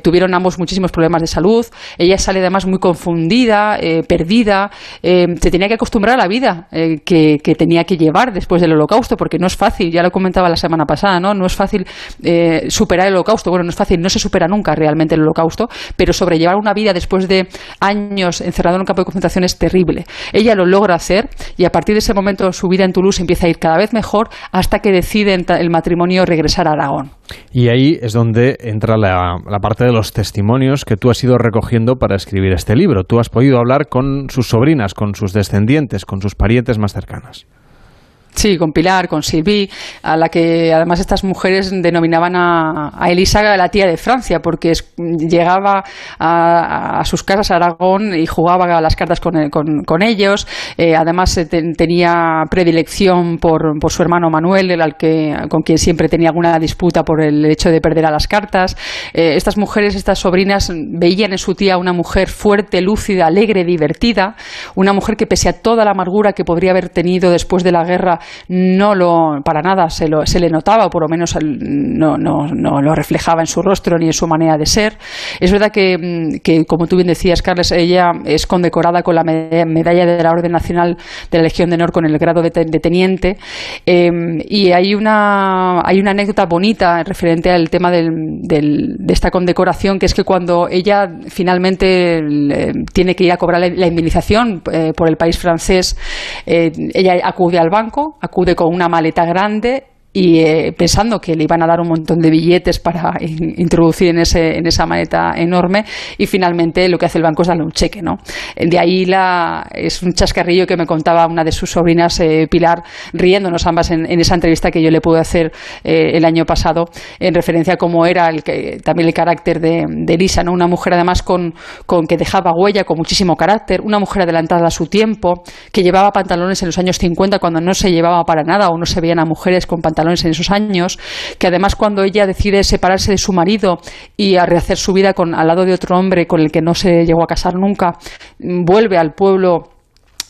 tuvieron ambos muchísimos problemas de salud. Ella sale además muy confundida, eh, perdida, eh, se tenía que acostumbrar a la vida eh, que, tenía que llevar después del holocausto, porque no es fácil, ya lo comentaba la semana pasada, ¿no? No es fácil superar el holocausto, bueno, no es fácil, no se supera nunca realmente el holocausto, pero sobrellevar una vida después de años encerrado en un campo de concentración es terrible. Ella lo logra hacer y a partir de ese momento su vida en Toulouse empieza a ir cada vez mejor hasta que decide el matrimonio regresar a Aragón. Y ahí es donde entra la, la parte de los testimonios que tú has ido recogiendo para escribir este libro. Tú has podido hablar con sus sobrinas, con sus descendientes, con sus parientes más cercanas. Sí, con Pilar, con Sylvie, a la que además estas mujeres denominaban a, Elisa la tía de Francia, porque llegaba a, sus casas a Aragón y jugaba a las cartas con, con, ellos. Eh, además, tenía predilección por, por, su hermano Manuel, el que, con quien siempre tenía alguna disputa por el hecho de perder a las cartas. Eh, estas mujeres, estas sobrinas, veían en su tía una mujer fuerte, lúcida, alegre, divertida, una mujer que, pese a toda la amargura que podría haber tenido después de la guerra, no lo, para nada se, lo, se le notaba, o por lo menos no, no, no, lo reflejaba en su rostro ni en su manera de ser. Es verdad que, mm, que, como tú bien decías, Carles, ella es condecorada con la medalla de la Orden Nacional de la Legión de Honor con el grado de, teniente. Em, y hay una, hay una anécdota bonita referente al tema del, de esta condecoración, que es que cuando ella finalmente tiene que ir a cobrar la, indemnización eh, por el país francés, eh, ella acude al banco acude con una maleta grande y eh, pensando que le iban a dar un montón de billetes para introducir en, ese, en esa maleta enorme y finalmente lo que hace el banco es darle un cheque. ¿no? De ahí la, es un chascarrillo que me contaba una de sus sobrinas, eh, Pilar, riéndonos ambas en, esa entrevista que yo le pude hacer eh, el año pasado en referencia a cómo era el que, también el carácter de, de Lisa, ¿no? una mujer además con, con que dejaba huella, con muchísimo carácter, una mujer adelantada a su tiempo, que llevaba pantalones en los años 50 cuando no se llevaba para nada o no se veían a mujeres con pantalones en esos años, que además cuando ella decide separarse de su marido y a rehacer su vida con, al lado de otro hombre con el que no se llegó a casar nunca, vuelve al pueblo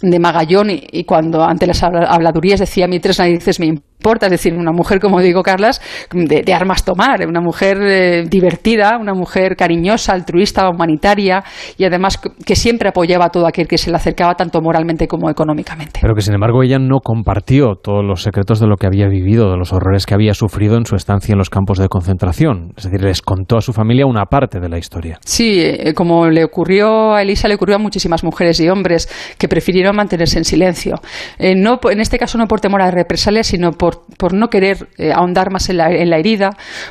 de Magallón y, cuando ante las habladurías decía mi tres narices me es decir, una mujer, como digo, Carlas, de, armas tomar, una mujer eh, divertida, una mujer cariñosa, altruista, humanitaria y además que siempre apoyaba a todo aquel que se le acercaba tanto moralmente como económicamente. Pero que sin embargo ella no compartió todos los secretos de lo que había vivido, de los horrores que había sufrido en su estancia en los campos de concentración. Es decir, les contó a su familia una parte de la historia. Sí, eh, como le ocurrió a Elisa, le ocurrió a muchísimas mujeres y hombres que prefirieron mantenerse en silencio. Eh, no, en este caso no por temor a represalias, sino por por, no querer eh, ahondar más en la, herida,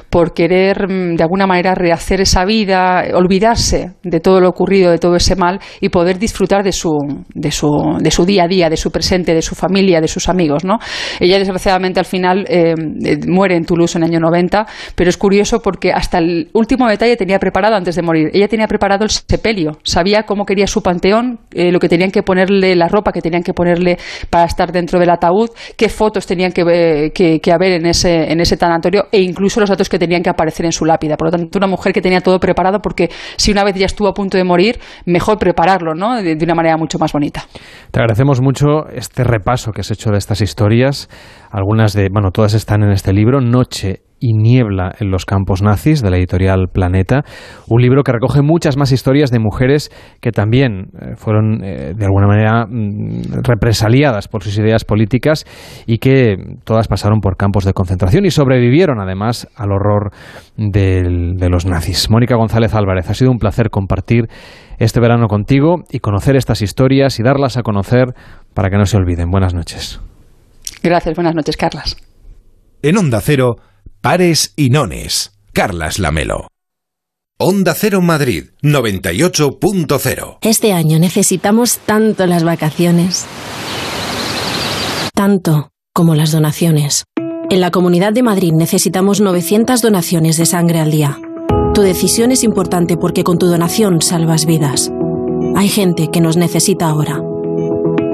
por querer mm, de alguna manera rehacer esa vida, olvidarse de todo lo ocurrido, de todo ese mal y poder disfrutar de su, de su, de su día a día, de su presente, de su familia, de sus amigos. ¿no? Ella desgraciadamente al final eh, eh, muere en Toulouse en el año 90, pero es curioso porque hasta el último detalle tenía preparado antes de morir. Ella tenía preparado el sepelio, sabía cómo quería su panteón, lo que tenían que ponerle, la ropa que tenían que ponerle para estar dentro del ataúd, qué fotos tenían que que, haber en ese, en ese tanatorio e incluso los datos que tenían que aparecer en su lápida. Por lo tanto, una mujer que tenía todo preparado porque si una vez ya estuvo a punto de morir, mejor prepararlo, ¿no? De, de una manera mucho más bonita. Te agradecemos mucho este repaso que has hecho de estas historias. Algunas de, bueno, todas están en este libro, Noche y niebla en los campos nazis de la editorial Planeta, un libro que recoge muchas más historias de mujeres que también eh, fueron eh, de alguna manera mm, represaliadas por sus ideas políticas y que todas pasaron por campos de concentración y sobrevivieron además al horror de los nazis. Mónica González Álvarez, ha sido un placer compartir este verano contigo y conocer estas historias y darlas a conocer para que no se olviden. Buenas noches. Gracias, buenas noches, Carlas. En Onda Cero, Pares y Nones. Carlas Lamelo. Onda Cero Madrid 98.0. Este año necesitamos tanto las vacaciones. Tanto como las donaciones. En la Comunidad de Madrid necesitamos 900 donaciones de sangre al día. Tu decisión es importante porque con tu donación salvas vidas. Hay gente que nos necesita ahora.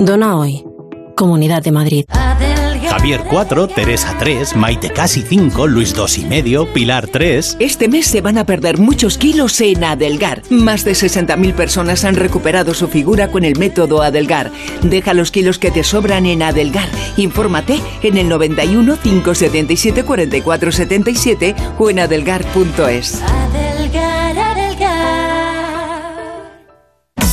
Dona hoy. Comunidad de Madrid. Javier 4, Teresa 3, Maite Casi 5, Luis 2 y medio, Pilar 3. Este mes se van a perder muchos kilos en Adelgar. Más de 60.000 personas han recuperado su figura con el método Adelgar. Deja los kilos que te sobran en Adelgar. Infórmate en el 91 577 44 77 o en adelgar.es.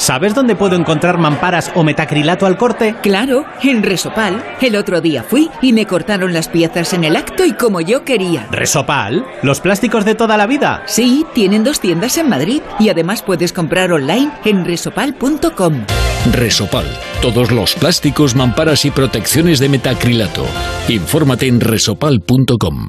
¿Sabes dónde puedo encontrar mamparas o metacrilato al corte? Claro, en Resopal. El otro día fui y me cortaron las piezas en el acto y como yo quería. ¿Resopal? ¿Los plásticos de toda la vida? Sí, tienen dos tiendas en Madrid y además puedes comprar online en resopal.com. Resopal. Todos los plásticos, mamparas y protecciones de metacrilato. Infórmate en resopal.com.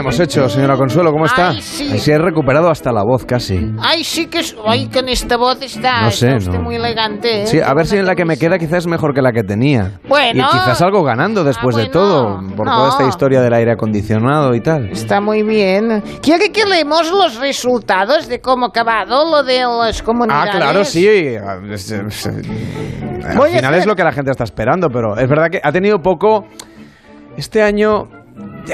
Tenemos hecho, señora Consuelo, ¿cómo está? Ay, sí. He recuperado hasta la voz casi. Ay, sí que es... Ay, con esta voz está, no sé, está no. muy elegante. ¿eh? Sí, a ver si en la que me queda quizás es mejor que la que tenía. Bueno. Y quizás algo ganando después Ah, de todo, por no. toda esta historia del aire acondicionado y tal. Está muy bien. ¿Quiere que leemos los resultados de cómo ha acabado lo de las Ah, comunidades? claro, sí. Al Voy final es lo que la gente está esperando, pero es verdad que ha tenido poco... Este año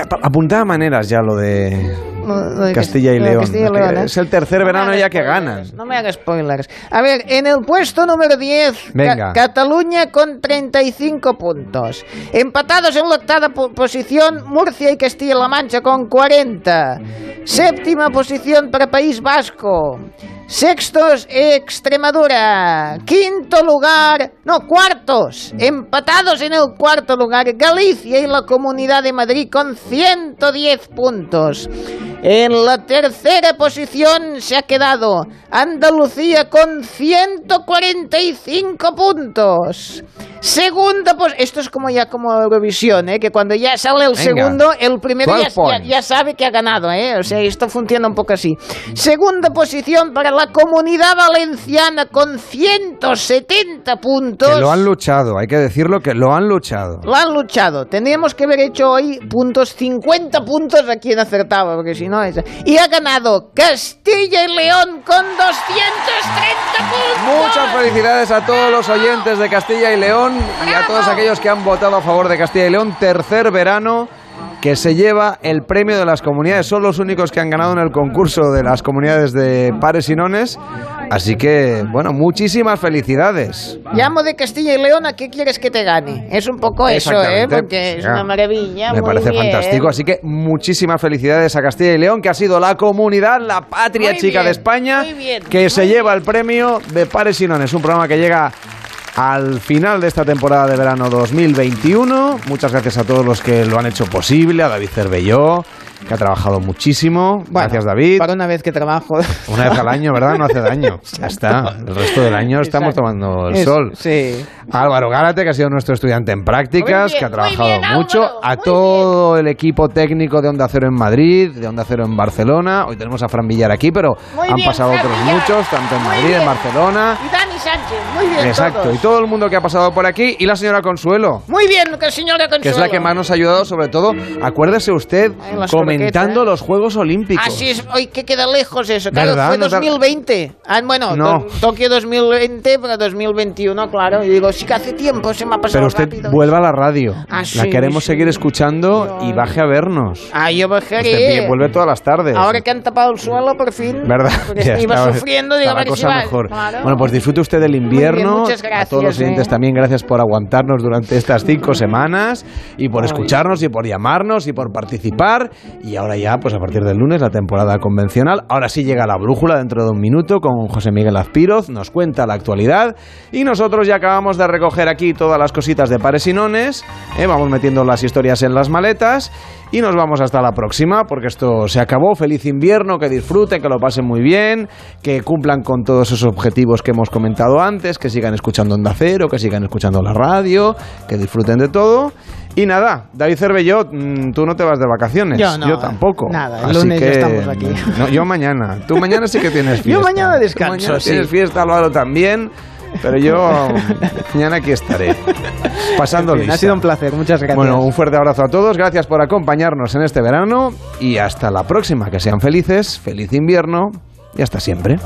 apuntaba maneras ya lo de Lo de Castilla y León. Castilla y León, ¿eh? Es el tercer No verano ya que ganan. No me hagas spoilers. A ver, en el puesto número 10, Ca- Venga. Cataluña con 35 puntos. Empatados en la octava po- posición, Murcia y Castilla-La Mancha con 40. Séptima posición para País Vasco. Sextos, Extremadura. Quinto lugar, no, cuartos. Empatados en el cuarto lugar, Galicia y la Comunidad de Madrid con 110 puntos. En la tercera posición se ha quedado Andalucía con 145 puntos. Segunda pues esto es como ya como Eurovisión, ¿eh? que cuando ya sale el Venga. segundo, el primero ya, 12 points. ya- ya sabe que ha ganado, ¿eh? O sea, esto funciona un poco así. Segunda posición para la Comunidad Valenciana con 170 puntos. Que lo han luchado, hay que decirlo que lo han luchado. Lo han luchado. Tendríamos que haber hecho hoy puntos, 50 puntos a quien acertaba, porque si no es... Y ha ganado Castilla y León con 230 puntos. Muchas felicidades a todos los oyentes de Castilla y León y a todos aquellos que han votado a favor de Castilla y León. Tercer verano que se lleva el premio de las comunidades. Son los únicos que han ganado en el concurso de las comunidades de pares y nones. Así que, bueno, muchísimas felicidades. Llamo de Castilla y León, ¿a qué quieres que te gane? Es un poco eso, ¿eh? Porque es Ya. una maravilla. Me muy parece bien. fantástico. Así que muchísimas felicidades a Castilla y León, que ha sido la comunidad, la patria Muy chica bien, de España, muy bien, que se lleva el premio de Pares y Nones. Un programa que llega al final de esta temporada de verano 2021. Muchas gracias a todos los que lo han hecho posible, a David Cervelló, que ha trabajado muchísimo. gracias, David. Para una vez que trabajo. Una vez al año, ¿verdad? No hace daño. Ya está. El resto del año estamos Exacto. tomando el Es- sol. Sí. Álvaro Gárate, que ha sido nuestro estudiante en prácticas, bien, que ha trabajado bien, Álvaro, mucho. A todo el equipo técnico de Onda Cero en Madrid, de Onda Cero en Barcelona. Hoy tenemos a Fran Villar aquí, pero Muy han bien, pasado Fran otros Villar. muchos, tanto en Muy Madrid, bien. en Barcelona. Y Dani Sánchez, muy bien. Exacto, todos. y todo el mundo que ha pasado por aquí. Y la señora Consuelo. Muy bien, que señora Consuelo. Que es la que más nos ha ayudado, sobre todo, acuérdese usted, Ay, comentando los Juegos Olímpicos. Así es, hoy que queda lejos eso. Claro, ¿Verdad? fue ¿No te- 2020. Ah, bueno, No. to- Tokio 2020, pero 2021, claro. Y digo, sí que hace tiempo, se me ha pasado Pero usted rápido. vuelva a la radio. Ah, la sí, queremos sí. seguir escuchando y baje a vernos. Ah, yo Usted bajaré. vuelve todas las tardes. Ahora que han tapado el suelo, por fin. ¿Verdad? Porque Ya iba estaba- sufriendo, digo, a la ver si cosa va. mejor. Claro. Bueno, pues disfrute usted del invierno. muchas a todos los gracias, oyentes eh. también, gracias por aguantarnos durante estas cinco semanas y por escucharnos y por llamarnos y por participar. Y ahora ya, pues a partir del lunes, la temporada convencional. Ahora sí llega la brújula dentro de un minuto con José Miguel Azpiroz, nos cuenta la actualidad y nosotros ya acabamos de recoger aquí todas las cositas de pares y nones. eh, vamos metiendo las historias en las maletas y nos vamos hasta la próxima porque esto se acabó. Feliz invierno, que disfruten, que lo pasen muy bien, que cumplan con todos esos objetivos que hemos comentado antes, que sigan escuchando Onda Cero, que sigan escuchando la radio, que disfruten de todo. Y nada, David Cervelló, mm, tú no te vas de vacaciones. Yo no, tampoco. nada, el Así lunes ya que, estamos aquí. no, yo mañana. Tú mañana sí que tienes fiesta. Yo mañana Tú descanso, mañana sí. tienes fiesta, Álvaro también. Pero yo mañana aquí estaré. Pasando En fin, ha sido un placer, muchas gracias. Bueno, un fuerte abrazo a todos, gracias por acompañarnos en este verano y hasta la próxima, que sean felices, feliz invierno y hasta siempre.